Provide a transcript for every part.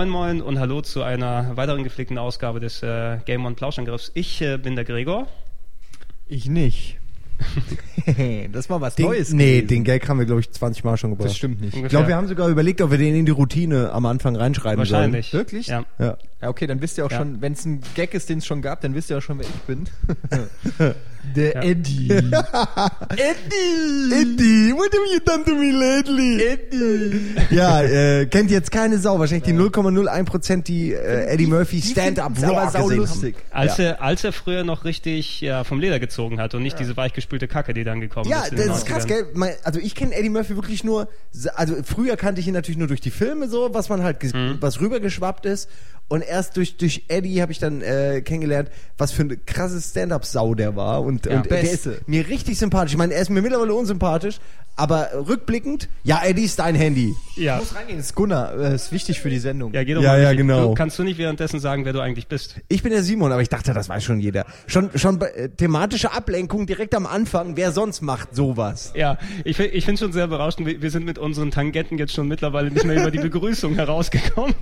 Moin Moin und hallo zu einer weiteren gepflegten Ausgabe des äh, Game On Plauschangriffs. Ich äh, bin der Gregor. Ich nicht. das war was Den, Neues. nee, gewesen. den Gag haben wir, glaube ich, 20 Mal schon gebracht. Das stimmt nicht. Ich glaube, wir haben sogar überlegt, ob wir den in die Routine am Anfang reinschreiben Wahrscheinlich. Wirklich? Ja. sollen. Ja. Ja, okay, dann wisst ihr auch Ja. schon, wenn es ein Gag ist, den es schon gab, dann wisst ihr auch schon, wer ich bin. Der Ja. Eddie. Eddie! Eddie, what have you done to me lately? Eddie! Ja, äh, kennt jetzt keine Sau. Wahrscheinlich die 0,01% die äh, Eddie Murphy Stand-Up Raw gesehen haben. Als, Ja. er, als er früher noch richtig ja, vom Leder gezogen hat und nicht diese weichgespülte Kacke, die dann gekommen Ja, ist. in das ist krass, 90ern. gell? Also ich kenne Eddie Murphy wirklich nur, also früher kannte ich ihn natürlich nur durch die Filme so, was man halt, Mhm. was rübergeschwappt ist. Und erst durch, durch Eddie habe ich dann äh, kennengelernt, was für eine krasse Stand-Up-Sau der war. Und, Ja, und der Beste. ist mir richtig sympathisch. Ich meine, er ist mir mittlerweile unsympathisch, aber rückblickend, ja, Eddie ist dein Handy. Ja. Muss reingehen, das ist Gunnar, äh, ist wichtig für die Sendung. Ja, geh doch Ja, mal ja, genau. Du, kannst du nicht währenddessen sagen, wer du eigentlich bist? Ich bin der Simon, aber ich dachte, das weiß schon jeder. Schon, schon bei, äh, thematische Ablenkung direkt am Anfang. Wer sonst macht sowas? Ja, ich, ich finde schon sehr berauschend. Wir, wir sind mit unseren Tangenten jetzt schon mittlerweile nicht mehr über die Begrüßung herausgekommen.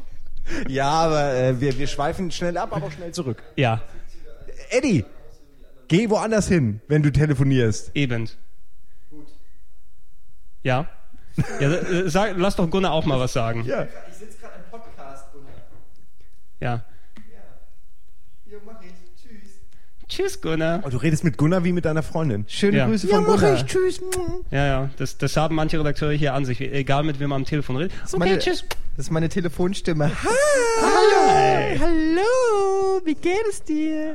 Ja, aber äh, wir, wir schweifen schnell ab, aber auch schnell zurück. Ja, Eddie, geh woanders hin, wenn du telefonierst. eben. Ja. Ja, äh, sag, lass doch Gunnar auch mal was sagen. Ja. Ich sitze gerade im Podcast, Gunnar. Ja. Jo, mach ich. Tschüss. Tschüss, Gunnar. Oh, du redest mit Gunnar wie mit deiner Freundin. Schöne Ja. Grüße von Gunnar. Tschüss. Ja, ja, das, das haben manche Redakteure hier an sich, egal mit wem man am Telefon redet. Okay, meine- tschüss. Das ist meine Telefonstimme. Hallo. Hallo, wie geht es dir?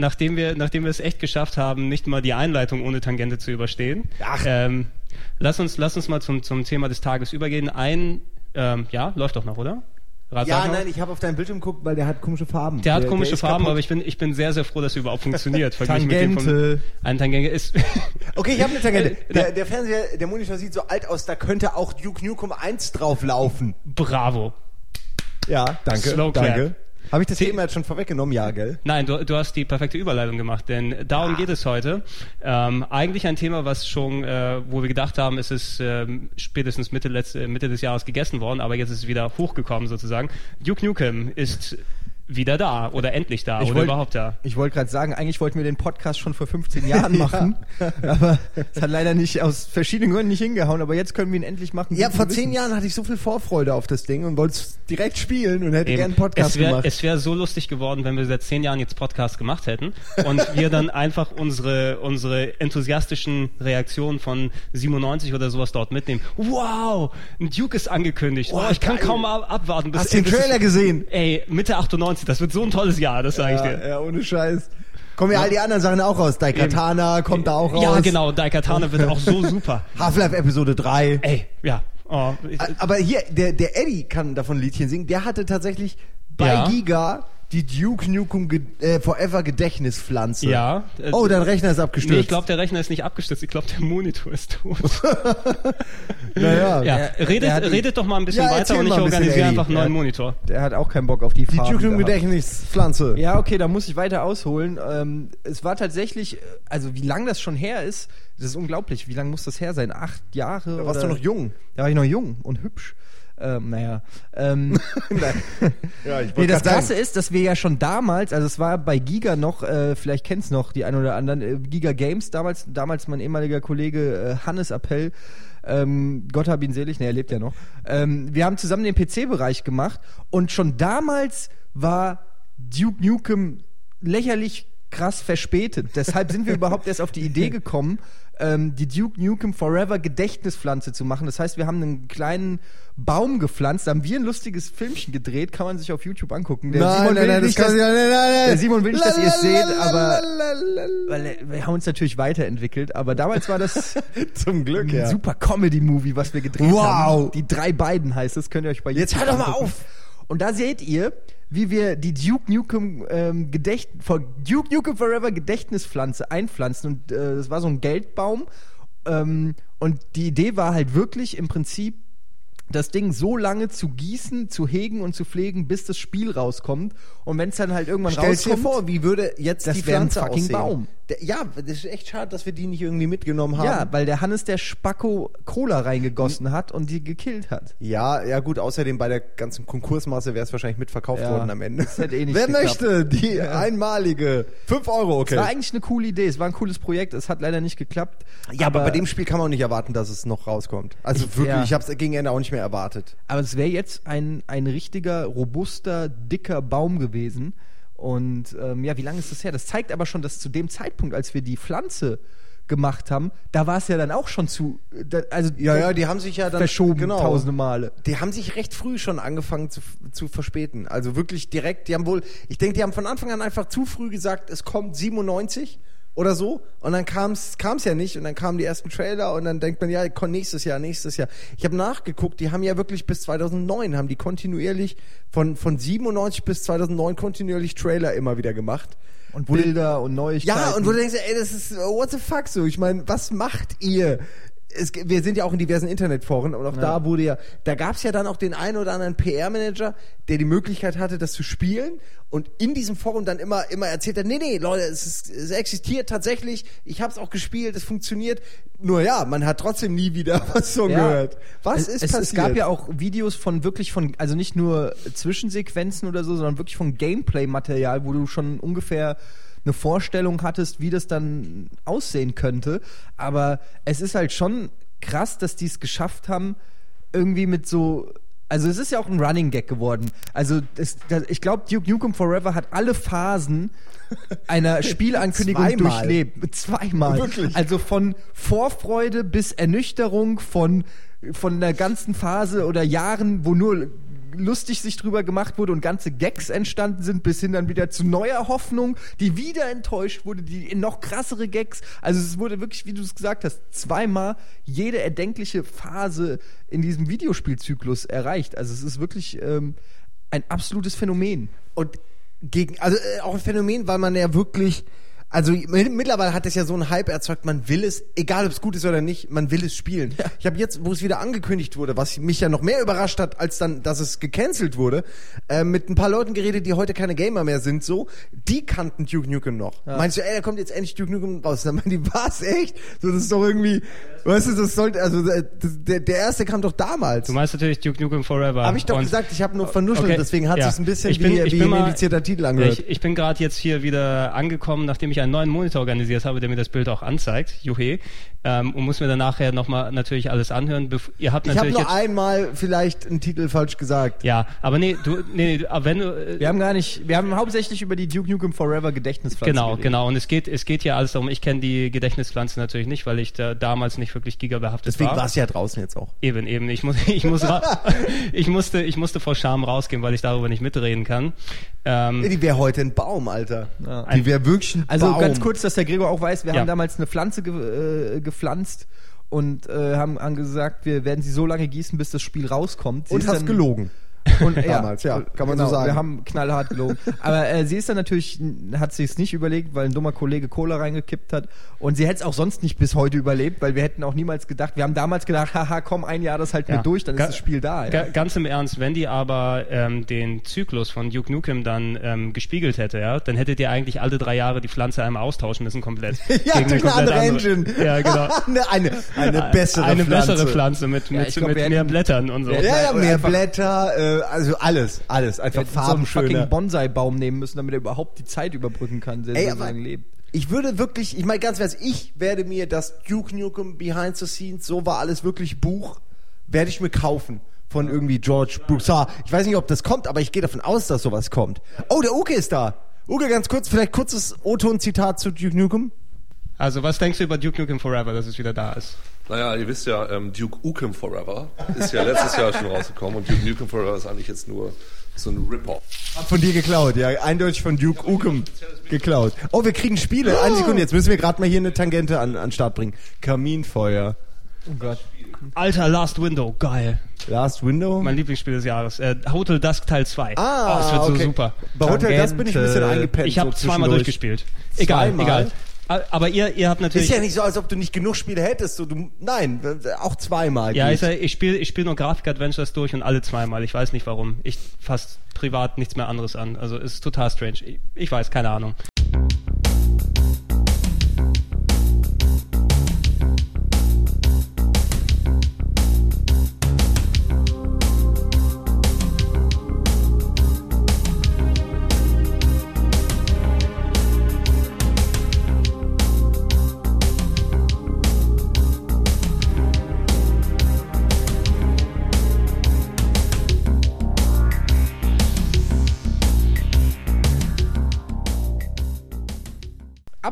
Nachdem wir, nachdem wir es echt geschafft haben, nicht mal die Einleitung ohne Tangente zu überstehen, Ach. Ähm, lass, uns, lass uns mal zum, zum Thema des Tages übergehen. Ein, ähm, ja, läuft doch noch, oder? Rat- Ja, nein, ich habe auf deinen Bildschirm geguckt, weil der hat komische Farben. Der hat komische ist Farben, kaputt. aber ich bin, ich bin sehr, sehr froh, dass er überhaupt funktioniert. verglichen mit dem Tangente. Von, ein Tangente ist. Okay, ich habe eine Tangente. Äh, Der, der Fernseher, der Monitor sieht so alt aus, da könnte auch Duke Nukem 1 drauf laufen. Bravo. Ja, danke. Slow danke. Habe ich das Sie- Thema jetzt schon vorweggenommen? Ja, gell? Nein, du, du hast die perfekte Überleitung gemacht, denn darum geht es heute. Ähm, eigentlich ein Thema, was schon, äh, wo wir gedacht haben, es ist ähm, spätestens Mitte, letzte, Mitte des Jahres gegessen worden, aber jetzt ist es wieder hochgekommen sozusagen. Duke Nukem ist wieder da oder endlich da Ich oder wollt- überhaupt da. Ich wollte gerade sagen, eigentlich wollten wir den Podcast schon vor 15 Jahren machen, aber es hat leider nicht aus verschiedenen Gründen nicht hingehauen, aber jetzt können wir ihn endlich machen. Ja, vor zehn Jahren hatte ich so viel Vorfreude auf das Ding und wollte es direkt spielen und hätte gerne einen Podcast es wäre gemacht. es wär so lustig geworden, wenn wir seit zehn Jahren jetzt Podcast gemacht hätten und wir dann einfach unsere, unsere enthusiastischen Reaktionen von 97 oder sowas dort mitnehmen. Wow, ein Duke ist angekündigt. Oh, Oh, ich kann geil. kaum ab abwarten. bis Hast du den Trailer gesehen? Ey, Mitte 98, das wird so ein tolles Jahr, das sage ich dir. ja, ohne Scheiß. Kommen ja all die anderen Sachen auch raus. Daikatana kommt da auch raus. Ja, genau, Daikatana wird auch so super. Half-Life Episode 3. Ey, ja. Oh, Aber hier, der, der Eddie kann davon Liedchen singen. Der hatte tatsächlich bei Ja. Giga die Duke Nukem Ge äh, Forever Gedächtnispflanze. ja. äh, Oh, dein Rechner ist abgestürzt. Nee, ich glaube, der Rechner ist nicht abgestürzt. Ich glaube, der Monitor ist tot. naja. Ja, redet, hat die- redet doch mal ein bisschen Ja, weiter und ich mal ein bisschen, organisiere einfach einen neuen. Monitor. Der hat auch keinen Bock auf die Die Farben. Duke Nukem. Gedächtnispflanze. Ja, okay, da muss ich weiter ausholen. Ähm, es war tatsächlich, äh, also wie lang das schon her ist, das ist unglaublich. Wie lang muss das her sein? Acht Jahre? Da warst oder? du noch jung. Da war ich noch jung und hübsch. Ähm, naja. Ähm, Ja, ich nee, das Krasse ist, dass wir ja schon damals, also es war bei Giga noch, äh, vielleicht kennst noch die ein oder anderen, äh, Giga Games, damals, damals mein ehemaliger Kollege äh, Hannes Appell, ähm, Gott hab ihn selig, ne, er lebt ja noch. Ähm, wir haben zusammen den PC-Bereich gemacht und schon damals war Duke Nukem lächerlich krass verspätet. Deshalb sind wir überhaupt erst auf die Idee gekommen, ähm, die Duke Nukem Forever Gedächtnispflanze zu machen. Das heißt, wir haben einen kleinen Baum gepflanzt, haben wir ein lustiges Filmchen gedreht, kann man sich auf YouTube angucken. Der Simon will nicht, dass, der Simon will nicht, dass ihr es seht, aber weil wir haben uns natürlich weiterentwickelt, aber damals war das Zum Glück, ein ja. super Comedy-Movie, was wir gedreht Wow. haben. Die drei beiden heißt es, könnt ihr euch bei Jetzt YouTube hör doch mal auf. Und da seht ihr, wie wir die Duke Nukem ähm, Gedächt Duke Nukem Forever Gedächtnispflanze einpflanzen. Und äh, das war so ein Geldbaum. Ähm, und die Idee war halt wirklich im Prinzip das Ding so lange zu gießen, zu hegen und zu pflegen, bis das Spiel rauskommt. Und wenn es dann halt irgendwann Stell dir rauskommt, vor, wie würde jetzt Das die Pflanze fucking aussehen? Baum. Der, ja, das ist echt schade, dass wir die nicht irgendwie mitgenommen haben. ja, weil der Hannes der Spacko Cola reingegossen hat und die gekillt hat. Ja, ja gut, außerdem bei der ganzen Konkursmasse wäre es wahrscheinlich mitverkauft Ja, worden am Ende. das hätte eh nicht Wer geklappt. möchte die einmalige 5 Euro, okay. Es war eigentlich eine coole Idee, es war ein cooles Projekt, es hat leider nicht geklappt. ja, aber, bei dem Spiel kann man auch nicht erwarten, dass es noch rauskommt. Also Ich- wirklich, ja. ich habe es gegen Ende auch nicht mehr erwartet. Aber es wäre jetzt ein, ein richtiger, robuster, dicker Baum gewesen. Und ähm, ja, wie lange ist das her? Das zeigt aber schon, dass zu dem Zeitpunkt, als wir die Pflanze gemacht haben, da war es ja dann auch schon zu, da, also Ja, ja, die haben sich ja dann verschoben genau. tausende Male. Die haben sich recht früh schon angefangen zu, zu verspäten. Also wirklich direkt, die haben wohl, ich denke, die haben von Anfang an einfach zu früh gesagt, es kommt 97 oder so. Und dann kam es ja nicht und dann kamen die ersten Trailer und dann denkt man, ja, nächstes Jahr, nächstes Jahr. Ich habe nachgeguckt, die haben ja wirklich bis 2009, haben die kontinuierlich von, von 97 bis 2009 kontinuierlich Trailer immer wieder gemacht. Und Bilder und Neuigkeiten. Ja, und wo du denkst, ey, das ist, what the fuck so? Ich meine, was macht ihr? Es, wir sind ja auch in diversen Internetforen und auch da wurde ja, da gab es ja dann auch den einen oder anderen PR-Manager, der die Möglichkeit hatte, das zu spielen und in diesem Forum dann immer, immer erzählt hat, nee, nee, Leute, es, ist, es existiert tatsächlich, ich habe es auch gespielt, es funktioniert. Nur ja, man hat trotzdem nie wieder was so Ja. gehört. Was es, ist es, passiert? Es gab ja auch Videos von wirklich von, also nicht nur Zwischensequenzen oder so, sondern wirklich von Gameplay-Material, wo du schon ungefähr eine Vorstellung hattest, wie das dann aussehen könnte. Aber es ist halt schon krass, dass die es geschafft haben, irgendwie mit so. Also es ist ja auch ein Running Gag geworden. Also es, das, ich glaube, Duke Nukem Forever hat alle Phasen einer Spielankündigung Zweimal. durchlebt. Zweimal. Wirklich? Also von Vorfreude bis Ernüchterung, von, von der ganzen Phase oder Jahren, wo nur lustig sich drüber gemacht wurde und ganze Gags entstanden sind, bis hin dann wieder zu neuer Hoffnung, die wieder enttäuscht wurde, die in noch krassere Gags. Also es wurde wirklich, wie du es gesagt hast, zweimal jede erdenkliche Phase in diesem Videospielzyklus erreicht. Also es ist wirklich ähm, ein absolutes Phänomen. und gegen, also äh, auch ein Phänomen, weil man ja wirklich, also mi- mittlerweile hat es ja so einen Hype erzeugt, man will es, egal ob es gut ist oder nicht, man will es spielen. Ich habe jetzt, wo es wieder angekündigt wurde, was mich ja noch mehr überrascht hat, als dann, dass es gecancelt wurde, äh, mit ein paar Leuten geredet, die heute keine Gamer mehr sind, so, die kannten Duke Nukem noch. Meinst du, ey, da kommt jetzt endlich Duke Nukem raus? Dann meinen die, was, echt? So, das ist doch irgendwie, weißt du, das sollte, also äh, das, der, der erste kam doch damals. Du meinst natürlich Duke Nukem Forever. Habe ich doch Und- gesagt, ich habe nur vernuschelt, Okay, deswegen hat ja. sich's ein bisschen Ich bin- wie, wie bin ein mal- indizierter Titel angehört. Ich, ich bin gerade jetzt hier wieder angekommen, nachdem ich einen neuen Monitor organisiert habe, der mir das Bild auch anzeigt, Juhe, ähm, und muss mir dann nachher nochmal natürlich alles anhören. Bef ihr habt Ich habe natürlich nur jetzt, einmal vielleicht einen Titel falsch gesagt. ja, aber nee, du, nee, nee, aber wenn du, äh, Wir haben gar nicht, wir haben hauptsächlich über die Duke Nukem Forever Gedächtnispflanze Genau, geredet. genau. Und es geht, es geht ja alles darum, ich kenne die Gedächtnispflanze natürlich nicht, weil ich da damals nicht wirklich gigabehaftet Deswegen war. war es ja draußen jetzt auch. Eben, eben. Ich, muss, ich, muss ich, musste, ich musste vor Scham rausgehen, weil ich darüber nicht mitreden kann. Ähm, Die wäre heute ein Baum, Alter. Ja. Die wäre wirklich ein Also Baum. ganz kurz, dass der Gregor auch weiß, wir Ja. haben damals eine Pflanze ge äh, gepflanzt und äh, haben angesagt, wir werden sie so lange gießen, bis das Spiel rauskommt. Sie Und hast gelogen. Und, Damals, ja, kann man so genau, sagen. Wir haben knallhart gelogen. Aber äh, sie ist dann natürlich, hat sie es nicht überlegt, weil ein dummer Kollege Cola reingekippt hat. Und sie hätte es auch sonst nicht bis heute überlebt, weil wir hätten auch niemals gedacht, wir haben damals gedacht, haha, komm, ein Jahr das halt Ja. mir durch, dann Ga- ist das Spiel da. Ja. Ga ganz im Ernst, wenn die aber ähm, den Zyklus von Duke Nukem dann ähm, gespiegelt hätte, ja, dann hättet ihr eigentlich alle drei Jahre die Pflanze einmal austauschen müssen komplett. Ja, Gegen durch eine andere Engine. Ja, genau. eine, eine, eine bessere Eine Pflanze. bessere Pflanze mit, mit, glaub, mit mehr Blättern und so. Ja, ja, mehr Blätter, äh, also alles, alles. Einfach Wir hätten so einen Farben fucking schöner. Bonsai-Baum nehmen müssen, damit er überhaupt die Zeit überbrücken kann, der Ey, lang lebt. ich würde wirklich, ich meine ganz ehrlich, ich werde mir das Duke Nukem Behind the Scenes, so war alles wirklich Buch, werde ich mir kaufen. Von irgendwie George Broussard. Ich weiß nicht, ob das kommt, aber ich gehe davon aus, dass sowas kommt. Oh, der Uke ist da. Uge, ganz kurz, vielleicht kurzes O-Ton-Zitat zu Duke Nukem. Also, was denkst du über Duke Nukem Forever, dass es wieder da ist? Naja, ihr wisst ja, ähm, Duke Nukem Forever ist ja letztes Jahr schon rausgekommen und Duke Nukem Forever ist eigentlich jetzt nur so ein Rip-Off. Hab von dir geklaut, ja, eindeutig von Duke Nukem geklaut. Oh, wir kriegen Spiele. Eine Sekunde, jetzt müssen wir gerade mal hier eine Tangente an, an den Start bringen. Kaminfeuer. Oh Gott. Alter, Last Window, geil. Last Window. Mein Lieblingsspiel des Jahres. Äh, Hotel Dusk Teil 2. ah, oh, das wird so okay. super. Bei Hotel das bin ich ein bisschen eingepennt. Ich habe so zweimal durchgespielt. Egal, Zweimal? egal. Aber ihr, ihr habt natürlich. Ist ja nicht so, als ob du nicht genug Spiele hättest. So, du, nein, auch zweimal. Ja, ich, ich spiele ich spiel nur Grafik-Adventures durch und alle zweimal. Ich weiß nicht warum. Ich fasse privat nichts mehr anderes an. Also es ist total strange. Ich, ich weiß, keine Ahnung.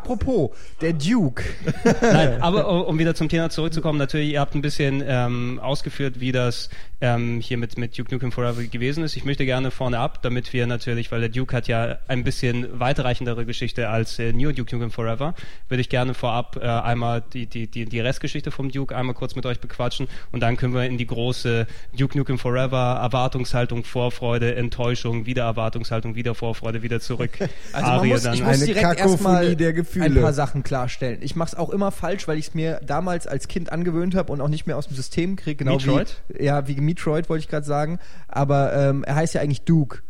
Apropos, der Duke. Nein, aber um wieder zum Thema zurückzukommen, natürlich, ihr habt ein bisschen ähm, ausgeführt, wie das ähm, hier mit, mit Duke Nukem Forever gewesen ist. Ich möchte gerne vorne ab, damit wir natürlich, weil der Duke hat ja ein bisschen weiterreichendere Geschichte als äh, New Duke Nukem Forever, würde ich gerne vorab äh, einmal die, die, die, die Restgeschichte vom Duke einmal kurz mit euch bequatschen und dann können wir in die große Duke Nukem Forever Erwartungshaltung, Vorfreude, Enttäuschung, wieder Erwartungshaltung, wieder Vorfreude, wieder zurück. Also man Arie muss, dann. ich muss Eine direkt Kakophonie erstmal der Gefühle. Ein paar Sachen klarstellen. Ich mache es auch immer falsch, weil ich es mir damals als Kind angewöhnt habe und auch nicht mehr aus dem System kriege. Genau Metroid? Wie, ja, wie Metroid wollte ich gerade sagen. Aber ähm, er heißt ja eigentlich Duke.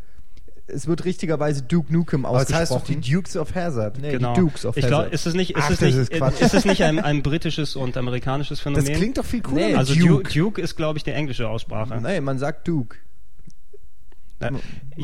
Es wird richtigerweise Duke Nukem Aber das heißt doch ausgesprochen. die Dukes of Hazzard. nee, Genau. die Dukes of ich glaube, Hazzard. ist es nicht, ist Ach, es das nicht, ist ist es nicht ein, ein britisches und amerikanisches Phänomen? Das klingt doch viel cooler Nee, also Duke. Duke, ist, glaube ich, die englische Aussprache. Nee, man sagt Duke. Man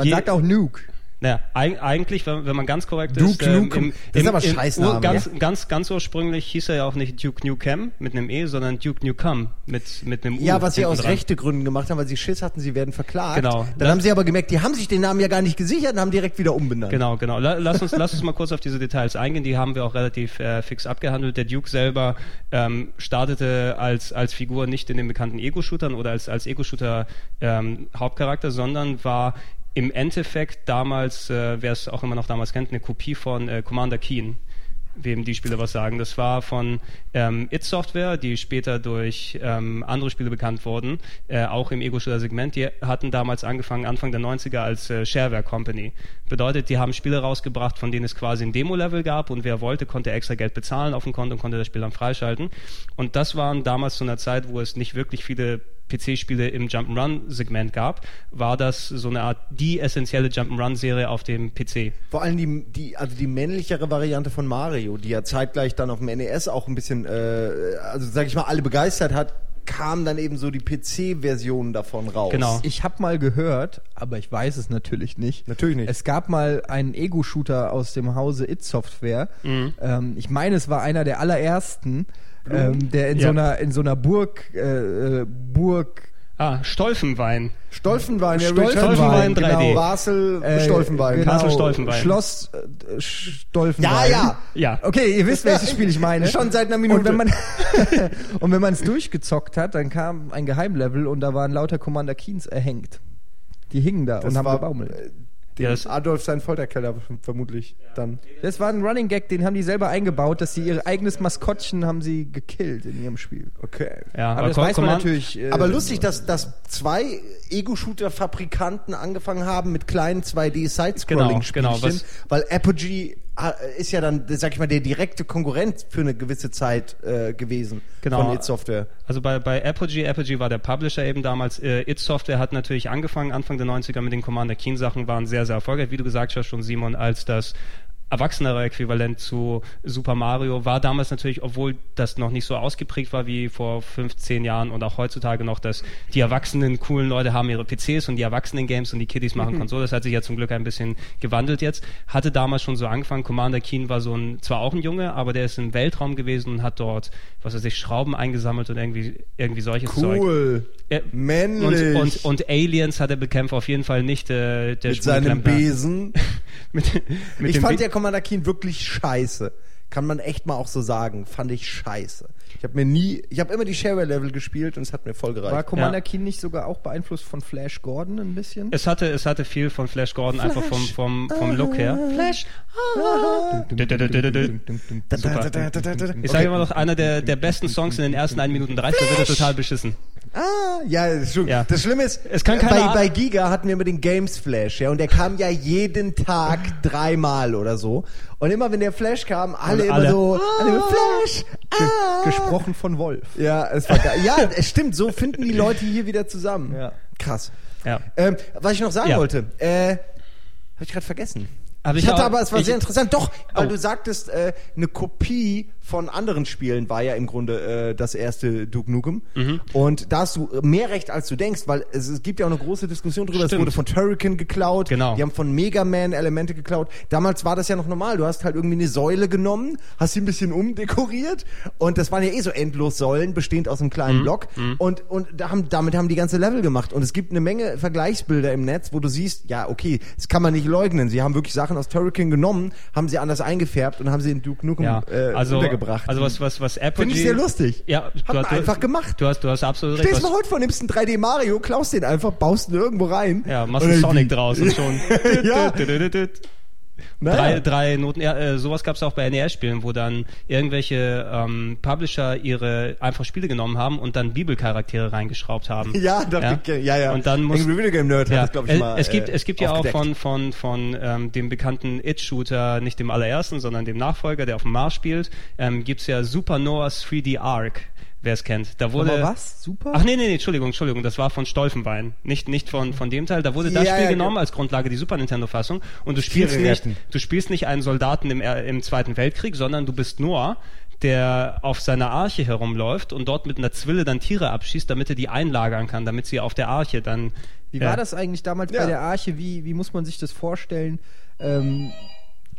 je- sagt auch Nuke. Naja, eig eigentlich, wenn, wenn man ganz korrekt Duke ist, ähm, Nukem. im, Das ist im, aber im Scheißname, Ur- ganz, ja. ganz, ganz ursprünglich hieß er ja auch nicht Duke Nukem mit einem E, sondern Duke Nukem mit, mit einem U. Ja, was sie aus dran. rechte Gründen gemacht haben, weil sie Schiss hatten, sie werden verklagt. Genau. Dann haben sie aber gemerkt, die haben sich den Namen ja gar nicht gesichert und haben direkt wieder umbenannt. Genau, genau. La- Lass uns, lass uns mal kurz auf diese Details eingehen. Die haben wir auch relativ äh, fix abgehandelt. Der Duke selber ähm, startete als, als Figur nicht in den bekannten Ego-Shootern oder als, als Ego-Shooter ähm, Hauptcharakter, sondern war im Endeffekt damals, äh, wer es auch immer noch damals kennt, eine Kopie von äh, Commander Keen wem die Spiele was sagen. Das war von ähm, It Software, die später durch ähm, andere Spiele bekannt wurden, äh, auch im Ego-Shooter-Segment. Die hatten damals angefangen, Anfang der 90er als äh, Shareware Company. Bedeutet, die haben Spiele rausgebracht, von denen es quasi ein Demo-Level gab und wer wollte, konnte extra Geld bezahlen auf dem Konto und konnte das Spiel dann freischalten. Und das waren damals zu einer Zeit, wo es nicht wirklich viele PC-Spiele im Jump'n'Run-Segment gab, war das so eine Art die essentielle Jump'n'Run-Serie auf dem PC. Vor allem die, die, also die männlichere Variante von Mario, die ja zeitgleich dann auf dem NES auch ein bisschen, äh, also sag ich mal, alle begeistert hat, kam dann eben so die PC-Version davon raus. Genau. Ich habe mal gehört, aber ich weiß es natürlich nicht. Natürlich nicht. Es gab mal einen Ego-Shooter aus dem Hause It Software. Mhm. Ähm, ich meine, es war einer der allerersten, ähm, der in Ja. so einer in so einer Burg äh, äh, Burg Ah, Stolfenwein. Stolfenwein, ja, Stolfenwein, Richard 3D. Genau. Basel, äh, Stolfenwein. genau, Castle Stolfenwein. Schloss äh, Stolfenwein. Ja, ja. Ja. Okay, ihr wisst, welches Spiel ich meine. Schon seit einer Minute. Und wenn man und wenn man es durchgezockt hat, dann kam ein Geheimlevel und da waren lauter Commander Keens erhängt. Die hingen da Das und haben war, gebaumelt. Äh, Ja, das- Adolf sein Folterkeller vermutlich dann. Das war ein Running Gag, den haben die selber eingebaut, dass sie ihr eigenes Maskottchen haben sie gekillt in ihrem Spiel. Okay. Ja, Aber, das Com- weiß man Command- natürlich. äh, Aber lustig, dass, dass zwei Ego-Shooter-Fabrikanten angefangen haben mit kleinen 2D-Side-Scrolling-Spielchen, Genau, genau, weil Apogee ist ja dann, sag ich mal, der direkte Konkurrent für eine gewisse Zeit äh, gewesen Genau. von id Software. Also bei, bei Apogee, Apogee war der Publisher eben damals. Äh, It Software hat natürlich angefangen, Anfang der 90er mit den Commander Keen Sachen, waren sehr, sehr erfolgreich, wie du gesagt hast schon, Simon, als das erwachsenere Äquivalent zu Super Mario war damals natürlich, obwohl das noch nicht so ausgeprägt war wie vor 15 Jahren und auch heutzutage noch, dass die erwachsenen coolen Leute haben ihre PCs und die erwachsenen Games und die Kiddies machen Konsole. Das hat sich ja zum Glück ein bisschen gewandelt jetzt. Hatte damals schon so angefangen. Commander Keen war so ein, zwar auch ein Junge, aber der ist im Weltraum gewesen und hat dort, was weiß ich, Schrauben eingesammelt und irgendwie, irgendwie solches Zeug. Cool. Er- Männlich. Und, und, und Aliens hat er bekämpft, auf jeden Fall nicht äh, der mit seinem. Besen. mit, mit Ich fand Bi- ja Commander Keen wirklich scheiße. Kann man echt mal auch so sagen. Fand ich scheiße. Ich habe mir nie, ich habe immer die Shareware-Level gespielt und es hat mir voll gereicht. War Commander Ja. Keen nicht sogar auch beeinflusst von Flash Gordon ein bisschen? es hatte, es hatte viel von Flash Gordon, einfach vom, vom, vom Look her. Flash! Ich sage immer noch, einer der, der besten Songs in den ersten 1 Minuten 30, da wird er total beschissen. Ah, ja, das, stimmt. Ja. das Schlimme ist, Es kann bei, bei Giga hatten wir immer den Games Flash, ja, und der kam ja jeden Tag dreimal oder so. Und immer wenn der Flash kam, alle Und immer alle, so, alle immer, Flash, ah. Gesprochen von Wolf. Ja, es war geil. Ja, es stimmt, so finden die Leute hier wieder zusammen. Ja. Krass. Ja. Ähm, was ich noch sagen Ja. wollte, äh, habe ich gerade vergessen. Hab ich ich hatte auch- aber, es war sehr interessant. Doch, weil Oh. du sagtest, äh, eine Kopie von anderen Spielen war ja im Grunde äh, das erste Duke Nukem. Mhm. Und da hast du mehr Recht, als du denkst, weil es, es gibt ja auch eine große Diskussion drüber. Es Stimmt. wurde von Turrican geklaut. Genau. Die haben von Mega Man Elemente geklaut. Damals war das ja noch normal. Du hast halt irgendwie eine Säule genommen, hast sie ein bisschen umdekoriert und das waren ja eh so endlos Säulen, bestehend aus einem kleinen Mhm. Block. Und, und da haben, damit haben die ganze Level gemacht. Und es gibt eine Menge Vergleichsbilder im Netz, wo du siehst, ja, okay, das kann man nicht leugnen. Sie haben wirklich Sachen aus Turrican genommen, haben sie anders eingefärbt und haben sie in Duke Nukem Ja, äh, also, untergebracht. also was, was, was Apogee... Finde ich sehr lustig. Ja, Hat du man einfach gemacht. Du hast, du hast absolut recht. Was- mal heute vor, nimmst einen 3D Mario, klaust den einfach, baust ihn irgendwo rein. Ja, machst einen Sonic draus und schon. Ja. Naja. Drei, drei Noten, ja, äh, sowas gab es auch bei NES-Spielen, wo dann irgendwelche ähm, Publisher ihre einfach Spiele genommen haben und dann Bibelcharaktere reingeschraubt haben. Ja, dachte ich, ja, ja. Und dann muss, Video Game Nerd hat ja, das, glaube ich, es, mal es gibt, äh, es gibt ja auch von, von, von ähm, dem bekannten It-Shooter, nicht dem allerersten, sondern dem Nachfolger, der auf dem Mars spielt, ähm, gibt's ja Supernova's 3D Arc, wer es kennt. Da wurde, Aber was? Super? Ach nee, nee, nee, Entschuldigung, Entschuldigung, das war von Stolfenbein, nicht nicht von von dem Teil. Da wurde das Ja, Spiel ja, genommen ja. als Grundlage die Super Nintendo Fassung und du spielst nicht, du spielst nicht einen Soldaten im Er- im Zweiten Weltkrieg, sondern du bist Noah, der auf seiner Arche herumläuft und dort mit einer Zwille dann Tiere abschießt, damit er die einlagern kann, damit sie auf der Arche dann Wie äh, war das eigentlich damals Ja. bei der Arche? Wie, wie muss man sich das vorstellen? Ähm,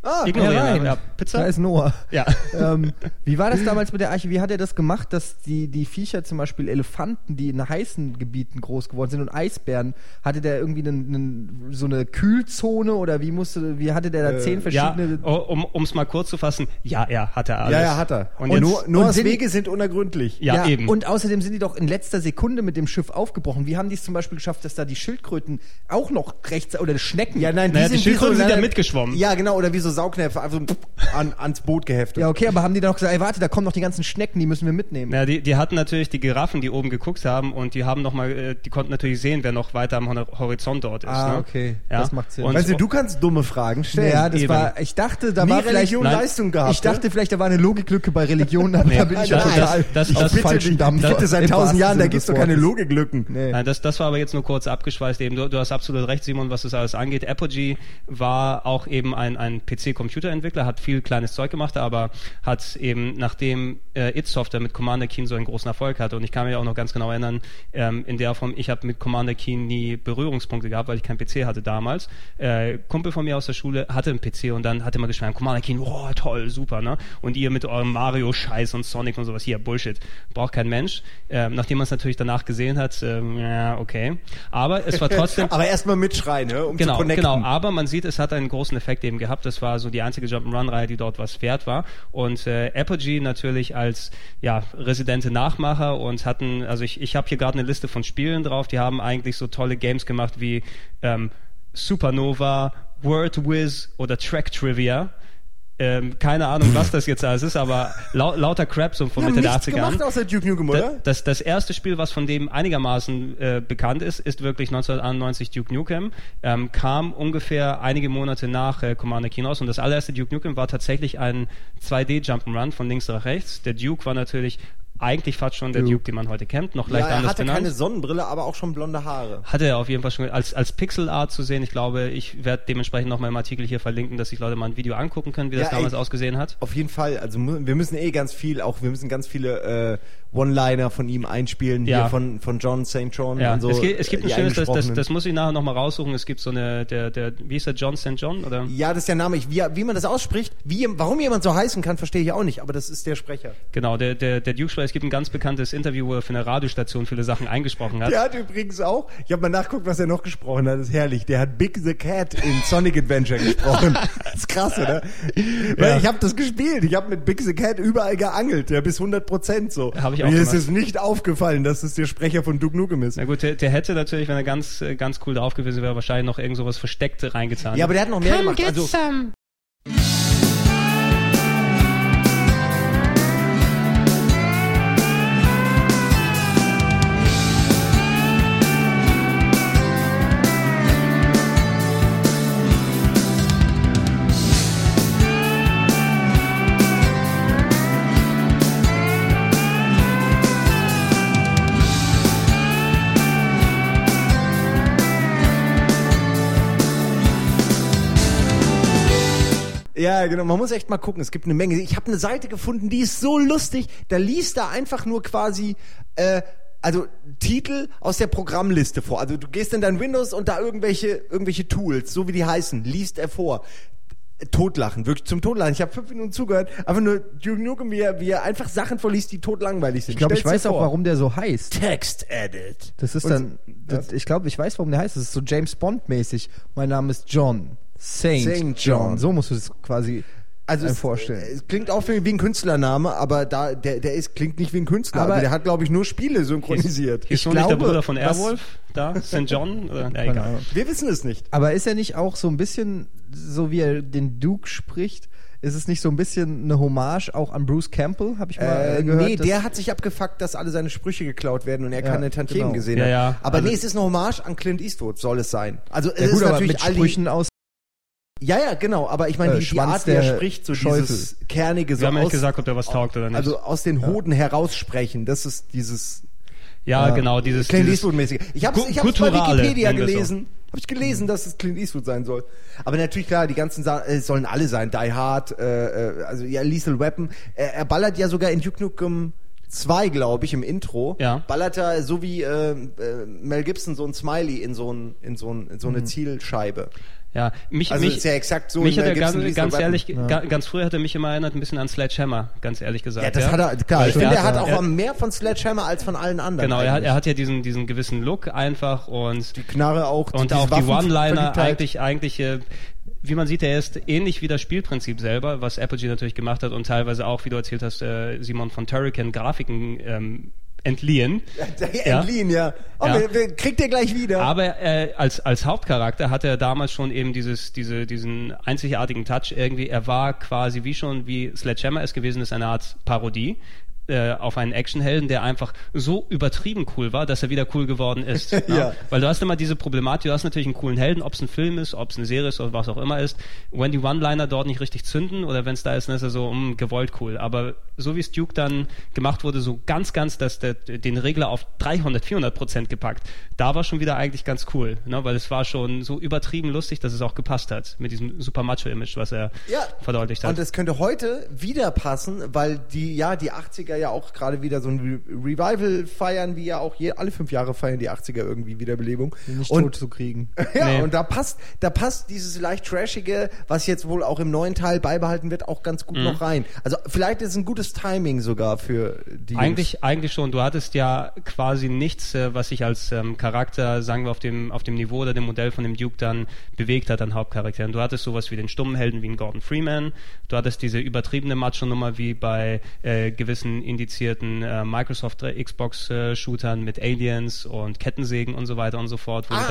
Ah, Ignorieren, ja, Pizza? Da ist Noah. Ja. ähm, wie war das damals mit der Arche? Wie hat er das gemacht, dass die, die Viecher, zum Beispiel Elefanten, die in heißen Gebieten groß geworden sind und Eisbären, hatte der irgendwie einen, einen, so eine Kühlzone oder wie musste, wie hatte der da zehn Ja, verschiedene oh, um es mal kurz zu fassen, ja, er hatte alles. ja, ja, hat er. Und, Und, jetzt, nur, Noahs sind- Wege sind unergründlich. ja, eben. Und außerdem sind die doch in letzter Sekunde mit dem Schiff aufgebrochen. Wie haben die es zum Beispiel geschafft, dass da die Schildkröten auch noch rechts oder Schnecken? Ja, nein, die Naja, sind die Schildkröten wie so, sind ja mitgeschwommen. Ja, genau, oder wie so Saugnäpfe, einfach so an, ans Boot geheftet. Ja, okay, aber haben die dann noch gesagt, ey, warte, da kommen noch die ganzen Schnecken, die müssen wir mitnehmen. Ja, die, die hatten natürlich die Giraffen, die oben geguckt haben und die haben noch mal, äh, die konnten natürlich sehen, wer noch weiter am Hor- Horizont dort ist. Ah, ne? okay. Ja. Das macht Sinn. Und, weißt du, du kannst dumme Fragen stellen. Ja, das eben. war, ich dachte, da Nie war vielleicht, Religion Nein. Leistung gehabt. ich dachte vielleicht, da war eine Logiklücke bei Religion, aber Nee, da bin ich ja total das- das- auf das- bitte, falschen. Dampf. bitte seit tausend Jahren, da gibt's des doch keine. Logiklücken. Nee. Nein, das, das war aber jetzt nur kurz abgeschweißt eben. Du, du hast absolut recht, Simon, was das alles angeht. Apogee war auch eben ein, ein PC-Computerentwickler, hat viel kleines Zeug gemacht, aber hat eben, nachdem äh, It Software mit Commander Keen so einen großen Erfolg hatte, und ich kann mich auch noch ganz genau erinnern, ähm, in der Form, ich habe mit Commander Keen nie Berührungspunkte gehabt, weil ich keinen PC hatte damals. Äh, Kumpel von mir aus der Schule hatte einen PC und dann hat er mal geschwärmt, Commander Keen, oh toll, super, ne? Und ihr mit eurem Mario-Scheiß und Sonic und sowas, hier, Bullshit. Braucht kein Mensch. Ähm, nachdem man es natürlich danach gesehen hat, ähm, ja, okay. Aber es war trotzdem... Aber erstmal mitschreien, ne, um Genau, zu connecten. genau. Aber man sieht, es hat einen großen Effekt eben gehabt. Das war so die einzige Jump'n'Run-Reihe, die dort was wert war. Und äh, Apogee natürlich als ja residente Nachmacher und hatten, also ich, ich habe hier gerade eine Liste von Spielen drauf. Die haben eigentlich so tolle Games gemacht wie ähm, Supernova, Word Wiz oder Track Trivia. Ähm, keine Ahnung, was das jetzt alles ist, aber lau lauter Crap so von haben Mitte der nichts 80er gemacht außer Duke Nukem, oder? Das, das erste Spiel, was von dem einigermaßen äh, bekannt ist, ist wirklich 1991 Duke Nukem. Ähm, kam ungefähr einige Monate nach äh, Commander Keen raus und das allererste Duke Nukem war tatsächlich ein 2D Jump'n'Run von links nach rechts. Der Duke war natürlich eigentlich fast schon der Duke. Duke, den man heute kennt, noch Ja, leicht er anders hatte benannt. keine Sonnenbrille, aber auch schon blonde Haare. hatte er auf jeden Fall schon als, als Pixel Art zu sehen. Ich glaube, ich werde dementsprechend noch mal im Artikel hier verlinken, dass sich Leute mal ein Video angucken können, wie das Ja, damals ey. ausgesehen hat. Auf jeden Fall. Also wir müssen eh ganz viel, auch wir müssen ganz viele äh, One-Liner von ihm einspielen, Ja. hier von, von John St. John Ja, und so. es, gibt, es gibt ein schönes, das, das, das muss ich nachher noch mal raussuchen. Es gibt so eine, der, der, wie ist der, John St. John, oder? Ja, das ist der Name. Ich, wie, wie man das ausspricht, wie, warum jemand so heißen kann, verstehe ich auch nicht, aber das ist der Sprecher. Genau, der, der, der Duke weil es gibt ein ganz bekanntes Interview, wo er für eine Radiostation viele Sachen eingesprochen hat. Der hat übrigens auch, ich habe mal nachguckt, was er noch gesprochen hat, das ist herrlich. Der hat Big the Cat in Sonic Adventure gesprochen. Das ist krass, oder? Weil Ja. ich habe das gespielt. Ich habe mit Big the Cat überall geangelt, ja, bis 100 Prozent so. Hab ich auch Mir ist gemacht. es nicht aufgefallen, dass es der Sprecher von Duke Nukem ist. Na gut, der, der hätte natürlich, wenn er ganz, äh, ganz cool drauf gewesen wäre, wahrscheinlich noch irgend sowas Versteckte reingetan. Ja, aber der hat noch mehr gemacht. Also, Ja, genau. Man muss echt mal gucken. Es gibt eine Menge. Ich habe eine Seite gefunden, die ist so lustig. Da liest er einfach nur quasi, äh, also Titel aus der Programmliste vor. Also du gehst in dein Windows und da irgendwelche irgendwelche Tools, so wie die heißen, liest er vor. Totlachen, wirklich zum Totlachen. Ich habe fünf Minuten zugehört, einfach nur Duke Nukem, wie er, wie er einfach Sachen vorliest, die totlangweilig sind. Ich glaube, ich weiß auch, warum der so heißt. Text Edit. Das ist Und- dann, das, ich glaube, ich weiß, warum der heißt. Das ist so James Bond mäßig. Mein Name ist John. Saint, Saint John. John. So musst du es quasi Also es, vorstellen. es klingt auch wie ein Künstlername, aber da der der ist klingt nicht wie ein Künstler. Aber- der hat glaube ich nur Spiele synchronisiert. Hieß ich nur nicht der glaube, Bruder von Airwolf da? St. John? Oder, ja, egal. Wir wissen es nicht. Aber ist er nicht auch so ein bisschen, so wie er den Duke spricht, ist es nicht so ein bisschen eine Hommage auch an Bruce Campbell, habe ich mal Äh, gehört? nee, der hat sich abgefuckt, dass alle seine Sprüche geklaut werden und er Ja, keine Tantiemen genau. gesehen Ja, hat. ja. Aber Also- nee, es ist eine Hommage an Clint Eastwood, soll es sein. Also es ja, ist gut, aber natürlich mit Sprüchen aus Ja, ja, genau. Aber ich meine, Äh, die, die Schwanz Art, wie er der spricht, so Teufel. dieses kernige, so Wir haben ja aus, nicht gesagt, ob der was taugt oder nicht. also aus den Hoden heraussprechen. Das ist dieses ja, ja. genau, dieses, Clint Eastwood-mäßige. Ich habe ich hab's bei Wikipedia wir's so. gelesen. Habe ich gelesen, dass es Clint Eastwood sein soll. Aber natürlich klar, die ganzen Sachen äh, sollen alle sein. Die Hard, äh, äh, also ja, Lethal Weapon. Er, er ballert ja sogar in Duke Nukem 2, glaube ich, im Intro. Ja. Ballert er so wie äh, äh, Mel Gibson so ein Smiley in so, ein, in so, ein, in so eine Zielscheibe. Ja, mich, Also mich, ist ja exakt so mich hat er ganz, ganz ehrlich, ga, ganz früher hat er mich immer erinnert ein bisschen an Sledgehammer, ganz ehrlich gesagt. Ja, das hat er, klar. Weil Ich finde, er hat auch er, mehr von Sledgehammer als von allen anderen. Genau, er hat, er hat ja diesen, diesen gewissen Look einfach und die Knarre auch. und auch die One-Liner eigentlich, eigentlich, äh, wie man sieht, er ist ähnlich wie das Spielprinzip selber, was Apogee natürlich gemacht hat und teilweise auch, wie du erzählt hast, äh, Simon von Turrican Grafiken ähm, entliehen. Ja. Entliehen, ja. Oh, Ja. Wir, wir, kriegt ihr gleich wieder. Aber äh, als, als Hauptcharakter hatte er damals schon eben dieses, diese, diesen einzigartigen Touch irgendwie. Er war quasi wie schon, wie Sledgehammer es gewesen ist, eine Art Parodie äh, auf einen Actionhelden, der einfach so übertrieben cool war, dass er wieder cool geworden ist. Ja. Weil du hast immer diese Problematik, du hast natürlich einen coolen Helden, ob es ein Film ist, ob es eine Serie ist oder was auch immer ist. Wenn die One-Liner dort nicht richtig zünden oder wenn es da ist, dann ist er so um, gewollt cool. Aber so wie es Duke dann gemacht wurde, so ganz, ganz, dass der, den Regler auf 300, 400 Prozent gepackt, da war schon wieder eigentlich ganz cool, ne? weil es war schon so übertrieben lustig, dass es auch gepasst hat mit diesem super Macho-Image, was er ja. verdeutlicht hat. Und es könnte heute wieder passen, weil die, ja, die 80er ja auch gerade wieder so ein Re Revival feiern, wie ja auch je, alle fünf Jahre feiern die 80er irgendwie Wiederbelebung. nicht und, tot zu kriegen. Ja, Nee. und da passt, da passt dieses leicht trashige, was jetzt wohl auch im neuen Teil beibehalten wird, auch ganz Mhm. gut noch rein. Also vielleicht ist es ein gutes Timing sogar für die Jungs. Eigentlich, eigentlich schon. Du hattest ja quasi nichts, äh, was sich als ähm, Charakter, sagen wir, auf dem, auf dem Niveau oder dem Modell von dem Duke dann bewegt hat an Hauptcharakteren. Du hattest sowas wie den stummen Helden wie einen Gordon Freeman. Du hattest diese übertriebene Macho-Nummer wie bei äh, gewissen indizierten äh, Microsoft äh, Xbox-Shootern mit Aliens und Kettensägen und so weiter und so fort, wo Ah,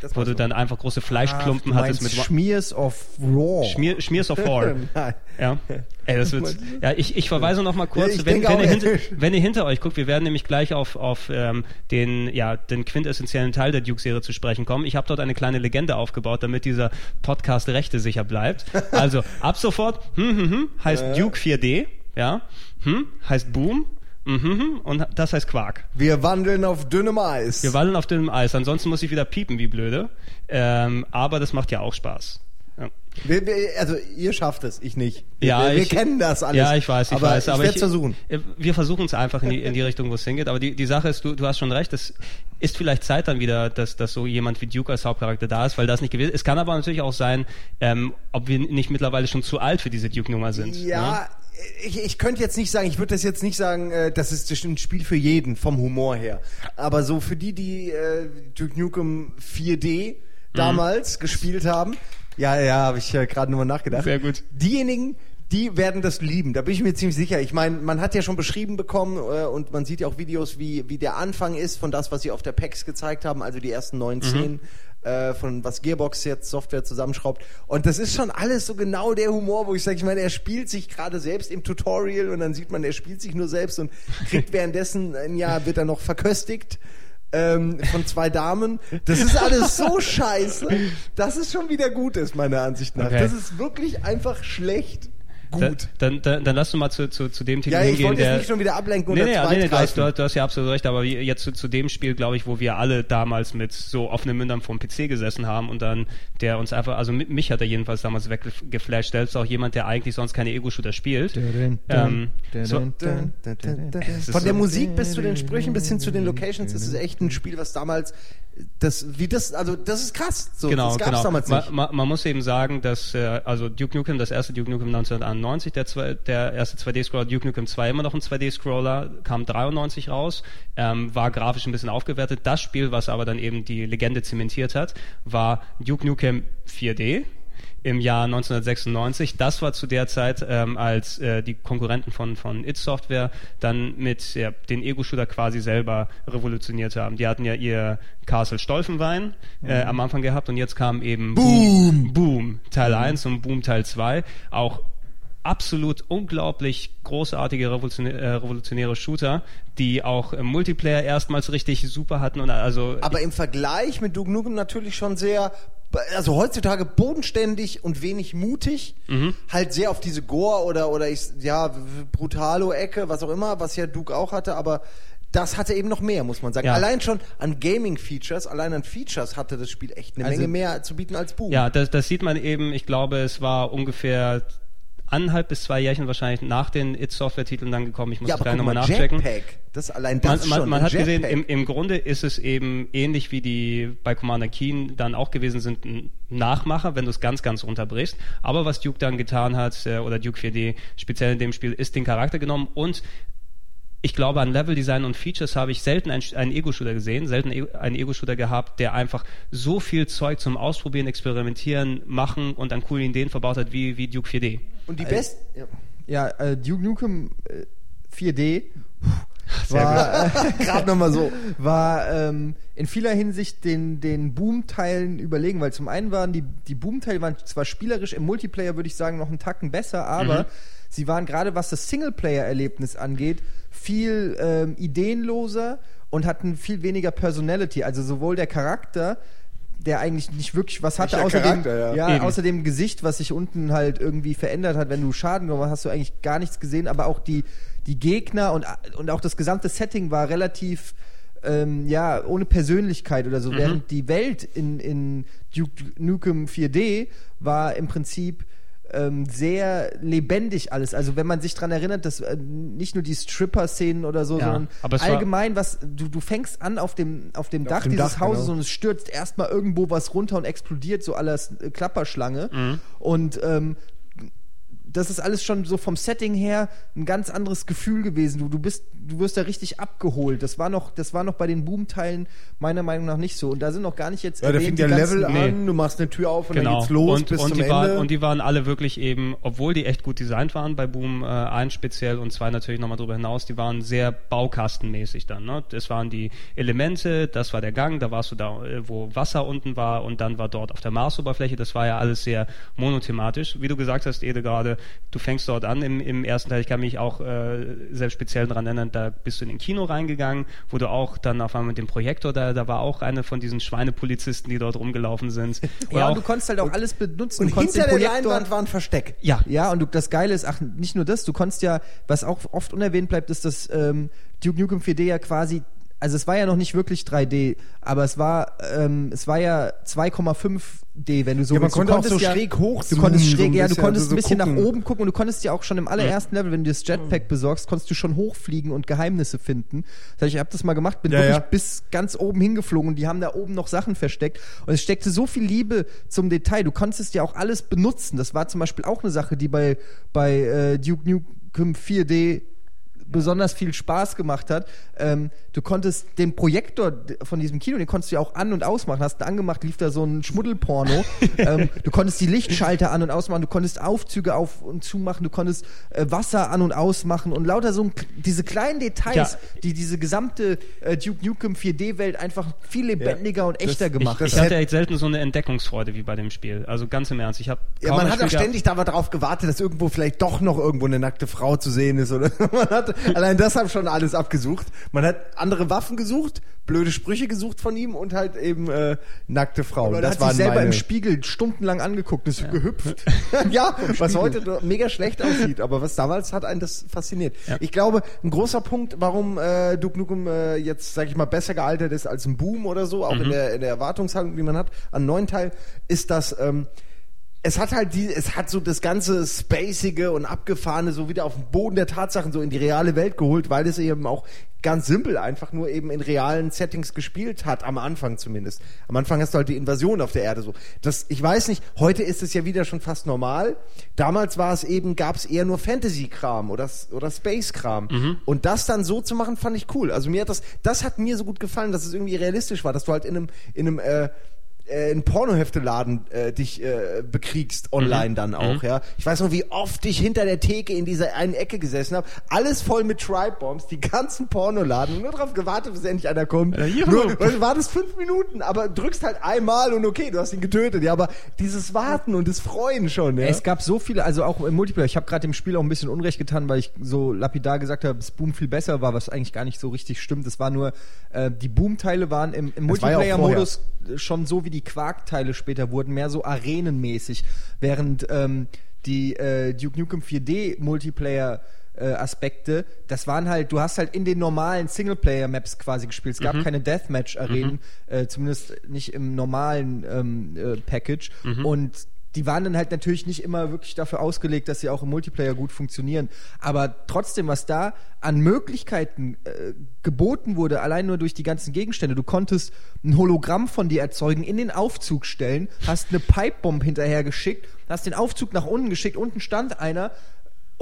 du dann, wo du dann einfach große Ach, Fleischklumpen du hattest mit Schmiers of Raw. Schmier, Schmiers of. Nein. Ja. Ey, das wird, ja, ich, ich verweise noch mal kurz, Ja, wenn, wenn, ihr hinter, wenn ihr hinter euch guckt, wir werden nämlich gleich auf, auf ähm, den, ja, den quintessentiellen Teil der Duke-Serie zu sprechen kommen. Ich habe dort eine kleine Legende aufgebaut, damit dieser Podcast rechte sicher bleibt. Also, ab sofort, hm, hm, hm, heißt Duke 4D, ja, hm, heißt Boom, mhm, hm, und das heißt Quark. Wir wandeln auf dünnem Eis. Wir wallen auf dünnem Eis, ansonsten muss ich wieder piepen wie blöde, ähm, aber das macht ja auch Spaß. Ja. Wir, wir, also ihr schafft es, ich nicht. Ja, wir, wir ich- kennen das alles. Ja, ich weiß, ich aber weiß. ich aber werde versuchen. äh, Wir versuchen es einfach in die, in die Richtung, wo es hingeht. Aber die, die Sache ist, du, du hast schon recht, es ist vielleicht Zeit dann wieder, dass, dass so jemand wie Duke als Hauptcharakter da ist, weil das nicht gewesen ist. Es kann aber natürlich auch sein, ähm, ob wir nicht mittlerweile schon zu alt für diese Duke-Nummer sind. Ja, Ne? Ich, ich könnte jetzt nicht sagen, ich würde das jetzt nicht sagen, äh, das ist ein Spiel für jeden vom Humor her. Aber so für die, die äh, Duke Nukem 4D damals gespielt haben, ja, ja, habe ich äh, gerade nur mal nachgedacht. Sehr gut. Diejenigen, die werden das lieben. Da bin ich mir ziemlich sicher. Ich meine, man hat ja schon beschrieben bekommen äh, und man sieht ja auch Videos, wie, wie der Anfang ist von das, was sie auf der PAX gezeigt haben, also die ersten neun Szenen. Äh, von was Gearbox jetzt Software zusammenschraubt. Und das ist schon alles so genau der Humor, wo ich sage, ich meine, er spielt sich gerade selbst im Tutorial und dann sieht man, er spielt sich nur selbst und kriegt währenddessen ein Jahr wird er noch verköstigt ähm, von zwei Damen. Das ist alles so scheiße, dass es schon wieder gut ist, meiner Ansicht nach. Okay. Das ist wirklich einfach schlecht gut. Da, dann, dann, dann lass du mal zu, zu, zu dem Titel ja, ich hingehen, wollte jetzt nicht schon wieder ablenken Nee, oder nee, nee, nee du, hast, du, du hast ja absolut recht, aber jetzt zu, zu dem Spiel, glaube ich, wo wir alle damals mit so offenen Mündern vorm PC gesessen haben und dann der uns einfach, also mit, mich hat er jedenfalls damals weggeflasht, selbst auch jemand, der eigentlich sonst keine Ego-Shooter spielt. Ähm, Von der Musik bis zu den Sprüchen bis hin zu den Locations ist es echt ein Spiel, was damals das wie das also das ist krass. So, genau, das gab's genau. damals Ma, nicht. ma, man muss eben sagen, dass äh, also Duke Nukem, das erste Duke Nukem 1991, der, zwei, der erste 2D-Scroller, Duke Nukem 2 immer noch ein 2D-Scroller, kam 93 raus, ähm, war grafisch ein bisschen aufgewertet. Das Spiel, was aber dann eben die Legende zementiert hat, war Duke Nukem 4D im Jahr 1996. Das war zu der Zeit, ähm, als äh, die Konkurrenten von, von It Software dann mit ja, den Ego-Shooter quasi selber revolutioniert haben. Die hatten ja ihr Castle Stolfenwein äh, am Anfang gehabt und jetzt kam eben Boom, Boom Teil 1 und Boom Teil 2. Auch absolut unglaublich großartige revolutionä äh, revolutionäre Shooter, die auch im Multiplayer erstmals richtig super hatten und also Aber im Vergleich mit Duke Nukem natürlich schon sehr also heutzutage bodenständig und wenig mutig, Mhm. halt sehr auf diese Gore oder oder ich, ja Brutalo-Ecke, was auch immer, was ja Duke auch hatte, aber das hatte eben noch mehr, muss man sagen. Ja. Allein schon an Gaming-Features, allein an Features hatte das Spiel echt eine Also- Menge mehr zu bieten als Boom. Ja, das, das sieht man eben, ich glaube, es war ungefähr anderthalb bis zwei Jährchen wahrscheinlich nach den It-Software-Titeln dann gekommen. Ich muss ja gleich nochmal nachchecken. Jetpack, das allein das Man, man, man hat gesehen, Jetpack. im, im Grunde ist es eben ähnlich wie die bei Commander Keen dann auch gewesen sind, ein Nachmacher, wenn du es ganz, ganz runterbrichst. Aber was Duke dann getan hat, äh, oder Duke 4D speziell in dem Spiel, ist den Charakter genommen und ich glaube, an Leveldesign und Features habe ich selten einen, einen Ego-Shooter gesehen, selten e- einen Ego-Shooter gehabt, der einfach so viel Zeug zum Ausprobieren, Experimentieren, Machen und an coolen Ideen verbaut hat wie, wie Duke 4D. und die best ja. Ja, äh, Duke Nukem äh, 4D war, äh, gerade nochmal so. war ähm, in vieler Hinsicht den, den Boom-Teilen überlegen, weil zum einen waren die, die Boom-Teile waren zwar spielerisch im Multiplayer, würde ich sagen, noch einen Tacken besser, aber sie waren gerade was das Singleplayer-Erlebnis angeht, viel ähm, ideenloser und hatten viel weniger Personality. Also sowohl der Charakter, der eigentlich nicht wirklich was hatte, außer dem, ja. ja, außer dem Gesicht, was sich unten halt irgendwie verändert hat, wenn du Schaden genommen hast, hast du eigentlich gar nichts gesehen, aber auch die, die Gegner und, und auch das gesamte Setting war relativ ähm, ja, ohne Persönlichkeit oder so, Mhm. während die Welt in, in Duke Nukem 4D war im Prinzip ähm, sehr lebendig alles. Also wenn man sich dran erinnert, dass äh, nicht nur die Stripper-Szenen oder so, Ja, sondern allgemein, was du, du fängst an auf dem, auf dem Dach dem dieses Dach, Hauses genau. und es stürzt erstmal irgendwo was runter und explodiert, so alles äh, Klapperschlange. Mhm. Und ähm, das ist alles schon so vom Setting her ein ganz anderes Gefühl gewesen. Du, du bist, du wirst da richtig abgeholt. Das war noch, das war noch bei den Boom-Teilen meiner Meinung nach nicht so. Und da sind noch gar nicht jetzt Ja, da erwähnt fängt der Level Nee. an, du machst eine Tür auf und dann Genau. geht's los und, bis und zum die Ende. Waren, und die waren alle wirklich eben, obwohl die echt gut designt waren bei Boom äh, 1 speziell und 2 natürlich nochmal drüber hinaus, die waren sehr baukastenmäßig dann. Ne? Das waren die Elemente, das war der Gang, da warst du da, äh, wo Wasser unten war und dann war dort auf der Marsoberfläche, das war ja alles sehr monothematisch. Wie du gesagt hast, Ede, gerade, du fängst dort an im, im ersten Teil, ich kann mich auch äh, sehr speziell daran erinnern, da bist du in den Kino reingegangen, wo du auch dann auf einmal mit dem Projektor, da, da war auch eine von diesen Schweinepolizisten, die dort rumgelaufen sind. Oder Ja, auch, und du konntest halt auch alles benutzen. und hinter der Leinwand war ein Versteck. ja, Ja, und du, das Geile ist, ach, nicht nur das, du konntest ja, was auch oft unerwähnt bleibt, ist, dass ähm, Duke Nukem 4D ja quasi, also es war ja noch nicht wirklich 3D, aber es war, ähm, es war ja 2,5D, wenn du so Ja, man willst. Du konnte auch konntest so ja, schräg hoch Du konntest so schräg, ein ja, du konntest also ein bisschen so nach gucken. oben gucken und du konntest ja auch schon im allerersten Level, wenn du das Jetpack besorgst, konntest du schon hochfliegen und Geheimnisse finden. Das heißt, ich habe das mal gemacht, bin Ja, wirklich ja. bis ganz oben hingeflogen und die haben da oben noch Sachen versteckt. Und es steckte so viel Liebe zum Detail. Du konntest ja auch alles benutzen. Das war zum Beispiel auch eine Sache, die bei, bei äh, Duke Nukem 4D besonders viel Spaß gemacht hat. Ähm, du konntest den Projektor von diesem Kino, den konntest du ja auch an- und ausmachen. Hast du angemacht, lief da so ein Schmuddelporno. ähm, du konntest die Lichtschalter an- und ausmachen, du konntest Aufzüge auf- und zumachen, du konntest äh, Wasser an- und ausmachen und lauter so ein, diese kleinen Details, Ja. die diese gesamte äh, Duke Nukem 4D-Welt einfach viel lebendiger und echter gemacht Ich, ich hat. hatte echt selten so eine Entdeckungsfreude wie bei dem Spiel. Also ganz im Ernst. Ich habe Ja, man hat auch ständig da darauf gewartet, dass irgendwo vielleicht doch noch irgendwo eine nackte Frau zu sehen ist. Oder man hat allein das haben schon alles abgesucht. Man hat andere Waffen gesucht, blöde Sprüche gesucht von ihm und halt eben äh, nackte Frauen. Oder das hat sich selber meine. im Spiegel stundenlang angeguckt, ist gehüpft. ja, was heute mega schlecht aussieht, aber was damals hat einen das fasziniert. Ja. Ich glaube, ein großer Punkt, warum äh, Duke Nukem äh, jetzt, sag ich mal, besser gealtert ist als ein Boom oder so, auch in, der, in der Erwartungshaltung, die man hat, an neuen Teil, ist das, ähm, es hat halt die, es hat so das ganze Spacige und Abgefahrene so wieder auf den Boden der Tatsachen so in die reale Welt geholt, weil es eben auch ganz simpel einfach nur eben in realen Settings gespielt hat, am Anfang zumindest. Am Anfang hast du halt die Invasion auf der Erde so. Das, ich weiß nicht, heute ist es ja wieder schon fast normal. Damals war es eben, gab es eher nur Fantasy-Kram oder, oder Space-Kram. Und das dann so zu machen, fand ich cool. Also mir hat das, das hat mir so gut gefallen, dass es irgendwie realistisch war, dass du halt in einem, in einem, äh, äh, in Pornohefteladen äh, dich äh, bekriegst online dann auch, ja. Ich weiß noch, wie oft ich hinter der Theke in dieser einen Ecke gesessen habe, alles voll mit Tribe Bombs, die ganzen Pornoladen, nur darauf gewartet, bis endlich einer kommt. Äh, juhu. nur, du wartest fünf Minuten, aber drückst halt einmal und okay, du hast ihn getötet, ja, aber dieses Warten und das Freuen schon, ja. Es gab so viele, also auch im Multiplayer. Ich habe gerade dem Spiel auch ein bisschen Unrecht getan, weil ich so lapidar gesagt habe, dass Boom viel besser war, was eigentlich gar nicht so richtig stimmt. Es war nur, äh, die Boom-Teile waren im, im war ja Multiplayer-Modus schon so wie die Quark-Teile später wurden, mehr so arenenmäßig. Während ähm, die äh, Duke Nukem 4D Multiplayer äh, Aspekte, das waren halt, du hast halt in den normalen Singleplayer-Maps quasi gespielt. Es gab keine Deathmatch-Arenen, äh, zumindest nicht im normalen ähm, äh, Package. Und die waren dann halt natürlich nicht immer wirklich dafür ausgelegt, dass sie auch im Multiplayer gut funktionieren. Aber trotzdem, was da an Möglichkeiten äh, geboten wurde, allein nur durch die ganzen Gegenstände. Du konntest ein Hologramm von dir erzeugen, in den Aufzug stellen, hast eine Pipebomb hinterher geschickt, hast den Aufzug nach unten geschickt, unten stand einer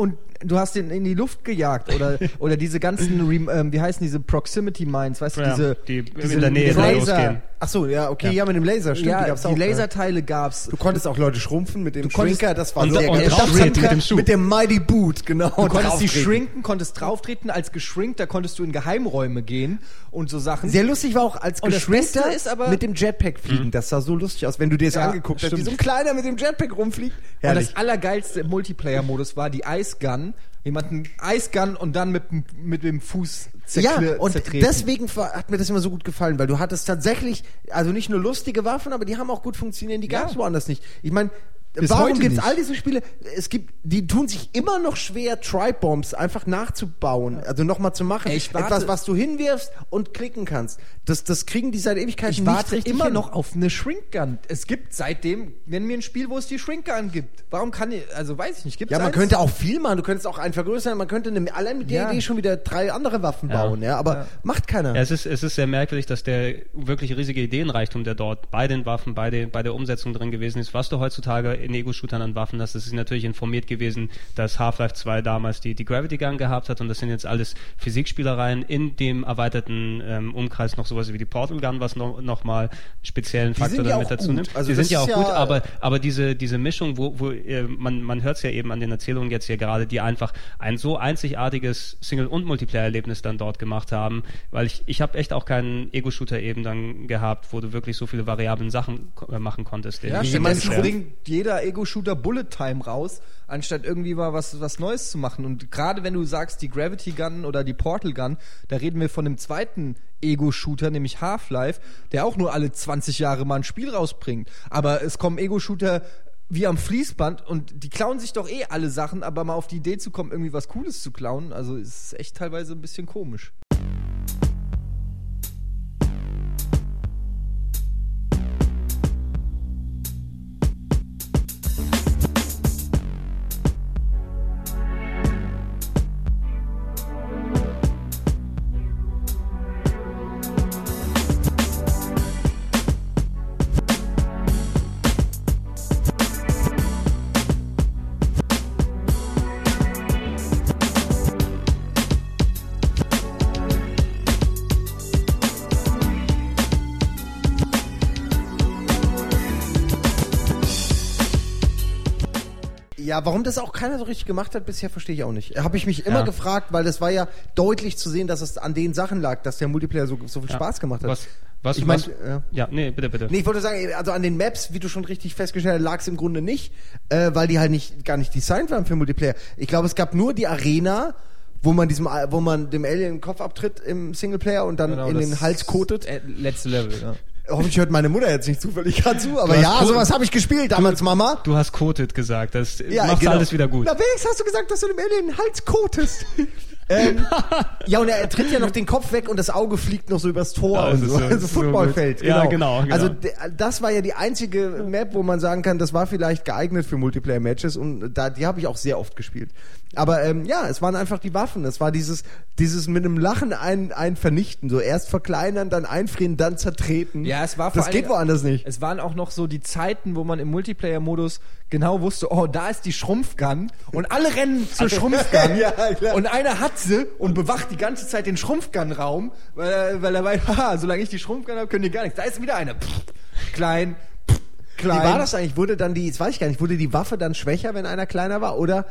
und du hast den in die Luft gejagt oder oder diese ganzen ähm, wie heißen diese Proximity Mines, weißt du, Ja, diese die in diese der Nähe Laser. Ach so, ja, okay, ja, mit dem Laser, stimmt, ja, die gab's die auch. ja. Laserteile gab's. Du konntest auch Leute schrumpfen mit dem konntest- Shrinker, das war und- sehr und geil. drauftreten mit dem Schuh. Mit dem Mighty Boot, genau. Du konntest die drauftreten. shrinken, konntest drauftreten, als geschrinkt, da konntest du in Geheimräume gehen und so Sachen. Sehr lustig war auch als Und Beste ist aber- mit dem Jetpack fliegen. Das sah so lustig aus, wenn du dir das Ja, angeguckt hast, wie so ein kleiner mit dem Jetpack rumfliegt. und Herrlich. das allergeilste im Multiplayer-Modus war die Ice Gun. Jemanden Ice Gun und dann mit, dem- mit dem Fuß Ja, zerkle- und zertreten. deswegen hat mir das immer so gut gefallen, weil du hattest tatsächlich, also nicht nur lustige Waffen, aber die haben auch gut funktioniert, die Ja. gab's woanders nicht. Ich meine, Bis warum gibt's nicht. all diese Spiele? Es gibt, die tun sich immer noch schwer, Tribe-Bombs einfach nachzubauen, also nochmal zu machen. Ey, ich warte- Etwas, was du hinwirfst und klicken kannst. Das, das kriegen die seit Ewigkeiten ich nicht warte richtig immer hin. noch auf eine Shrink Gun. Es gibt seitdem, nenn mir ein Spiel, wo es die Shrink Gun gibt. Warum kann ich, also weiß ich nicht, gibt's Ja, man eins? könnte auch viel machen. Du könntest auch einen vergrößern. Man könnte eine, allein mit der Ja. Idee schon wieder drei andere Waffen Ja. bauen. Ja, aber macht keiner. Ja, es ist, es ist sehr merkwürdig, dass der wirklich riesige Ideenreichtum, der dort bei den Waffen, bei, den, bei der Umsetzung drin gewesen ist, was du heutzutage in Ego-Shootern an Waffen hast, das ist natürlich informiert gewesen, dass Half-Life 2 damals die, die Gravity Gun gehabt hat und das sind jetzt alles Physikspielereien in dem erweiterten ähm, Umkreis noch sowas wie die Portal Gun, was noch, noch mal speziellen Faktor ja damit auch dazu gut. nimmt. Also die das sind ja auch ist gut, ja- aber, aber diese, diese Mischung, wo, wo äh, man, man hört es ja eben an den Erzählungen jetzt hier gerade, die einfach ein so einzigartiges Single- und Multiplayer-Erlebnis dann dort gemacht haben, weil ich, ich habe echt auch keinen Ego-Shooter eben dann gehabt, wo du wirklich so viele variablen Sachen äh, machen konntest. Ja, ich stattdessen bisher- bringt jeder Ego-Shooter Bullet Time raus, anstatt irgendwie mal was, was Neues zu machen. Und gerade wenn du sagst, die Gravity Gun oder die Portal Gun, da reden wir von dem zweiten Ego-Shooter, nämlich Half-Life, der auch nur alle 20 Jahre mal ein Spiel rausbringt. Aber es kommen Ego-Shooter wie am Fließband und die klauen sich doch eh alle Sachen, aber mal auf die Idee zu kommen, irgendwie was Cooles zu klauen, also ist echt teilweise ein bisschen komisch. Ja, warum das auch keiner so richtig gemacht hat, bisher verstehe ich auch nicht. Habe ich mich immer Ja. gefragt, weil das war ja deutlich zu sehen, dass es an den Sachen lag, dass der Multiplayer so, so viel Ja. Spaß gemacht hat. Was, was, Ich mein, was, ja. ja, nee, bitte, bitte. Nee, ich wollte sagen, also an den Maps, wie du schon richtig festgestellt hast, lag es im Grunde nicht, äh, weil die halt nicht gar nicht designt waren für Multiplayer. Ich glaube, es gab nur die Arena, wo man diesem, wo man dem Alien den Kopf abtritt im Singleplayer und dann Genau, in den Hals kotet. äh, Letzte Level, ja. Hoffentlich hört meine Mutter jetzt nicht zufällig gerade zu, aber ja, sowas habe ich gespielt damals, Mama. Du hast Kotet gesagt, das Ja, macht genau. alles wieder gut. Na, wenigstens hast du gesagt, dass du dem Alien den Hals kotest. ähm, ja, und er tritt ja noch den Kopf weg und das Auge fliegt noch so übers Tor Ja, und so. so- Also so Footballfeld. gut. Ja, genau, genau. Also de- das war ja die einzige Map, wo man sagen kann, das war vielleicht geeignet für Multiplayer-Matches und da die habe ich auch sehr oft gespielt. Aber ähm, ja, es waren einfach die Waffen. Es war dieses, dieses mit einem Lachen ein, ein vernichten. So erst verkleinern, dann einfrieren, dann zertreten. Ja, es war vor Das geht woanders nicht. Es waren auch noch so die Zeiten, wo man im Multiplayer-Modus genau wusste, oh, da ist die Schrumpfgun und alle rennen zur Schrumpfgun Ja, klar. und einer hat sie und bewacht die ganze Zeit den Schrumpfgun-Raum, weil er, weil er weiß, haha, solange ich die Schrumpfgun habe, können die gar nichts. Da ist wieder eine. Pff, klein, pff, klein. Wie war das eigentlich? Wurde dann die, das weiß ich gar nicht, wurde die Waffe dann schwächer, wenn einer kleiner war? Oder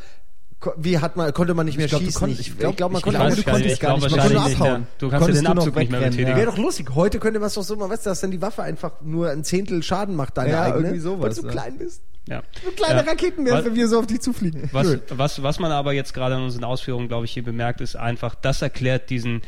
wie hat man, konnte man nicht mehr glaub, du schießen? konntest- ich ich glaub, glaub, man ich konnte weiß du gar nicht, konntest ich gar glaube nicht, man konnte nicht. abhauen. Ja. Du kannst ja den Abzug nicht mehr betätigen. Wäre doch lustig. Heute könnte man es doch so, man weiß, dass dann die Waffe einfach nur ein Zehntel Schaden macht, deine Ja, eigene. irgendwie sowas, Weil du ja. klein bist. Ja. So kleine Ja. Raketenwerfer, wie so auf dich zufliegen. Was, was, was man aber jetzt gerade in unseren Ausführungen, glaube ich, hier bemerkt, ist einfach, das erklärt diesen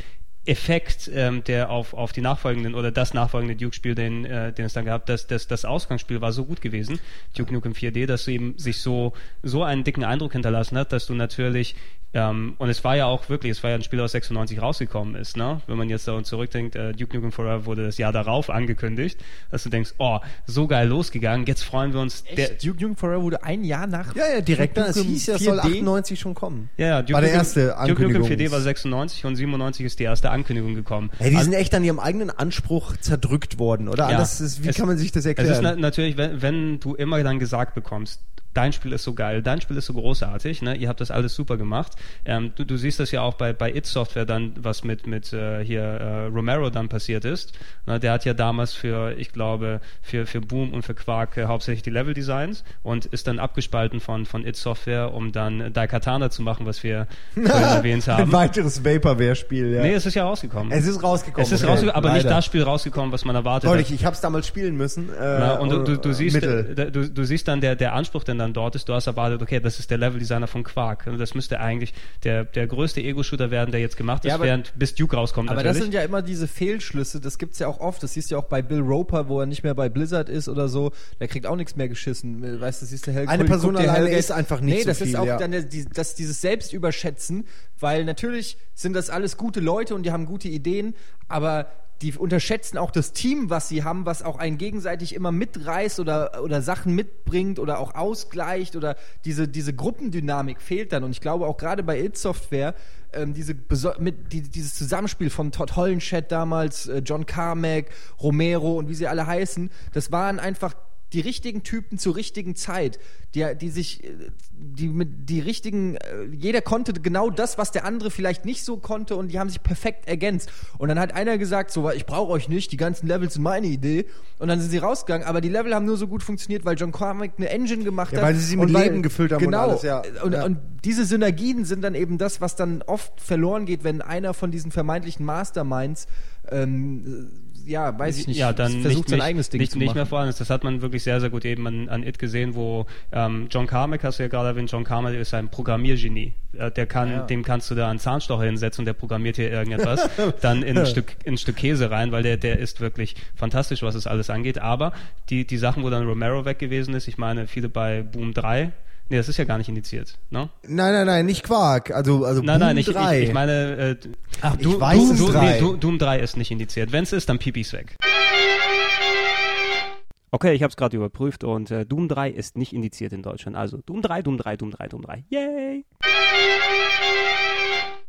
Effekt, ähm, der auf, auf die nachfolgenden oder das nachfolgende Duke-Spiel, den, äh, den es dann gab, dass das, das Ausgangsspiel war so gut gewesen, Duke Nukem 4D, dass du eben sich so, so einen dicken Eindruck hinterlassen hat, dass du natürlich ähm, und es war ja auch wirklich, es war ja ein Spiel aus 96 rausgekommen ist, ne? Wenn man jetzt da zurückdenkt, äh, Duke Nukem Forever wurde das Jahr darauf angekündigt, dass du denkst, oh, so geil losgegangen, jetzt freuen wir uns. Der, Duke Nukem Forever wurde ein Jahr nach Ja, ja, direkt dann. Es hieß ja, soll 4D. 98 schon kommen. Ja, ja, Duke War der Nukem- erste Duke Nukem Ankündigungs- 4D war 96 und 97 ist die erste Ankündigung gekommen. Hey, die Also- sind echt an ihrem eigenen Anspruch zerdrückt worden, oder? Ja. Anders wie Es- kann man sich das Es erklären? ist na natürlich, wenn, wenn du immer dann gesagt bekommst, dein Spiel ist so geil, dein Spiel ist so großartig, ne? ihr habt das alles super gemacht. Ähm, du, du siehst das ja auch bei, bei It Software dann, was mit, mit äh, hier äh, Romero dann passiert ist. Ne? Der hat ja damals für, ich glaube, für, für Boom und für Quark äh, hauptsächlich die Level-Designs und ist dann abgespalten von, von It Software, um dann Daikatana zu machen, was wir erwähnt Ein haben. weiteres Vaporware-Spiel, ja. Nee, es ist ja rausgekommen. es ist rausgekommen. Es ist okay. rausgekommen, aber nicht Leider. das Spiel rausgekommen, was man erwartet hat. Deutlich, ich habe es damals spielen müssen. Äh, Ja, und du, du, du, äh, siehst, äh, du, du siehst dann der, der Anspruch, der dann dort ist. Du hast erwartet, okay, das ist der Leveldesigner von Quark. Also das müsste eigentlich der, der größte Ego-Shooter werden, der jetzt gemacht ist, Ja, aber- während bis Duke rauskommt. Aber natürlich. das sind ja immer diese Fehlschlüsse, das gibt's ja auch oft. Das siehst du ja auch bei Bill Roper, wo er nicht mehr bei Blizzard ist oder so. Der kriegt auch nichts mehr geschissen. Weißt du, siehst du Hell Eine Person alleine ist einfach nicht Nee, so das viel, ist auch ja. dann die, das, dieses Selbstüberschätzen, weil natürlich sind das alles gute Leute und die haben gute Ideen, aber die unterschätzen auch das Team, was sie haben, was auch einen gegenseitig immer mitreißt oder, oder Sachen mitbringt oder auch ausgleicht oder diese, diese Gruppendynamik fehlt dann. Und ich glaube auch gerade bei It Software, ähm, diese mit, die, dieses Zusammenspiel von Todd Hollenschett damals, äh, John Carmack, Romero und wie sie alle heißen, das waren einfach die richtigen Typen zur richtigen Zeit, die, die sich, äh, die mit die richtigen, äh, jeder konnte genau das, was der andere vielleicht nicht so konnte und die haben sich perfekt ergänzt. Und dann hat einer gesagt, so, ich brauche euch nicht, die ganzen Levels sind meine Idee. Und dann sind sie rausgegangen, aber die Level haben nur so gut funktioniert, weil John Carmack eine Engine gemacht Ja, hat. weil sie sie mit und weil- Leben gefüllt haben und genau. alles, ja. Und, Ja. und diese Synergien sind dann eben das, was dann oft verloren geht, wenn einer von diesen vermeintlichen Masterminds ähm, ja, weiß ich nicht, ja, dann versucht nicht, sein nicht, eigenes Ding nicht, zu nicht machen. mehr vorhanden ist. Das hat man wirklich sehr, sehr gut eben an, an It gesehen, wo ähm, John Carmack, hast du ja gerade erwähnt, John Carmack ist ein Programmiergenie. Äh, Der kann, Ja. dem kannst du da einen Zahnstocher hinsetzen und der programmiert hier irgendetwas dann in ein Stück, in ein Stück Käse rein, weil der, der ist wirklich fantastisch, was es alles angeht. Aber die, die Sachen, wo dann Romero weg gewesen ist, ich meine, viele bei Boom 3, nee, das ist ja gar nicht indiziert, ne? Nein, nein, nein, nicht Quark. Also, also Nein, Boom nein, ich, 3. ich, ich meine, äh, Ach, ich Du- weiß Doom, es Doom, 3. nee, Doom, Doom 3 ist nicht indiziert. Wenn es ist, dann Pipis weg. Okay, ich habe es gerade überprüft und äh, Doom 3 ist nicht indiziert in Deutschland. Also Doom 3, Doom 3, Doom 3, Doom 3. Yay!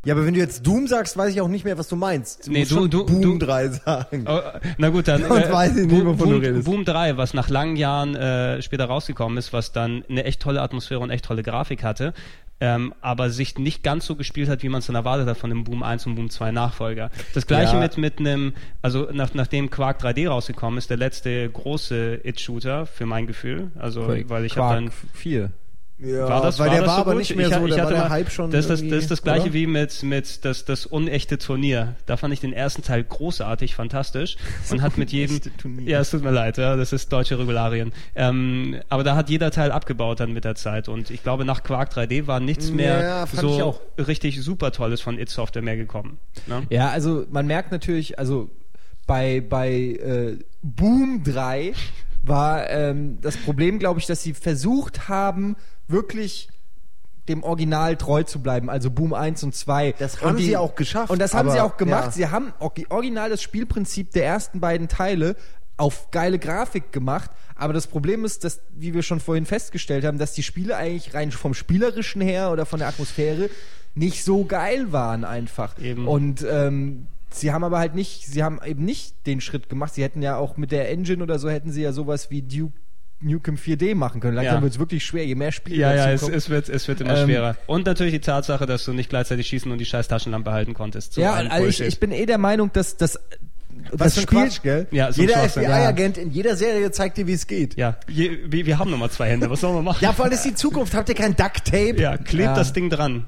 Ja, aber wenn du jetzt Doom sagst, weiß ich auch nicht mehr, was du meinst. Du Nee, du- du- Boom du- 3 sagen. Oh, na gut, dann. Und weiß ich nicht, Boom, wovon du Boom, redest. Boom 3, was nach langen Jahren äh, später rausgekommen ist, was dann eine echt tolle Atmosphäre und echt tolle Grafik hatte, ähm, aber sich nicht ganz so gespielt hat, wie man es dann erwartet hat von dem Boom 1 und Boom 2 Nachfolger. Das gleiche Ja. mit mit einem, also nach, nachdem Quark 3D rausgekommen ist, der letzte große It-Shooter für mein Gefühl, also weil ich habe dann 4. Ja, war das, weil war der das war so aber gut? nicht mehr ich, so, ich der mal- Hype schon Das ist das, das, ist das gleiche oder? wie mit, mit das, das unechte Turnier. Da fand ich den ersten Teil großartig, fantastisch und hat mit jedem. Turnier. Ja, es tut mir leid, ja, das ist deutsche Regularien. Ähm, aber da hat jeder Teil abgebaut dann mit der Zeit und ich glaube nach Quark 3D war nichts mehr Ja, so richtig super Tolles von It Software mehr gekommen. Ne? Ja, also man merkt natürlich, also bei, bei äh, Boom 3 war ähm, das Problem, glaube ich, dass sie versucht haben, wirklich dem Original treu zu bleiben, also Boom 1 und 2. Das haben sie auch geschafft, Und das haben sie aber, auch gemacht. ja. Sie haben original das Spielprinzip der ersten beiden Teile auf geile Grafik gemacht, aber das Problem ist, dass, wie wir schon vorhin festgestellt haben, dass die Spiele eigentlich rein vom Spielerischen her oder von der Atmosphäre nicht so geil waren einfach. Eben. Und ähm, sie haben aber halt nicht, sie haben eben nicht den Schritt gemacht. Sie hätten ja auch mit der Engine oder so hätten sie ja sowas wie Duke Nukem 4D machen können. Langsam Ja. wird es wirklich schwer, je mehr Spiele Ja, ja, es, es, wird, es wird immer Ähm, schwerer. Und natürlich die Tatsache, dass du nicht gleichzeitig schießen und die scheiß Taschenlampe halten konntest. So ja, also ich, ich bin eh der Meinung, dass das Was das Spiel Quatsch, gell? Ja, Jeder. FBI-Agent in jeder Serie zeigt dir, wie es geht. ja, je, wir, wir haben noch mal zwei Hände. Was sollen wir machen? Ja, vor allem ist die Zukunft. Habt ihr kein Duct-Tape? ja klebt Ja. das Ding dran.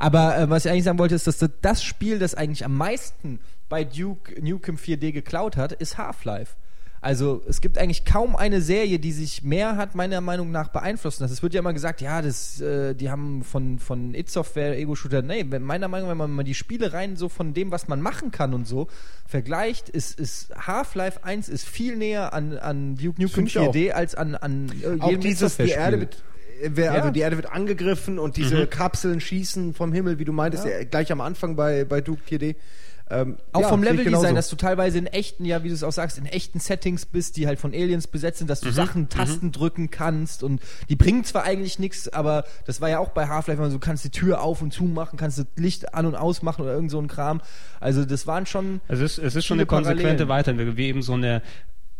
Aber äh, was ich eigentlich sagen wollte, ist, dass das, Spiel, das eigentlich am meisten bei Duke Nukem 4D geklaut hat, ist Half-Life. Also es gibt eigentlich kaum eine Serie, die sich mehr hat meiner Meinung nach beeinflussen lassen. Es wird ja immer gesagt, ja, das, äh, die haben von von It Software Ego-Shooter. Nee, wenn- meiner Meinung nach, wenn man mal die Spiele rein so von dem, was man machen kann und so vergleicht, ist, ist Half-Life 1 ist viel näher an, an Duke Nukem Find ich auch. 4D als an, an äh, Auch jedem dieses, die. Erde äh, wer- also die Erde wird angegriffen und diese Kapseln schießen vom Himmel, wie du meintest, ja. gleich am Anfang bei, bei Duke 4D. Ähm, Auch ja, vom Leveldesign, genauso. dass du teilweise in echten, ja, wie du es auch sagst, in echten Settings bist, die halt von Aliens besetzt sind, Mhm. dass du Sachen, Tasten drücken kannst und die bringen zwar eigentlich nichts, aber das war ja auch bei Half-Life, wenn man so du kannst die Tür auf und zu machen, kannst das Licht an und aus machen oder irgend so ein Kram. Also das waren schon Es ist, es ist schon eine konsequente Parallelen. Weiterentwicklung, wie eben so eine,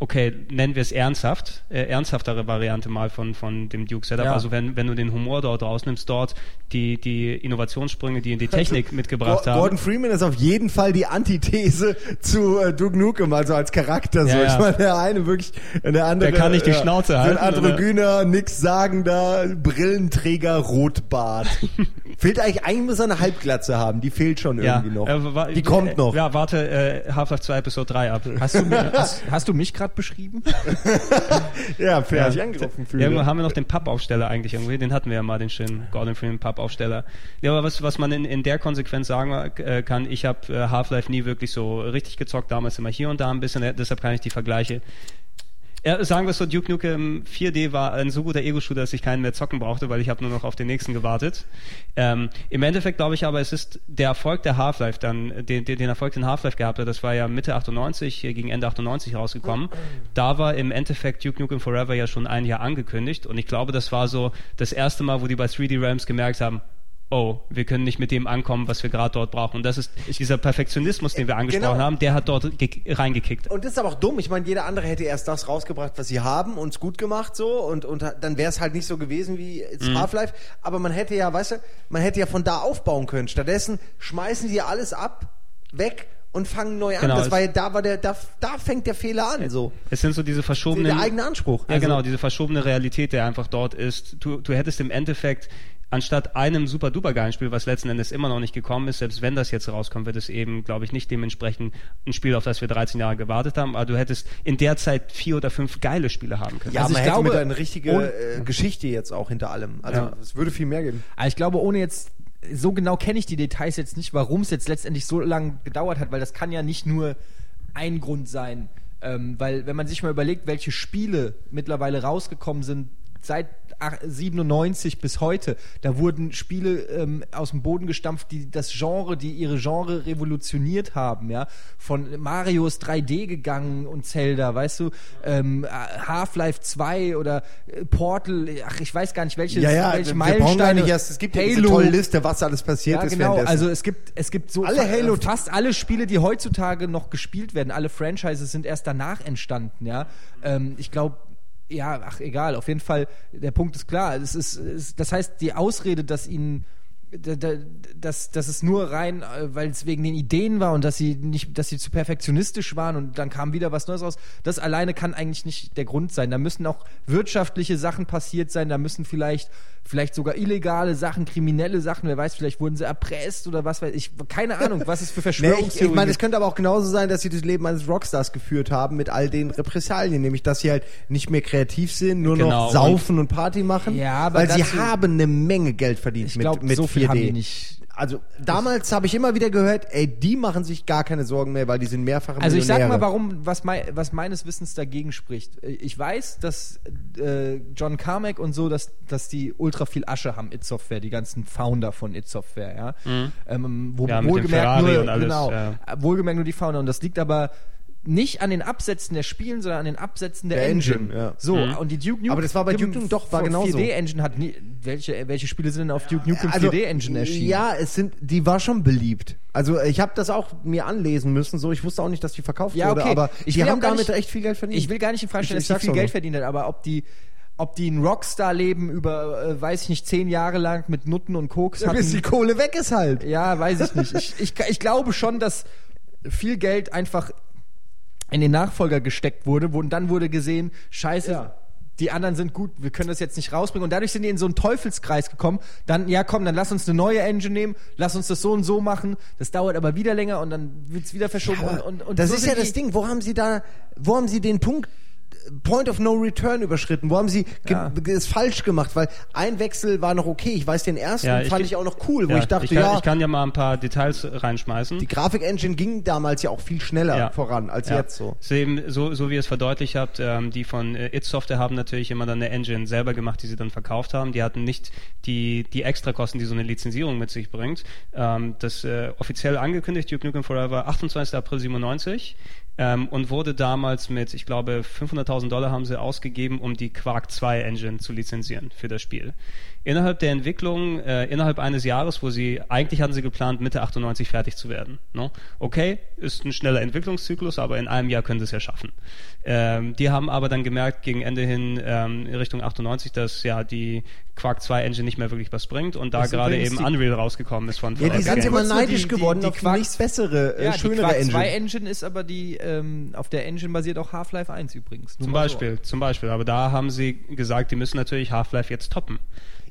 okay, nennen wir es ernsthaft, äh, ernsthaftere Variante mal von, von dem Duke Setup. Ja. Also wenn, wenn du den Humor dort rausnimmst, dort die, die Innovationssprünge, die die Technik mitgebracht Gor- haben. Gordon Freeman ist auf jeden Fall die Antithese zu äh, Duke Nukem, also als Charakter. So. Ja, ja. Ich meine, der eine wirklich, der andere. Der kann nicht die Schnauze so halten, Ein androgyner, nix sagender, Brillenträger, Rotbart. fehlt eigentlich, eigentlich muss er eine Halbglatze haben. Die fehlt schon ja, irgendwie noch. äh, die kommt noch. Ja, warte, äh, Half-Life 2 Episode 3 ab. Hast du, mir- hast, hast du mich gerade beschrieben? Ja, vielleicht Ja. angegriffen fühle. Irgendwo haben wir noch den Pappaufsteller eigentlich irgendwie. Den hatten wir ja mal, den schönen Gordon Freeman Pappaufsteller. Ja, aber was, was man in, in der Konsequenz sagen äh, kann, ich habe äh, Half-Life nie wirklich so richtig gezockt, damals immer hier und da ein bisschen, deshalb kann ich die Vergleiche. Ja, sagen wir es so, Duke Nukem 4D war ein so guter Ego-Shooter, dass ich keinen mehr zocken brauchte, weil ich habe nur noch auf den nächsten gewartet. Ähm, Im Endeffekt glaube ich aber, es ist der Erfolg der Half-Life dann, den, den, Erfolg, den Half-Life gehabt hat, das war ja Mitte 98, äh, gegen Ende 98 rausgekommen. Da war im Endeffekt Duke Nukem Forever ja schon ein Jahr angekündigt und ich glaube, das war so das erste Mal, wo die bei 3D Realms gemerkt haben, oh, wir können nicht mit dem ankommen, was wir gerade dort brauchen. Und das ist dieser Perfektionismus, den wir angesprochen Genau. haben, der hat dort ge- reingekickt. Und das ist aber auch dumm. Ich meine, jeder andere hätte erst das rausgebracht, was sie haben, und es gut gemacht so. Und, und dann wäre es halt nicht so gewesen wie Mhm. Half-Life. Aber man hätte ja, weißt du, man hätte ja von da aufbauen können. Stattdessen schmeißen die alles ab, weg und fangen neu an. Genau, das war ja, da war der, da, da fängt der Fehler an. So. Es sind so diese verschobenen... Der eigene Anspruch. Ja, Also- genau, diese verschobene Realität, der einfach dort ist. Du, du hättest im Endeffekt anstatt einem super duper geilen Spiel, was letzten Endes immer noch nicht gekommen ist, selbst wenn das jetzt rauskommt, wird es eben, glaube ich, nicht dementsprechend ein Spiel, auf das wir 13 Jahre gewartet haben, aber du hättest in der Zeit vier oder fünf geile Spiele haben können. Ja, Also man ich hätte glaube, mit eine richtige äh, Geschichte jetzt auch hinter allem. Also Ja. es würde viel mehr geben. Aber ich glaube, ohne jetzt, so genau kenne ich die Details jetzt nicht, warum es jetzt letztendlich so lange gedauert hat, weil das kann ja nicht nur ein Grund sein. Ähm, weil, wenn man sich mal überlegt, welche Spiele mittlerweile rausgekommen sind, seit ach- 97 bis heute, da wurden Spiele ähm, aus dem Boden gestampft, die das Genre, die ihre Genre revolutioniert haben, ja. Von Mario ist 3D gegangen und Zelda, weißt du, ähm, Half-Life 2 oder äh, Portal, ach, ich weiß gar nicht, welche, welche wir brauchen gar Meilensteine. erst, es gibt ja Halo. tolle Liste, was alles passiert Ja, ist. genau. Also es gibt, es gibt so Alle Halo- fast alle Spiele, die heutzutage noch gespielt werden, alle Franchises sind erst danach entstanden, ja. Ähm, ich glaube, ja, ach egal, auf jeden Fall, der Punkt ist klar. Es ist, es, das heißt, die Ausrede, dass ihnen dass, dass es nur rein, äh, weil es wegen den Ideen war und dass sie nicht, dass sie zu perfektionistisch waren und dann kam wieder was Neues raus. Das alleine kann eigentlich nicht der Grund sein. Da müssen auch wirtschaftliche Sachen passiert sein, da müssen vielleicht, vielleicht sogar illegale Sachen, kriminelle Sachen, wer weiß, vielleicht wurden sie erpresst oder was weiß ich. Keine Ahnung, was es für Nee, ich Verschwörungstheorien ich meine, es könnte aber auch genauso sein, dass sie das Leben eines Rockstars geführt haben mit all den Repressalien, nämlich dass sie halt nicht mehr kreativ sind, nur Genau, noch saufen und, Party machen, Ja, aber weil sie haben eine Menge Geld verdient Ich mit, glaube, mit so viel 4D. haben die nicht. Also damals habe ich immer wieder gehört, ey, die machen sich gar keine Sorgen mehr, weil die sind mehrfache Also ich sag mal, warum, was, mei was meines Wissens dagegen spricht. Ich weiß, dass äh, John Carmack und so, dass, dass die ultra viel Asche haben, It Software, die ganzen Founder von It Software, ja. Ähm, wo Mhm. Ja, mit dem wohlgemerkt nur, und alles, genau, ja. wohlgemerkt nur die Founder. Und das liegt aber nicht an den Absätzen der Spielen, sondern an den Absätzen der, Der Engine. Engine, ja. So, Mhm. und die Duke Nukem Aber das war bei Duke Nukem doch, war genauso. 4D Engine hat nie, welche, welche Spiele sind denn auf Duke Nukem also, 4D Engine erschienen? Ja, es sind, die war schon beliebt. Also ich habe das auch mir anlesen müssen, so ich wusste auch nicht, dass die verkauft Ja, wurde, okay. aber Ich die haben damit nicht- echt viel Geld verdient. Ich will gar nicht in Frage stellen, Ich- ich dass die viel Geld nur. verdient hat, aber ob die, ob die ein Rockstar-Leben über, äh, weiß ich nicht, zehn Jahre lang mit Nutten und Koks Ja, bis die hatten. Kohle weg ist halt. Ja, weiß ich nicht. Ich, ich, ich glaube schon, dass viel Geld einfach in den Nachfolger gesteckt wurde, wo, und dann wurde gesehen, scheiße, Ja. die anderen sind gut, wir können das jetzt nicht rausbringen. Und dadurch sind die in so einen Teufelskreis gekommen. Dann, ja komm, dann lass uns eine neue Engine nehmen, lass uns das so und so machen. Das dauert aber wieder länger und dann wird's wieder verschoben. und, und, und das so ist ja das Ding. Wo haben Sie da, wo haben Sie den Punkt Point of No Return überschritten? Wo haben Sie Ja. es falsch gemacht? Weil ein Wechsel war noch okay. Ich weiß, den ersten Ja, ich fand ich auch noch cool, wo Ja, ich dachte, ich kann, ja, ich kann ja mal ein paar Details reinschmeißen. die Grafik-Engine ging damals ja auch viel schneller voran als jetzt so. So, so wie ihr es verdeutlicht habt, ähm, die von äh, It Software haben natürlich immer dann eine Engine selber gemacht, die sie dann verkauft haben. Die hatten nicht die, die Extrakosten, die so eine Lizenzierung mit sich bringt. Ähm, das äh, offiziell angekündigt, Duke Nukem Forever, 28. April 97. Ähm, und wurde damals mit, ich glaube, 500.000 Dollar haben sie ausgegeben, um die Quark 2 Engine zu lizenzieren für das Spiel. Innerhalb der Entwicklung, äh, innerhalb eines Jahres, wo sie, eigentlich hatten sie geplant, Mitte 98 fertig zu werden. Ne? Okay, ist ein schneller Entwicklungszyklus, aber in einem Jahr können sie es ja schaffen. Ähm, die haben aber dann gemerkt, gegen Ende hin, ähm, in Richtung 98, dass ja die Quark 2 Engine nicht mehr wirklich was bringt und da gerade eben die- Unreal rausgekommen ist von, von Ja, die Epic sind immer neidisch die- die- geworden die auf die Quarks- nächst bessere, äh, Ja, die schönere Quark Engine. 2 Engine ist aber die, ähm, auf der Engine basiert auch Half-Life 1 übrigens. Zum so. Beispiel, zum Beispiel. Aber da haben sie gesagt, die müssen natürlich Half-Life jetzt toppen.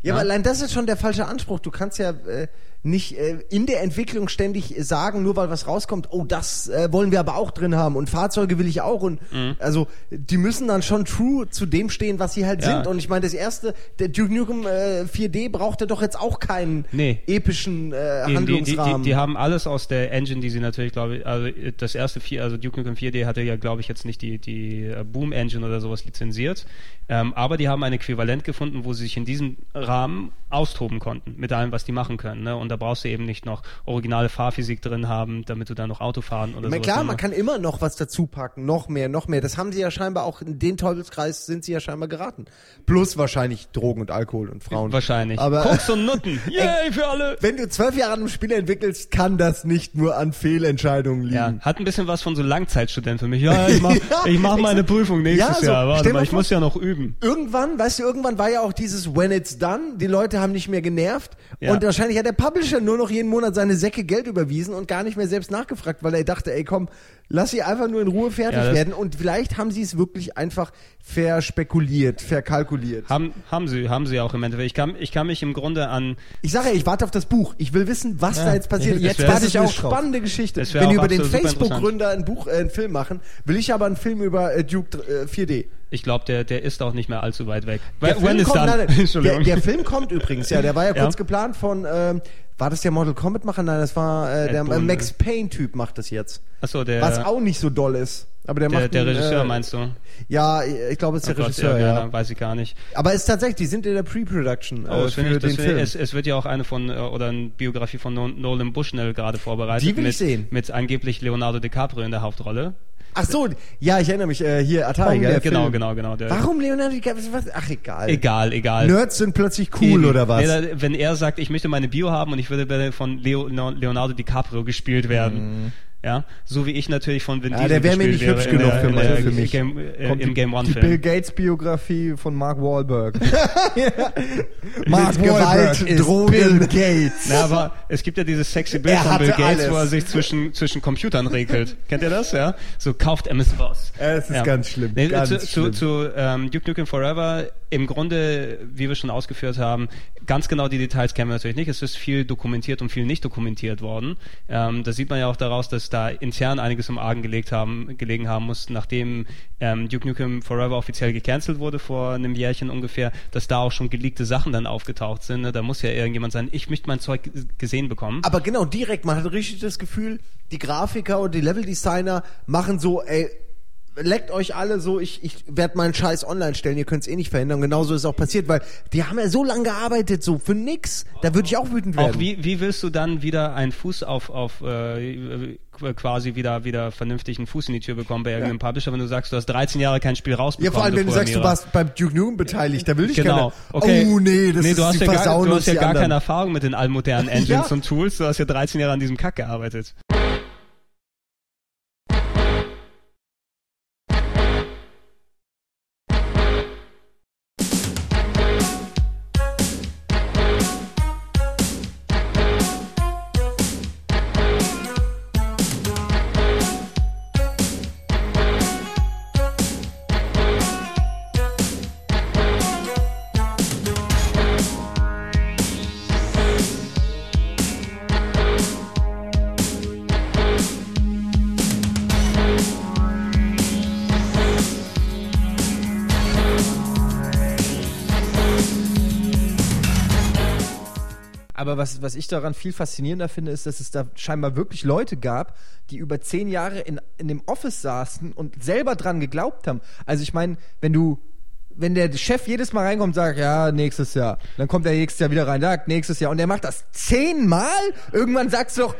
Ja, aber allein das ist schon der falsche Anspruch. Du kannst ja äh, nicht äh, in der Entwicklung ständig sagen, nur weil was rauskommt, oh, das äh, wollen wir aber auch drin haben und Fahrzeuge will ich auch und Mhm. also die müssen dann schon true zu dem stehen, was sie halt Ja. sind. Und ich meine, das erste, der Duke Nukem äh, 4D brauchte doch jetzt auch keinen Nee. epischen äh, Eben, die, die, Handlungsrahmen. die, die haben alles aus der Engine, die sie natürlich, glaube ich, also das erste vier, also Duke Nukem 4D hatte ja, glaube ich, jetzt nicht die, die äh, Boom Engine oder sowas lizenziert, ähm, aber die haben ein Äquivalent gefunden, wo sie sich in diesem Rahmen austoben konnten mit allem, was die machen können. Ne? Und da brauchst du eben nicht noch originale Fahrphysik drin haben, damit du da noch Auto fahren oder sowas klar, noch man kann immer noch was dazu packen, noch mehr, noch mehr. Das haben sie ja scheinbar auch in den Teufelskreis sind sie ja scheinbar geraten. Plus wahrscheinlich Drogen und Alkohol und Frauen. Wahrscheinlich. Aber Koks und Nutten. Yay für alle. wenn du zwölf Jahre an einem Spiel entwickelst, kann das nicht nur an Fehlentscheidungen liegen. Ja, hat ein bisschen was von so Langzeitstudent für mich. Ja, ich mach, ich mach meine Prüfung nächstes Ja, so, Jahr. Warte mal, ich muss ja noch üben. Irgendwann, weißt du, irgendwann war ja auch dieses When it's done, die Leute haben nicht mehr genervt Ja. und wahrscheinlich hat der Publisher nur noch jeden Monat seine Säcke Geld überwiesen und gar nicht mehr selbst nachgefragt, weil er dachte, ey komm, lass sie einfach nur in Ruhe fertig Ja, werden und vielleicht haben sie es wirklich einfach verspekuliert, verkalkuliert. Haben, haben sie, haben sie auch im Endeffekt. Ich kann, ich kann mich im Grunde an, Ich sage ja, ich warte auf das Buch. Ich will wissen, was da jetzt passiert. jetzt warte ich eine auch drauf. spannende Geschichte. Wenn die über den Facebook-Gründer ein Buch, äh, einen Film machen, will ich aber einen Film über äh, Duke äh, 4D. ich glaube, der, der ist auch nicht mehr allzu weit weg. Der Film, kommt, nein, der, der Film kommt übrigens, ja, der war ja Ja. kurz geplant von, ähm, war das der Mortal Kombat Macher? Nein, das war äh, der äh, Max Payne Typ macht das jetzt. Achso, der, Was auch nicht so doll ist. Aber der, der, macht der einen, Regisseur äh, meinst du? Ja, ich glaube, es ist der Oh Gott, Regisseur, ja, ja. ja, weiß ich gar nicht. Aber es ist tatsächlich, die sind in der Pre-Production Oh, äh, für ich, den Film. ich, es, es wird ja auch eine von, äh, oder eine Biografie von No- Nolan Bushnell gerade vorbereitet. Die will mit, ich sehen. Mit angeblich Leonardo DiCaprio in der Hauptrolle. Ach so, ja, ich erinnere mich, äh, hier, Atari, gell, Genau, Film. genau, genau. Der, Warum Leonardo DiCaprio? Was? Ach, egal. Egal, egal. Nerds sind plötzlich cool, Eben. oder was? Wenn er sagt, ich möchte meine Bio haben und ich würde von Leo, Leonardo DiCaprio gespielt werden. Ja, so wie ich natürlich von Vin Ja, Diesel der wäre mir nicht hübsch wäre in genug der- für der für mich. Game, äh, Kommt im die, Game One die Film. Bill Gates Biografie von Mark Wahlberg. Mark Mit Gewalt Wahlberg ist Drogen. Bill Gates. Na, aber es gibt ja dieses sexy Bild Er von Bill Gates, alles. wo er sich zwischen, zwischen Computern regelt. Kennt ihr das? Ja? So kauft MS-DOS. Ja, es ist ganz schlimm, Nee, ganz zu, schlimm. Zu, zu ähm, Duke Nukem Forever, im Grunde, wie wir schon ausgeführt haben, ganz genau die Details kennen wir natürlich nicht. Es ist viel dokumentiert und viel nicht dokumentiert worden. Ähm, das sieht man ja auch daraus, dass da intern einiges im Argen gelegt haben, gelegen haben muss, nachdem ähm, Duke Nukem Forever offiziell gecancelt wurde vor einem Jährchen ungefähr, dass da auch schon geleakte Sachen dann aufgetaucht sind. Ne? Da muss ja irgendjemand sein, ich möchte mein Zeug gesehen bekommen. Aber genau, direkt, man hat richtig das Gefühl, die Grafiker und die Leveldesigner machen so, ey, leckt euch alle so, ich, ich werde meinen Scheiß online stellen, ihr könnt es eh nicht verhindern. Genauso ist auch passiert, weil die haben ja so lange gearbeitet, so für nix. Da würde ich auch wütend werden. Auch wie, wie willst du dann wieder einen Fuß auf, auf äh, quasi wieder, wieder vernünftig einen Fuß in die Tür bekommen bei irgendeinem Publisher, wenn du sagst, du hast 13 Jahre kein Spiel ja, rausbekommen. vor allem, wenn du sagst, du warst beim Duke Nukem beteiligt, da will dich Genau. keiner. Okay. Oh nee, das nee, ist du hast die ja gar, du hast ja gar anderen. keine Erfahrung mit den allmodernen Engines Ja. und Tools. Du hast ja 13 Jahre an diesem Kack gearbeitet. Aber was, was ich daran viel faszinierender finde, ist, dass es da scheinbar wirklich Leute gab, die über zehn Jahre in, in dem Office saßen und selber dran geglaubt haben. Also ich meine, wenn du, wenn der Chef jedes Mal reinkommt und sagt, ja, nächstes Jahr, dann kommt er nächstes Jahr wieder rein, sagt, nächstes Jahr, und der macht das zehnmal, irgendwann sagst du doch,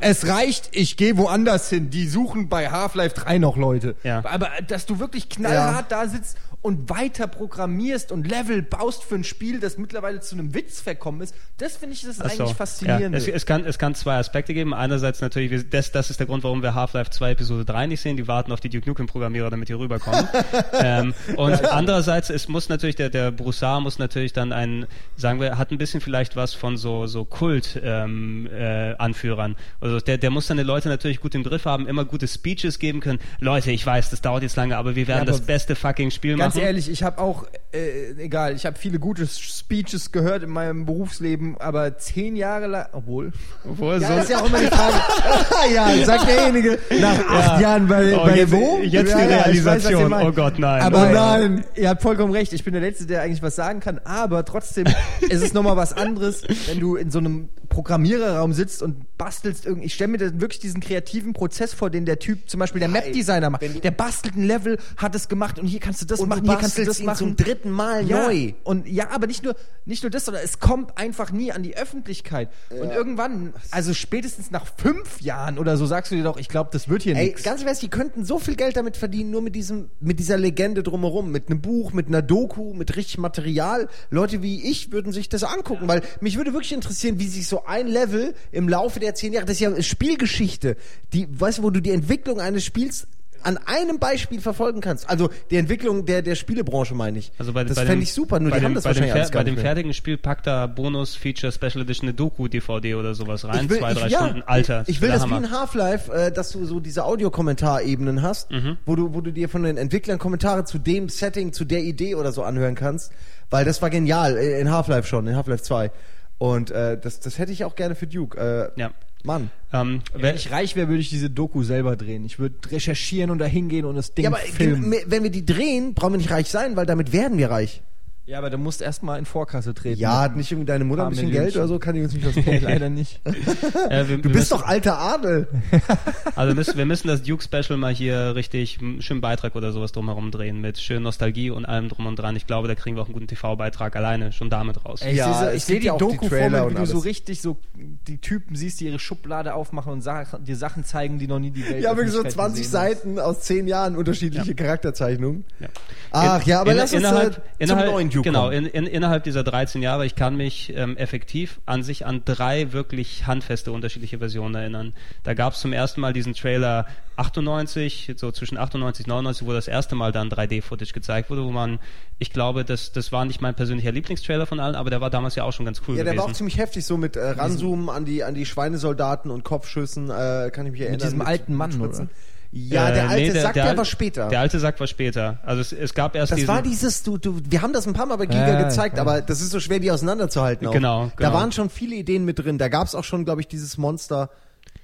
es reicht, ich gehe woanders hin. Die suchen bei Half-Life 3 noch Leute. Ja. Aber dass du wirklich knallhart da sitzt und weiter programmierst und Level baust für ein Spiel, das mittlerweile zu einem Witz verkommen ist, das finde ich das Ach so. eigentlich faszinierend. Ja, es, es, kann, es kann zwei Aspekte geben. Einerseits natürlich, das, das ist der Grund, warum wir Half-Life 2 Episode 3 nicht sehen. Die warten auf die Duke Nukem-Programmierer, damit die rüberkommen. ähm, und andererseits, es muss natürlich, der, der Broussard muss natürlich dann ein, sagen wir, hat ein bisschen vielleicht was von so, so Kult-Anführern. Ähm, äh, also der, der muss seine Leute natürlich gut im Griff haben, immer gute Speeches geben können. Leute, ich weiß, das dauert jetzt lange, aber wir werden Ja, aber das beste fucking Spiel Ganz ehrlich, ich habe auch, äh, egal, ich habe viele gute Speeches gehört in meinem Berufsleben, aber zehn Jahre lang, obwohl, Obwohl, Ja, so, das ist ja auch immer die Frage. ja, sagt derjenige, nach acht Ja. Jahren bei, Oh, bei jetzt, wo? jetzt Ja, die weiß, Realisation. meint. oh Gott, nein. Aber Oh nein. ihr habt vollkommen recht. Ich bin der Letzte, der eigentlich was sagen kann. Aber trotzdem ist es nochmal was anderes, wenn du in so einem Programmiererraum sitzt und bastelst irgendwie. Ich stelle mir da wirklich diesen kreativen Prozess vor, den der Typ, zum Beispiel der Map-Designer macht. Der bastelt ein Level, hat es gemacht und hier kannst du das Und machen, du hier kannst du das machen. zum dritten Mal ja, neu. Und ja, aber nicht nur, nicht nur das, sondern es kommt einfach nie an die Öffentlichkeit. Und irgendwann, also spätestens nach fünf Jahren oder so, sagst du dir doch, ich glaube, das wird hier nichts. ganz ehrlich, die könnten so viel Geld damit verdienen, nur mit diesem, mit dieser Legende drumherum, mit einem Buch, mit einer Doku, mit richtig Material. Leute wie ich würden sich das angucken, weil mich würde wirklich interessieren, wie sich so ein Level im Laufe der zehn Jahre, das ist ja Spielgeschichte, die, weißt du, wo du die Entwicklung eines Spiels an einem Beispiel verfolgen kannst. Also die Entwicklung der, der Spielebranche meine ich. Also bei, das fände ich super, nur bei die dem, haben das wahrscheinlich alles gar bei dem fertigen Spiel packt da Bonus, Feature, Special Edition, eine Doku-DVD oder sowas rein. Will, zwei, ich, drei ja, Stunden. Alter. Ich, ich will das wie Hammer. in Half-Life, äh, dass du so diese Audiokommentarebenen hast, Mhm. wo, du, wo du dir von den Entwicklern Kommentare zu dem Setting, zu der Idee oder so anhören kannst. Weil das war genial, äh, in Half-Life schon, in Half-Life 2. Und äh, das, das hätte ich auch gerne für Duke. Äh, Ja. Mann. Ähm, Wenn ich reich wäre, würde ich diese Doku selber drehen. Ich würde recherchieren und da hingehen und das Ding Ja, aber filmen. wenn wir die drehen, brauchen wir nicht reich sein, weil damit werden wir reich. Ja, aber du musst erstmal in Vorkasse treten. Ja, hat nicht irgendwie deine Mutter ein bisschen Millionchen. Geld oder so? Kann die uns nicht was Nee, tun? leider nicht. äh, wir, Du wir bist müssen, doch alter Adel. Also wir müssen, wir müssen das Duke-Special mal hier richtig einen schönen Beitrag oder sowas drumherum drehen mit schön Nostalgie und allem drum und dran. Ich glaube, da kriegen wir auch einen guten TV-Beitrag alleine schon damit raus. Ey, ich Ja, sehe, es ich sehe die ja Doku vor mir, wie du so richtig so die Typen siehst, die ihre Schublade aufmachen und Sachen, dir Sachen zeigen, die noch nie die Welt Ja, wirklich so Öffentlichkeit 20 gesehen hat. Seiten aus 10 Jahren unterschiedliche Charakterzeichnungen. Ja. Ach In- ja, aber in- lass uns innerhalb- äh, zum innerhalb- neuen Duke Genau, kommen. in, in, innerhalb dieser 13 Jahre, ich kann mich ähm, effektiv an sich an drei wirklich handfeste unterschiedliche Versionen erinnern. Da gab es zum ersten Mal diesen Trailer 98, so zwischen 98 und 99, wo das erste Mal dann 3D-Footage gezeigt wurde, wo man, ich glaube, das, das war nicht mein persönlicher Lieblingstrailer von allen, aber der war damals ja auch schon ganz cool Ja, der gewesen. war auch ziemlich heftig, so mit äh, Ranzoomen an die, an die Schweinesoldaten und Kopfschüssen, äh, kann ich mich erinnern. diesem alten Mann, Spritzen. oder? Ja, Äh, der alte nee, sagt, der, Al- war später. Der alte Sack war später. Also es, es gab erst das diesen, war dieses, du, du, wir haben das ein paar Mal bei Giga Ja, ja, gezeigt, ja. aber das ist so schwer, die auseinanderzuhalten. Auch. Genau, Da genau. waren schon viele Ideen mit drin. Da gab es auch schon, glaube ich, dieses Monster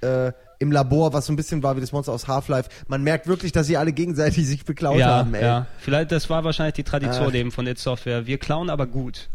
äh, im Labor, was so ein bisschen war wie das Monster aus Half-Life. Man merkt wirklich, dass sie alle gegenseitig sich beklaut ja, haben, ey. ja. Vielleicht, das war wahrscheinlich die Tradition Ach. eben von It Software. Wir klauen aber gut.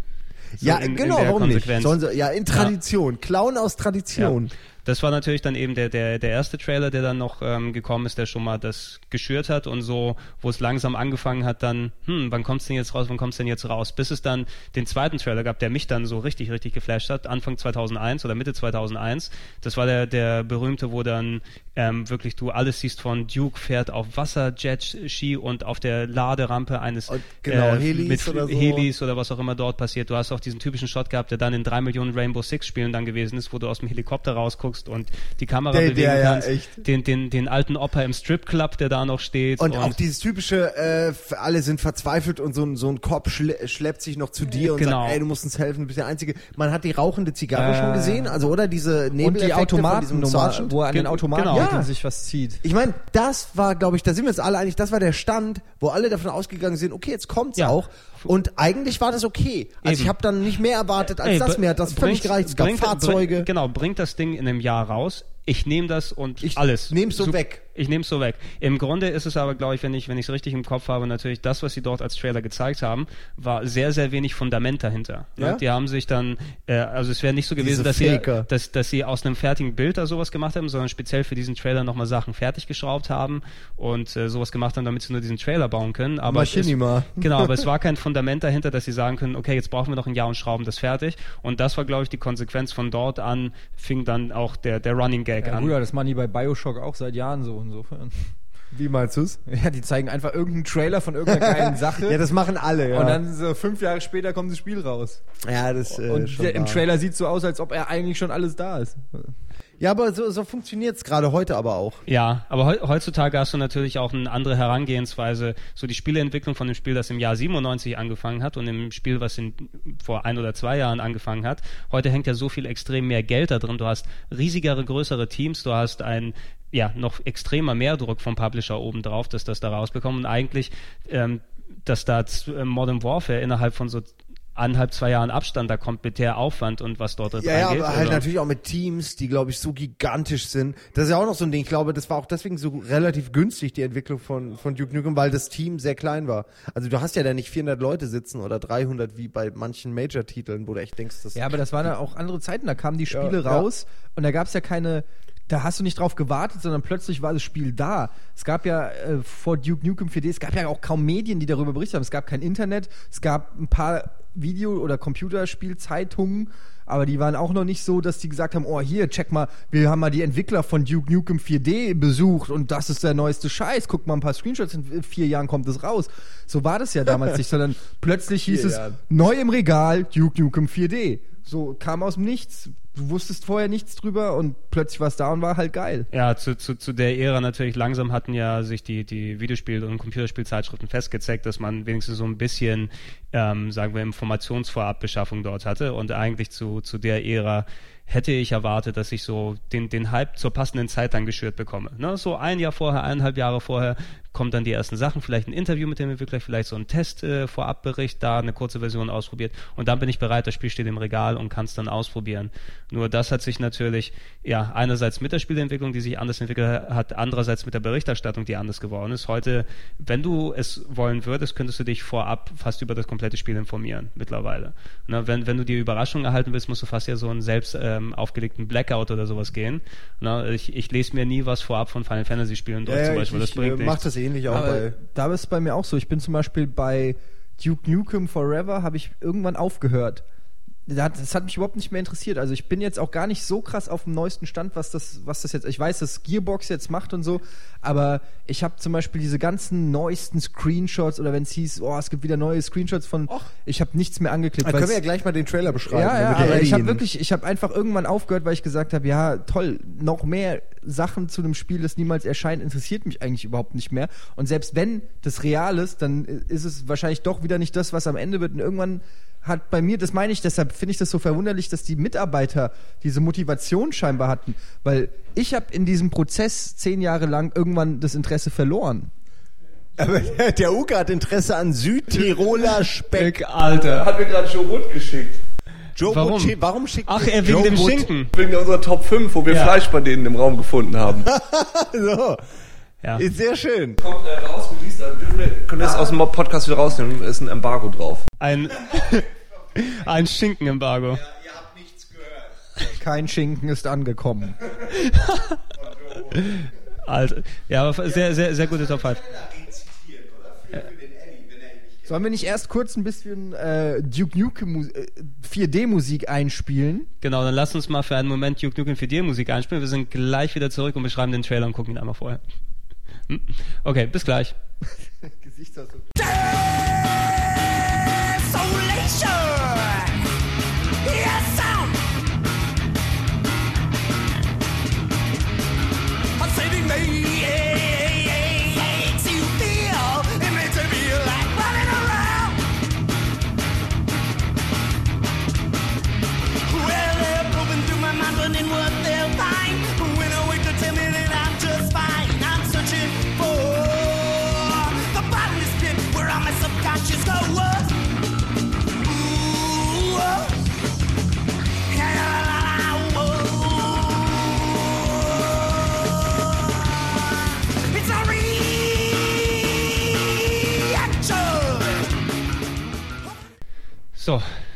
So Ja, in- in genau, der warum Konsequenz. nicht? Sollen sie, ja, in Tradition. Klauen aus Tradition. Das war natürlich dann eben der, der, der erste Trailer, der dann noch ähm, gekommen ist, der schon mal das geschürt hat und so, wo es langsam angefangen hat, dann, hm, wann kommt's denn jetzt raus, wann kommt's denn jetzt raus? Bis es dann den zweiten Trailer gab, der mich dann so richtig, richtig geflasht hat, Anfang 2001 oder Mitte 2001. Das war der, der berühmte, wo dann ähm, wirklich du alles siehst von Duke fährt auf Wasser, Jet, Ski und auf der Laderampe eines Und genau, äh, Helis mit oder so. Helis oder was auch immer dort passiert. Du hast auch diesen typischen Shot gehabt, der dann in drei Millionen Rainbow Six Spielen dann gewesen ist, wo du aus dem Helikopter rausguckst und die Kamera Der- bewegen der, ja, kannst. echt. Den, den, den alten Opa im Stripclub, der da noch steht. Und, auch dieses typische, äh, alle sind verzweifelt und so ein, so ein Cop schle schleppt sich noch zu dir und Genau. sagt, ey, du musst uns helfen, du bist der Einzige. Man hat die rauchende Zigarre Äh, schon gesehen, also oder diese Und die Nebeleffekte von diesem Automatennummer, Sergeant. wo er an den Automaten genau. geht Ja. sich was zieht. Ich meine, das war, glaube ich, da sind wir uns alle einig, das war der Stand, wo alle davon ausgegangen sind, okay, jetzt kommt's Ja. auch. Und eigentlich war das okay. Also Eben. ich habe dann nicht mehr erwartet als Ey, das. hat das völlig gereicht. Es gab bringt- Fahrzeuge. Bring, genau, bringt das Ding in einem Jahr raus. Ich nehme das und Ich alles. nehm's so Sup- weg. Ich nehme es so weg. Im Grunde ist es aber, glaube ich, wenn ich wenn ich es richtig im Kopf habe, natürlich das, was sie dort als Trailer gezeigt haben, war sehr sehr wenig Fundament dahinter. Ne? Ja? Die haben sich dann, äh, also es wäre nicht so gewesen, dass sie, dass, dass sie aus einem fertigen Bild da sowas gemacht haben, sondern speziell für diesen Trailer nochmal Sachen fertig geschraubt haben und äh, sowas gemacht haben, damit sie nur diesen Trailer bauen können. Aber es ist- Machinima. Genau, aber es war kein Fundament dahinter, dass sie sagen können, okay, jetzt brauchen wir noch ein Jahr und schrauben das fertig. Und das war, glaube ich, die Konsequenz von dort an, fing dann auch der, der Running Gag Ja, an. Bruder, das machen die bei Bioshock auch seit Jahren so insofern. Wie meinst du's? Ja, die zeigen einfach irgendeinen Trailer von irgendeiner kleinen Sache. Ja, das machen alle, ja. Und dann so fünf Jahre später kommt das Spiel raus. ja, das äh, Und schon der, im. Trailer sieht so aus, als ob er eigentlich schon alles da ist. Ja, aber so, so funktioniert's gerade heute aber auch. Ja, aber heu heutzutage hast du natürlich auch eine andere Herangehensweise. So die Spieleentwicklung von dem Spiel, das im Jahr 97 angefangen hat und dem Spiel, was in, vor ein oder zwei Jahren angefangen hat. Heute hängt ja so viel extrem mehr Geld da drin. Du hast riesigere, größere Teams, du hast ein ja, noch extremer Mehrdruck vom Publisher oben drauf, dass das da rausbekommt. Und eigentlich, ähm, dass da äh, Modern Warfare innerhalb von so anderthalb, zwei Jahren Abstand da kommt mit der Aufwand und was dort drin Ja, ja, reingeht. aber halt Also- natürlich auch mit Teams, die, glaube ich, so gigantisch sind. Das ist ja auch noch so ein Ding. Ich glaube, das war auch deswegen so relativ günstig, die Entwicklung von, von Duke Nukem, weil das Team sehr klein war. Also du hast ja da nicht 400 Leute sitzen oder 300 wie bei manchen Major-Titeln, wo du echt denkst, das Ja, aber das waren ja auch andere Zeiten. Da kamen die Spiele Ja, raus und da gab es ja keine. Da hast du nicht drauf gewartet, sondern plötzlich war das Spiel da. Es gab ja äh, vor Duke Nukem 4D, es gab ja auch kaum Medien, die darüber berichtet haben. Es gab kein Internet, es gab ein paar Video- oder Computerspielzeitungen, aber die waren auch noch nicht so, dass die gesagt haben, oh hier, check mal, wir haben mal die Entwickler von Duke Nukem 4D besucht und das ist der neueste Scheiß. Guck mal ein paar Screenshots, in vier Jahren kommt es raus. So war das ja damals nicht, sondern plötzlich hieß es, Jahren. neu im Regal, Duke Nukem 4D. So kam aus dem Nichts. Du wusstest vorher nichts drüber und plötzlich war es da und war halt geil. Ja, zu, zu, zu der Ära natürlich langsam hatten ja sich die, die Videospiel- und Computerspielzeitschriften festgezeigt, dass man wenigstens so ein bisschen, ähm, sagen wir, Informationsvorabbeschaffung dort hatte und eigentlich zu, zu der Ära hätte ich erwartet, dass ich so den, den Hype zur passenden Zeit dann geschürt bekomme. Ne? So ein Jahr vorher, eineinhalb Jahre vorher kommt dann die ersten Sachen, vielleicht ein Interview mit dem Entwickler, vielleicht so ein Test äh, Vorabbericht, da eine kurze Version ausprobiert und dann bin ich bereit, das Spiel steht im Regal und kann es dann ausprobieren. Nur das hat sich natürlich, ja, einerseits mit der Spieleentwicklung, die sich anders entwickelt hat, andererseits mit der Berichterstattung, die anders geworden ist. Heute, wenn du es wollen würdest, könntest du dich vorab fast über das komplette Spiel informieren, mittlerweile. Na, wenn, wenn du die Überraschung erhalten willst, musst du fast ja so einen selbst ähm, aufgelegten Blackout oder sowas gehen. Na, ich, ich lese mir nie was vorab von Final Fantasy Spielen durch zum Beispiel, das bringt äh, mach nichts. das ähnlich auch Aber bei. da ist es bei mir auch so. Ich bin zum Beispiel bei Duke Nukem Forever, habe ich irgendwann aufgehört. Das hat mich überhaupt nicht mehr interessiert. Also ich bin jetzt auch gar nicht so krass auf dem neuesten Stand, was das, was das jetzt. Ich weiß, dass Gearbox jetzt macht und so, aber ich habe zum Beispiel diese ganzen neuesten Screenshots oder wenn es hieß, oh, es gibt wieder neue Screenshots von. ich habe nichts mehr angeklickt. Dann können wir ja gleich mal den Trailer beschreiben. ja, ja, aber ich habe wirklich, ich habe einfach irgendwann aufgehört, weil ich gesagt habe, ja, toll, noch mehr Sachen zu einem Spiel, das niemals erscheint, interessiert mich eigentlich überhaupt nicht mehr. Und selbst wenn das real ist, dann ist es wahrscheinlich doch wieder nicht das, was am Ende wird. Und irgendwann hat bei mir, das meine ich, deshalb finde ich das so verwunderlich, dass die Mitarbeiter diese Motivation scheinbar hatten, weil ich habe in diesem Prozess zehn Jahre lang irgendwann das Interesse verloren. Aber der, Uke hat Interesse an Südtiroler Speck. Alter. Hat mir gerade Joe Wood geschickt. Joe Warum? Wood, warum schickt Ach, er wegen Joe dem Wood- Schinken. Wegen unserer Top 5, wo wir Ja. Fleisch bei denen im Raum gefunden haben. So, Ja. ist sehr schön. Kommt äh, raus, released, dürfen wir, können wir das aus dem Podcast wieder rausnehmen? Ist ein Embargo drauf. Ein, ein Schinkenembargo. Kein Schinken ist angekommen. Alter. Ja, aber sehr, sehr, sehr gute Top 5. Sollen wir nicht erst kurz ein bisschen äh, Duke Nukem Mu- äh, 4D-Musik einspielen? Genau, dann lass uns mal für einen Moment Duke Nukem 4D Musik einspielen. Wir sind gleich wieder zurück und beschreiben den Trailer und gucken ihn einmal vorher. Hm? Okay, bis gleich. Gesichtsausdruck.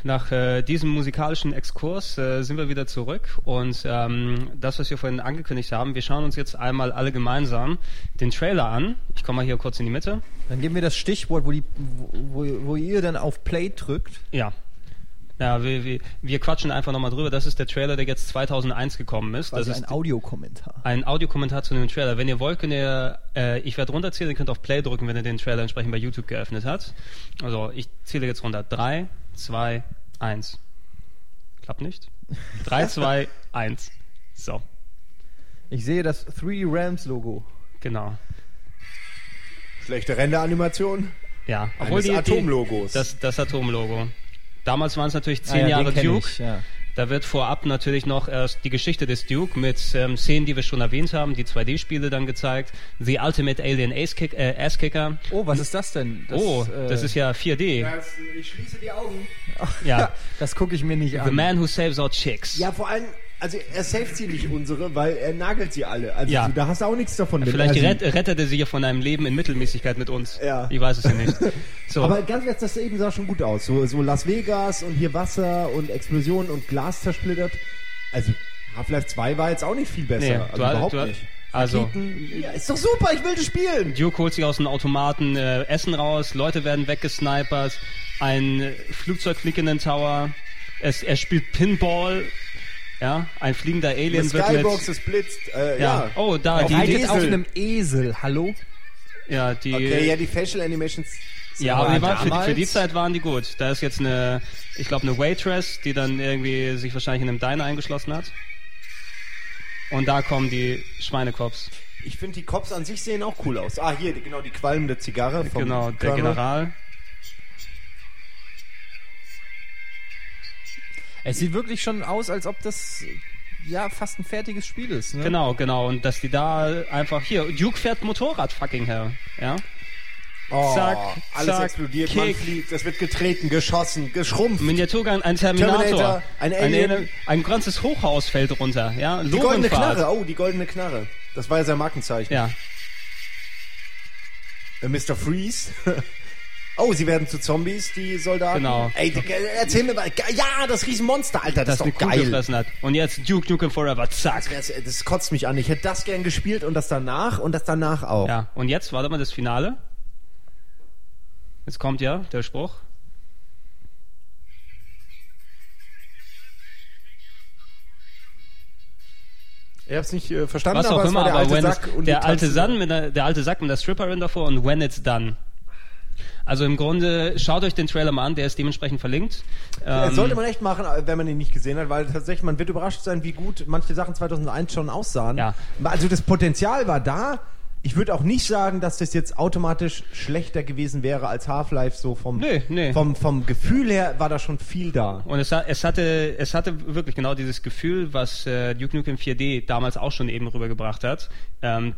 Nach äh, diesem musikalischen Exkurs äh, sind wir wieder zurück und ähm, das, was wir vorhin angekündigt haben, wir schauen uns jetzt einmal alle gemeinsam den Trailer an. Ich komme mal hier kurz in die Mitte. Dann geben wir das Stichwort, wo, die, wo, wo, wo ihr dann auf Play drückt. Ja. Ja, wir, wir, wir quatschen einfach nochmal drüber. Das ist der Trailer, der jetzt 2001 gekommen ist. Quasi das ist ein Audiokommentar. ein Audiokommentar zu dem Trailer. Wenn ihr wollt, könnt ihr, äh, ich werde runterzählen, ihr könnt auf Play drücken, wenn ihr den Trailer entsprechend bei YouTube geöffnet habt. Also ich zähle jetzt runter. 3, 2, 1. Klappt nicht? 3, 2, 1. So, Ich sehe das 3 Rams Logo. genau. Schlechte Renderanimation. Ja, Eines Atomlogos. Das, das Atomlogo. Damals waren es natürlich zehn Ah ja, Jahre Duke. Ich, ja. Da wird vorab natürlich noch erst die Geschichte des Duke mit ähm, Szenen, die wir schon erwähnt haben, die 2D-Spiele dann gezeigt. The Ultimate Alien Ace Kick, äh, Ass Kicker. Oh, was ist das denn? Das, oh, äh, das ist ja 4D. ich schließe die Augen. Ja. Das gucke ich mir nicht The an. Man Who Saves Our Chicks. Ja, vor allem, also er saved sie nicht unsere, weil er nagelt sie alle. Also Ja. sie- da hast du auch nichts davon. Vielleicht sie- rett, rettet er sich ja von einem Leben in Mittelmäßigkeit mit uns. Ja. Ich weiß es ja nicht. So. Aber ganz ehrlich, das eben sah schon gut aus. So, so Las Vegas und hier Wasser und Explosionen und Glas zersplittert. Also Half-Life 2 war jetzt auch nicht viel besser. Nee, also du überhaupt du nicht. also- ja, ist doch super, ich will das spielen. Duke holt sich aus dem Automaten äh, Essen raus, Leute werden weggesnipert, ein äh, Flugzeug fliegt in den Tower, es, er spielt Pinball, ja, ein fliegender Alien wird Skybox, mit, es blitzt. Äh, ja, ja. oh, da, Auf die, Reitet auf Esel. einem Esel, hallo? ja, die, Okay, ja, die Facial Animations. ja, aber die waren, für, die, für die Zeit waren die gut. Da ist jetzt eine, ich glaube, eine Waitress, die dann irgendwie sich wahrscheinlich in einem Diner eingeschlossen hat. Und da kommen die Schweinekops. Ich finde, die Cops an sich sehen auch cool aus. Ah, hier, genau, die qualmende Zigarre vom Genau, der Colonel. General. Es sieht wirklich schon aus, als ob das ja fast ein fertiges Spiel ist. Ne? Genau, genau. Und dass die da einfach hier, Duke fährt Motorrad, fucking hell. Ja. Oh, Zack, alles zack, explodiert, man Kick. fliegt, es wird getreten, geschossen, geschrumpft. Miniaturgang, ein Terminator. Terminator, ein Alien. ein ganzes Hochhaus fällt runter. Ja. die goldene. Knarre, oh, die goldene Knarre. Das war ja sein Markenzeichen. Ja. Äh, Mr. Freeze. Oh, sie werden zu Zombies, die Soldaten. Genau. Ey, erzähl mir mal. Ja, das Riesenmonster, Alter, das, das ist doch geil. Hat. Und jetzt Duke Nukem Forever, zack. Das, das, kotzt mich an. Ich hätte das gern gespielt und das danach und das danach auch. Ja, und jetzt, warte mal, das Finale. Jetzt kommt ja der Spruch. Ich hab's nicht äh, verstanden, Was auch aber immer, aber der alte Sack, der, alte San mit der, der alte Sack mit der Stripperin davor und When It's Done. Also im Grunde, schaut euch den Trailer mal an, der ist dementsprechend verlinkt. Das Ähm, sollte man echt machen, wenn man ihn nicht gesehen hat, weil tatsächlich, man wird überrascht sein, wie gut manche Sachen 2001 schon aussahen. Ja. Also das Potenzial war da. Ich würde auch nicht sagen, dass das jetzt automatisch schlechter gewesen wäre als Half-Life, so vom, Nee, nee. vom, vom Gefühl her war da schon viel da. Und es, es, hatte, es hatte wirklich genau dieses Gefühl, was äh, Duke Nukem 4D damals auch schon eben rübergebracht hat. Ähm,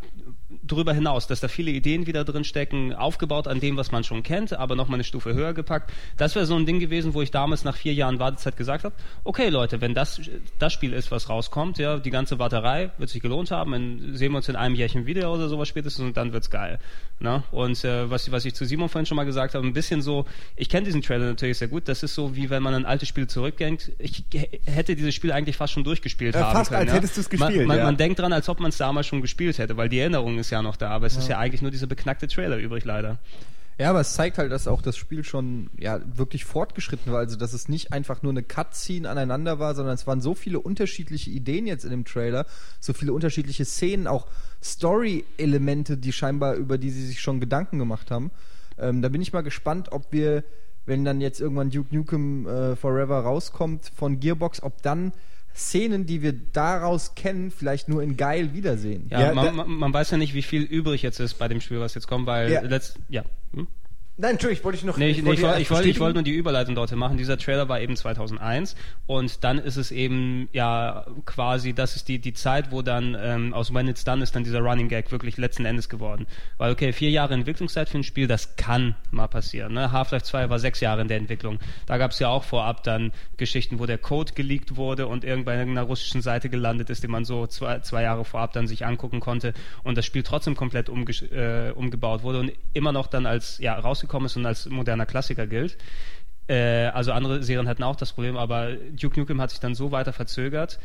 darüber hinaus, dass da viele Ideen wieder drin stecken, aufgebaut an dem, was man schon kennt, aber nochmal eine Stufe höher gepackt. Das wäre so ein Ding gewesen, wo ich damals nach vier Jahren Wartezeit gesagt habe, okay Leute, wenn das das Spiel ist, was rauskommt, ja, die ganze Warterei wird sich gelohnt haben, dann sehen wir uns in einem Jährchen wieder oder sowas spätestens und dann wird's geil. Ne? Und äh, was, was ich zu Simon vorhin schon mal gesagt habe, ein bisschen so, ich kenne diesen Trailer natürlich sehr gut, das ist so, wie wenn man an alte Spiele zurückdenkt. Ich hätte dieses Spiel eigentlich fast schon durchgespielt Äh, haben fast, können. als ja? hättest du's man, gespielt, man, ja. man denkt dran, als ob man es damals schon gespielt hätte, weil die Erinnerung ist ja noch da, aber es ist ja eigentlich nur dieser beknackte Trailer übrig leider. Ja, aber es zeigt halt, dass auch das Spiel schon ja wirklich fortgeschritten war. Also, dass es nicht einfach nur eine Cutscene aneinander war, sondern es waren so viele unterschiedliche Ideen jetzt in dem Trailer, so viele unterschiedliche Szenen, auch Story-Elemente, die scheinbar über die sie sich schon Gedanken gemacht haben. Ähm, da bin ich mal gespannt, ob wir, wenn dann jetzt irgendwann Duke Nukem äh, Forever rauskommt von Gearbox, ob dann Szenen, die wir daraus kennen, vielleicht nur in geil wiedersehen. Ja, Ja, man, man, man weiß ja nicht, wie viel übrig jetzt ist bei dem Spiel, was jetzt kommt, weil Ja. letzt, ja. Hm? Nein, Entschuldigung, wollte ich noch Nee, ich, ich, wollte ich, wollte, ich wollte nur die Überleitung dort machen. Dieser Trailer war eben 2001 und dann ist es eben ja quasi, das ist die, die Zeit, wo dann ähm, aus When It's Done ist dann dieser Running Gag wirklich letzten Endes geworden. Weil okay, vier Jahre Entwicklungszeit für ein Spiel, das kann mal passieren. Ne? Half-Life 2 war sechs Jahre in der Entwicklung. Da gab es ja auch vorab dann Geschichten, wo der Code geleakt wurde und irgendwann in einer russischen Seite gelandet ist, die man so zwei, zwei Jahre vorab dann sich angucken konnte und das Spiel trotzdem komplett umgesch- äh, umgebaut wurde und immer noch dann als ja rausgekommen ist und als moderner Klassiker gilt. Äh, also andere Serien hatten auch das Problem, aber Duke Nukem hat sich dann so weiter verzögert.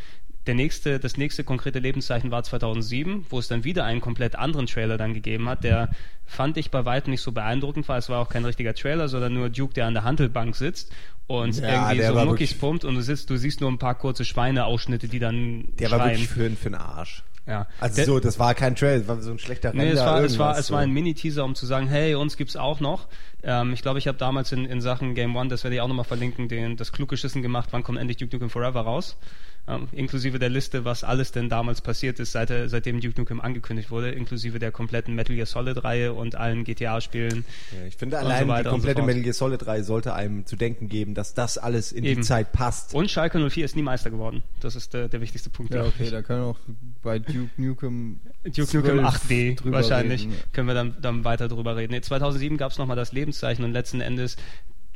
Der nächste, das nächste konkrete Lebenszeichen war 2007, wo es dann wieder einen komplett anderen Trailer dann gegeben hat, der fand ich bei weitem nicht so beeindruckend war. Es war auch kein richtiger Trailer, sondern nur Duke, der an der Handelbank sitzt und Ja, irgendwie so war Muckis pumpt und du sitzt, du siehst nur ein paar kurze Schweineausschnitte, die dann Der war schreien. wirklich für, für den Arsch. Ja. Also Der- so, das war kein Trail, das war so ein schlechter Nee, Render, es war, es war, es war ein Mini-Teaser, um zu sagen, hey, uns gibt's auch noch. Ähm, ich glaube, ich habe damals in, in Sachen Game One, das werde ich auch nochmal verlinken, den, das kluge Schissen gemacht, wann kommt endlich Duke Nukem Forever raus. Ähm, inklusive der Liste, was alles denn damals passiert ist, seit, seitdem Duke Nukem angekündigt wurde, inklusive der kompletten Metal Gear Solid-Reihe und allen GTA-Spielen. Ja, ich finde allein so die so komplette fort. Metal Gear Solid 3 sollte einem zu denken geben, dass das alles in Eben. die Zeit passt. Und Schalke 04 ist nie Meister geworden. Das ist der, der wichtigste Punkt. Ja, okay, ich. da können wir auch bei Duke Nukem Duke Nukem 12 8D drüber wahrscheinlich. reden. Können wir dann, dann weiter drüber reden. Nee, 2007 gab es nochmal das Lebenszeichen und letzten Endes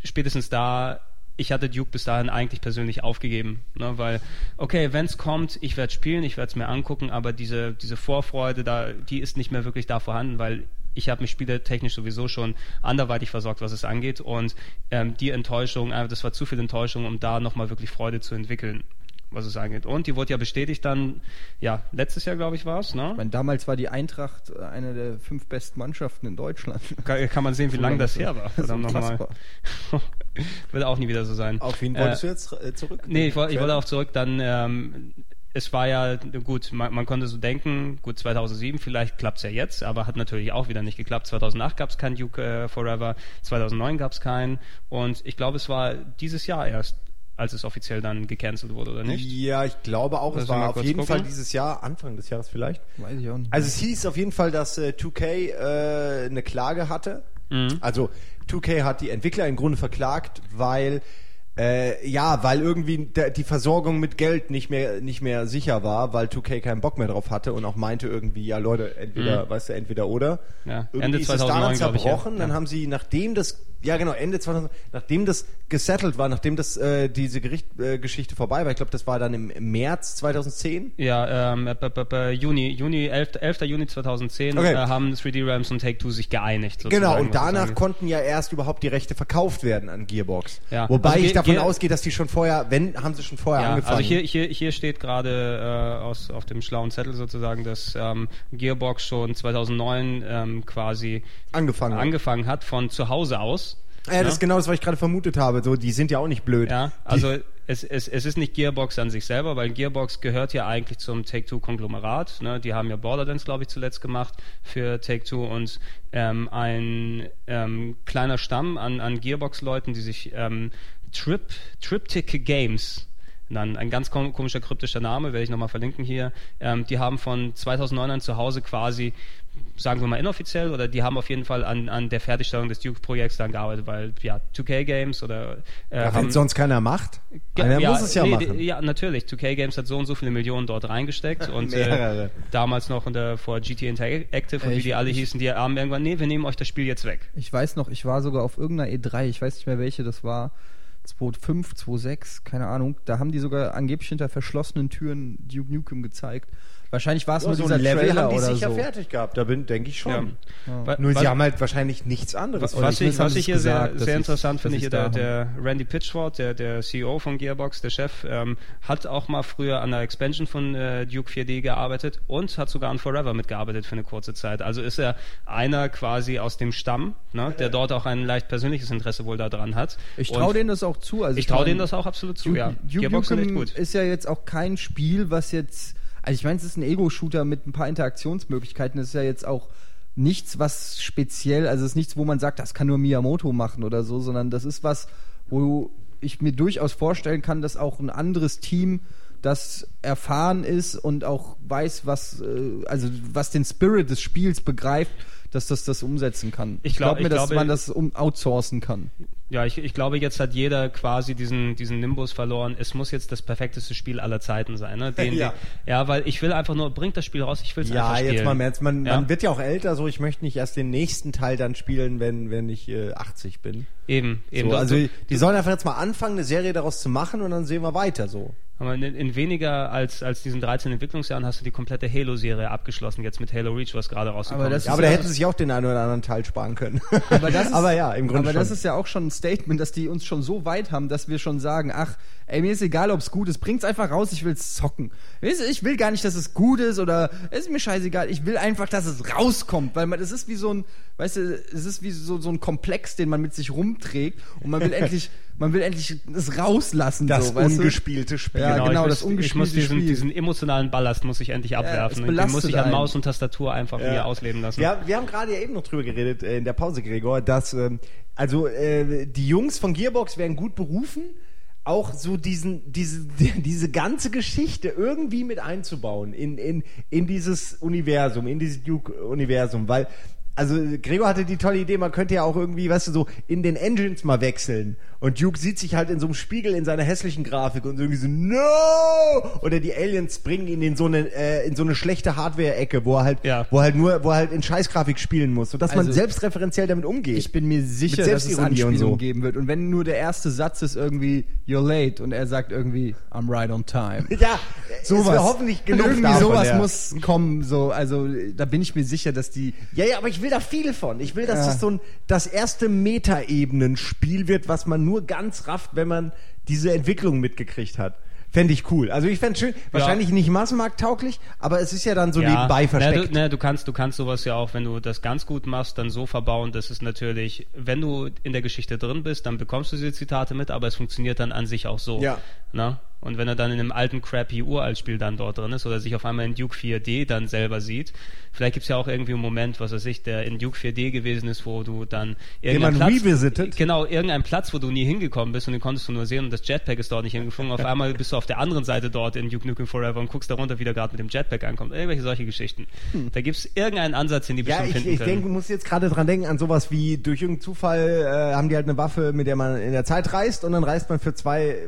spätestens da, ich hatte Duke bis dahin eigentlich persönlich aufgegeben, ne, weil, okay, wenn's kommt, ich werde spielen, ich werde es mir angucken, aber diese, diese Vorfreude da, die ist nicht mehr wirklich da vorhanden, weil ich habe mich spielertechnisch sowieso schon anderweitig versorgt, was es angeht und ähm, die Enttäuschung, äh, das war zu viel Enttäuschung, um da nochmal wirklich Freude zu entwickeln was es angeht. Und die wurde ja bestätigt dann, ja, letztes Jahr, glaube ich, war es, ne? Ich meine, damals war die Eintracht äh, eine der fünf besten Mannschaften in Deutschland. Kann, kann man sehen, wie lange lang das ist her war. Das ist Verdammt nochmal. Wird auch nie wieder so sein. Auf wen Äh, wolltest du jetzt äh, zurück? Nee, ich, woll- ich wollte auch zurück, dann, ähm, es war ja, gut, man, man konnte so denken, gut, 2007, vielleicht klappt's ja jetzt, aber hat natürlich auch wieder nicht geklappt. 2008 gab's kein Duke äh, Forever, 2009 gab's keinen und ich glaube, es war dieses Jahr erst, als es offiziell dann gecancelt wurde, oder nicht? Ja, ich glaube auch, Lass es war auf jeden gucken. Fall dieses Jahr, Anfang des Jahres vielleicht. Weiß ich auch nicht. Also es hieß auf jeden Fall, dass äh, 2K äh, eine Klage hatte. Mhm. Also 2K hat die Entwickler im Grunde verklagt, weil äh, ja, weil irgendwie der, die Versorgung mit Geld nicht mehr nicht mehr sicher war, weil 2K keinen Bock mehr drauf hatte und auch meinte irgendwie, ja Leute, entweder, Mhm. weißt du, entweder oder. Ja, Irgendwie Ende ist es 2009, daran glaub ich, ja. zerbrochen, dann Ja. haben sie, nachdem das, ja genau, Ende 2000, nachdem das gesettelt war, nachdem das äh, diese Gericht, äh, Geschichte vorbei war, ich glaube, das war dann im, im März 2010. Ja, ähm, b- b- b- Juni, Juni 11. 11. Juni 2010 Okay. äh, haben 3D Realms und Take-Two sich geeinigt. Genau, und danach konnten ja erst überhaupt die Rechte verkauft werden an Gearbox. Ja. Wobei Also ich davon Ge- ausgehe, dass die schon vorher, wenn, haben sie schon vorher Ja, angefangen. also hier, hier, hier steht gerade äh, aus, auf dem schlauen Zettel sozusagen, dass ähm, Gearbox schon 2009 ähm, quasi angefangen. angefangen hat von zu Hause aus. Ja, das ist genau das, was ich gerade vermutet habe. So, die sind ja auch nicht blöd. Ja, Die- also es, es, es ist nicht Gearbox an sich selber, weil Gearbox gehört ja eigentlich zum Take-Two-Konglomerat. Ne? Die haben ja Borderlands, glaube ich, zuletzt gemacht für Take-Two und ähm, ein ähm, kleiner Stamm an, an Gearbox-Leuten, die sich ähm, Trip, Triptych Games dann ein ganz kom komischer kryptischer Name, werde ich nochmal verlinken hier. Ähm, die haben von 2009 an zu Hause quasi, sagen wir mal inoffiziell, oder die haben auf jeden Fall an, an der Fertigstellung des Duke-Projekts dann gearbeitet, weil ja, 2K Games oder äh, Ja, haben, wenn sonst keiner macht, ja, einer ja, muss es ja nee, machen. die- Ja, natürlich. 2K Games hat so und so viele Millionen dort reingesteckt und äh, damals noch unter, vor GT Interactive und Äh, wie ich- die alle ich- hießen, die haben irgendwann, nee, wir nehmen euch das Spiel jetzt weg. Ich weiß noch, ich war sogar auf irgendeiner E3, ich weiß nicht mehr welche das war, 2.5, 2.6, keine Ahnung. Da haben die sogar angeblich hinter verschlossenen Türen Duke Nukem gezeigt. Wahrscheinlich war es nur so dieser ein Level Trailer haben die oder sicher so. fertig gehabt. Da bin, denke ich schon. Wa- Nur was- sie haben halt wahrscheinlich nichts anderes. Oder Was ich, was ich hier sehr, gesagt, sehr sie- interessant finde, hier der, der Randy Pitchford, der, der CEO von Gearbox, der Chef, ähm, hat auch mal früher an der Expansion von äh, Duke 4D gearbeitet und hat sogar an Forever mitgearbeitet für eine kurze Zeit. Also ist er einer quasi aus dem Stamm, ne, der dort auch ein leicht persönliches Interesse wohl daran hat. Ich traue denen das auch zu. Also Ich traue denen das auch absolut zu, Duke, ja. Duke Gearbox Nukem gut. ist ja jetzt auch kein Spiel, was jetzt. Also ich meine, es ist ein Ego-Shooter mit ein paar Interaktionsmöglichkeiten. Das ist ja jetzt auch nichts, was speziell, also es ist nichts, wo man sagt, das kann nur Miyamoto machen oder so, sondern das ist was, wo ich mir durchaus vorstellen kann, dass auch ein anderes Team das erfahren ist und auch weiß, was, äh, also was den Spirit des Spiels begreift, dass das das umsetzen kann. Ich glaub- mir, ich dass glaube- man das um outsourcen kann. Ja, ich, ich glaube, jetzt hat jeder quasi diesen, diesen Nimbus verloren. Es muss jetzt das perfekteste Spiel aller Zeiten sein. Ne? Den, Ja. ja. ja, weil ich will einfach nur, bringt das Spiel raus, ich will es Ja, einfach spielen. jetzt mal im Ernst. Man, Ja. man wird ja auch älter, so ich möchte nicht erst den nächsten Teil dann spielen, wenn, wenn ich äh, 80 bin. Eben, eben. So, also du- die sollen einfach jetzt mal anfangen, eine Serie daraus zu machen und dann sehen wir weiter so. Aber in, in weniger als, als diesen 13 Entwicklungsjahren hast du die komplette Halo-Serie abgeschlossen, jetzt mit Halo Reach, was gerade rausgekommen Aber das ist. Ja, aber da hätten sie sich auch den einen oder anderen Teil sparen können. Aber, das ist, aber ja, im Grunde Aber das schon. ist ja auch schon ein Statement, dass die uns schon so weit haben, dass wir schon sagen, ach, ey, mir ist egal, ob es gut ist, bringt's einfach raus, ich will's zocken. Ich will gar nicht, dass es gut ist oder es ist mir scheißegal, ich will einfach, dass es rauskommt, weil man, das ist wie so ein, weißt du, es ist wie so, so ein Komplex, den man mit sich rumträgt und man will endlich, man will endlich es rauslassen. das so, weißt du? ungespielte Spiel. Ja, genau, ich das muss, ich muss ungespielte diesen, Spiel. diesen emotionalen Ballast muss ich endlich abwerfen. es Den muss ich an. Maus und Tastatur einfach wieder ausleben lassen. Ja, wir haben gerade ja eben noch drüber geredet äh, in der Pause, Gregor, dass ähm, also äh, die Jungs von Gearbox wären gut berufen, auch so diesen diese diese ganze Geschichte irgendwie mit einzubauen in in in dieses Universum, in dieses Duke Universum, weil also Gregor hatte die tolle Idee, man könnte ja auch irgendwie, weißt du, so in den Engines mal wechseln. Und Duke sieht sich halt in so einem Spiegel in seiner hässlichen Grafik und so irgendwie so, no! Oder die Aliens bringen ihn in so eine, äh, in so eine schlechte Hardware-Ecke, wo er halt, Ja. wo er halt nur, wo er halt in Scheißgrafik spielen muss, sodass man Also, selbstreferenziell damit umgeht. Ich bin mir sicher, dass es Anspielungen so. geben wird. Und wenn nur der erste Satz ist irgendwie You're late und er sagt irgendwie I'm right on time. ja, sowas. hoffentlich genug Irgendwie sowas muss kommen. So, also da bin ich mir sicher, dass die. Ja, ja, aber ich will da viele von. Ich will, dass Ja. das so ein, das erste Meta-Ebenen-Spiel wird, was man nur ganz rafft, wenn man diese Entwicklung mitgekriegt hat. Fände ich cool. Also ich fände schön, wahrscheinlich nicht massenmarkttauglich, aber es ist ja dann so nebenbei versteckt. Na, du, na, du kannst, du kannst sowas ja auch, wenn du das ganz gut machst, dann so verbauen, dass es natürlich, wenn du in der Geschichte drin bist, dann bekommst du diese Zitate mit, aber es funktioniert dann an sich auch so. Ja. Na? Und wenn er dann in einem alten crappy Uraltspiel dann dort drin ist oder sich auf einmal in Duke 4D dann selber sieht, vielleicht gibt's ja auch irgendwie einen Moment, was weiß ich, der in Duke 4D gewesen ist, wo du dann irgendeinen Platz, revisited? genau, irgendein Platz, wo du nie hingekommen bist und den konntest du nur sehen und das Jetpack ist dort nicht hingeflogen. Auf einmal bist du auf der anderen Seite dort in Duke Nukem Forever und guckst darunter, wie der gerade mit dem Jetpack ankommt. Irgendwelche solche Geschichten. Da gibt's irgendeinen Ansatz, den die Hm. Ja, bestimmt ich, finden ich können. denke, muss jetzt gerade dran denken an sowas wie durch irgendeinen Zufall äh, haben die halt eine Waffe, mit der man in der Zeit reist und dann reist man für zwei, äh,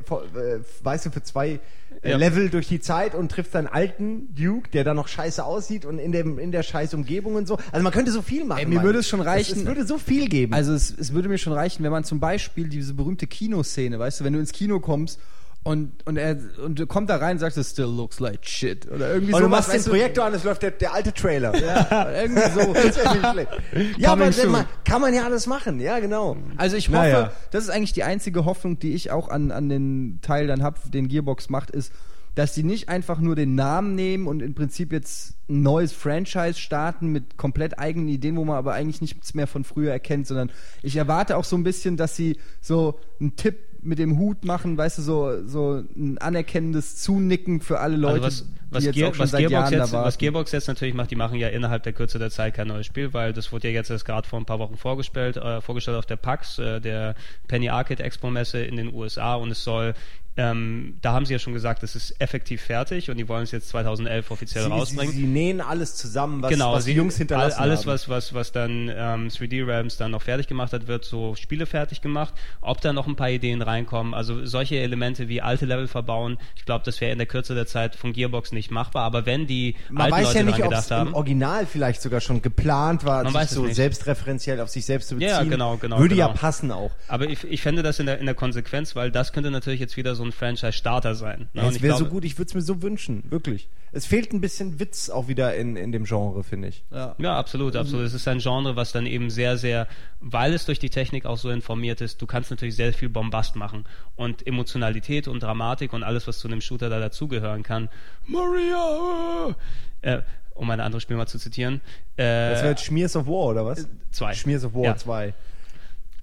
weißt du, für zwei äh, Ja. Level durch die Zeit und trifft seinen alten Duke, der dann noch scheiße aussieht und in dem in der scheiß Umgebung und so. Also man könnte so viel machen. Ey, mir würde es schon reichen- Es, es würde so viel geben. Also es, es würde mir schon reichen, wenn man zum Beispiel diese berühmte Kinoszene, weißt du, wenn du ins Kino kommst und, und er und du kommt da rein und sagst, it still looks like shit. Oder irgendwie und so. du machst den Projektor an, es läuft der, der alte Trailer. Ja, irgendwie so. Das wäre nicht schlecht. Ja, Coming aber soon. man, kann man ja alles machen. Ja, genau. Also ich hoffe, Naja. das ist eigentlich die einzige Hoffnung, die ich auch an, an den Teil dann hab, den Gearbox macht, ist, dass die nicht einfach nur den Namen nehmen und im Prinzip jetzt ein neues Franchise starten mit komplett eigenen Ideen, wo man aber eigentlich nichts mehr von früher erkennt, sondern ich erwarte auch so ein bisschen, dass sie so einen Tipp mit dem Hut machen, weißt du, so, so ein anerkennendes Zunicken für alle Leute, Also was, was, Gear, was, Gearbox jetzt, was. Gearbox jetzt natürlich macht, die machen ja innerhalb der Kürze der Zeit kein neues Spiel, weil das wurde ja jetzt erst gerade vor ein paar Wochen vorgestellt, äh, vorgestellt auf der PAX, äh, der Penny Arcade Expo Messe in den USA und es soll ähm, da haben sie ja schon gesagt, es ist effektiv fertig und die wollen es jetzt 2011 offiziell Sie, sie, rausbringen. sie nähen alles zusammen, was, genau, was die sie- Jungs hinterlassen all- alles, haben. was, was, was dann ähm, 3D Realms dann noch fertig gemacht hat, wird so Spiele fertig gemacht. Ob da noch ein paar Ideen reinkommen, also solche Elemente wie alte Level verbauen, ich glaube, das wäre in der Kürze der Zeit von Gearbox nicht machbar. Aber wenn die Man alten weiß Leute ja nicht, ob es gedacht haben, im Original vielleicht sogar schon geplant war, Man sich so nicht. selbstreferenziell auf sich selbst zu beziehen. Ja, genau, genau, Würde ja genau. passen auch. aber ich, ich fände das in der, in der Konsequenz, weil das könnte natürlich jetzt wieder so ein Franchise-Starter sein. Ne? Ja, es wäre so gut, ich würde es mir so wünschen, wirklich. Es fehlt ein bisschen Witz auch wieder in, in dem Genre, finde ich. Ja. Ja, absolut, absolut. Es ist ein Genre, was dann eben sehr, sehr, weil es durch die Technik auch so informiert ist, du kannst natürlich sehr viel Bombast machen. Und Emotionalität und Dramatik und alles, was zu einem Shooter da dazugehören kann. Maria! Äh, um ein anderes Spiel mal zu zitieren. Äh, Das wäre jetzt Schmiers of War, oder was? zwei. Schmiers of War Ja. 2.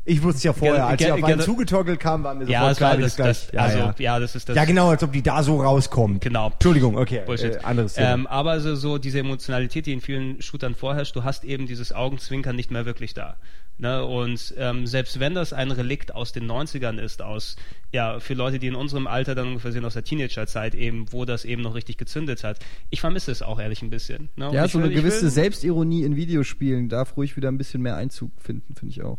Ich wusste es ja vorher, Gerne- als ich gerne- auf einen zugetorkelt kam, war mir ja, sofort das war klar, das, das das, gleich. also, ja, ja. das ist das. ja, genau, als ob die da so rauskommt. Genau. Entschuldigung, okay. Bullshit. Äh, anderes Thema. ähm, aber so, so diese Emotionalität, die in vielen Shootern vorherrscht, du hast eben dieses Augenzwinkern nicht mehr wirklich da. Ne? Und ähm, selbst wenn das ein Relikt aus den 90ern ist, aus, ja, für Leute, die in unserem Alter dann ungefähr sind, aus der Teenagerzeit eben, wo das eben noch richtig gezündet hat, ich vermisse es auch ehrlich ein bisschen. Ne? Ja, ich so will- eine ich gewisse will- Selbstironie in Videospielen darf ruhig wieder ein bisschen mehr Einzug finden, finde ich auch.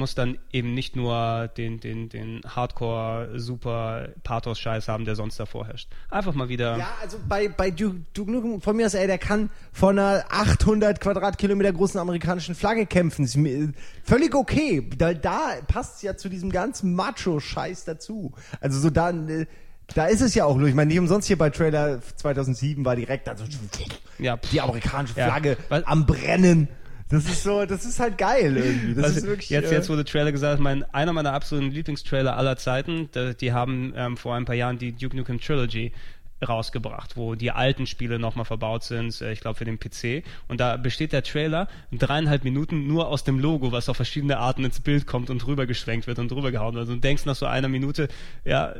musst dann eben nicht nur den, den, den Hardcore, super Pathos-Scheiß haben, der sonst davor herrscht. Einfach mal wieder. Ja, also bei, bei Duke, Duke Nukem, von mir aus, ey, der kann von einer 800 Quadratkilometer großen amerikanischen Flagge kämpfen. Ist völlig okay. Da, da passt ja zu diesem ganzen Macho-Scheiß dazu. Also so dann, äh, da ist es ja auch, ich meine, nicht umsonst hier bei Trailer 2007 war direkt also Ja, die amerikanische Ja. Flagge Was- am Brennen. Das ist so, das ist halt geil irgendwie. Das Was, ist wirklich, jetzt, äh, jetzt wurde Trailer gesagt, mein, einer meiner absoluten Lieblingstrailer aller Zeiten, die haben ähm, vor ein paar Jahren die Duke Nukem Trilogy rausgebracht, wo die alten Spiele nochmal verbaut sind, äh, ich glaube für den PC. Und da besteht der Trailer dreieinhalb Minuten nur aus dem Logo, was auf verschiedene Arten ins Bild kommt und drüber geschwenkt wird und drüber gehauen wird. Und du denkst nach so einer Minute, ja,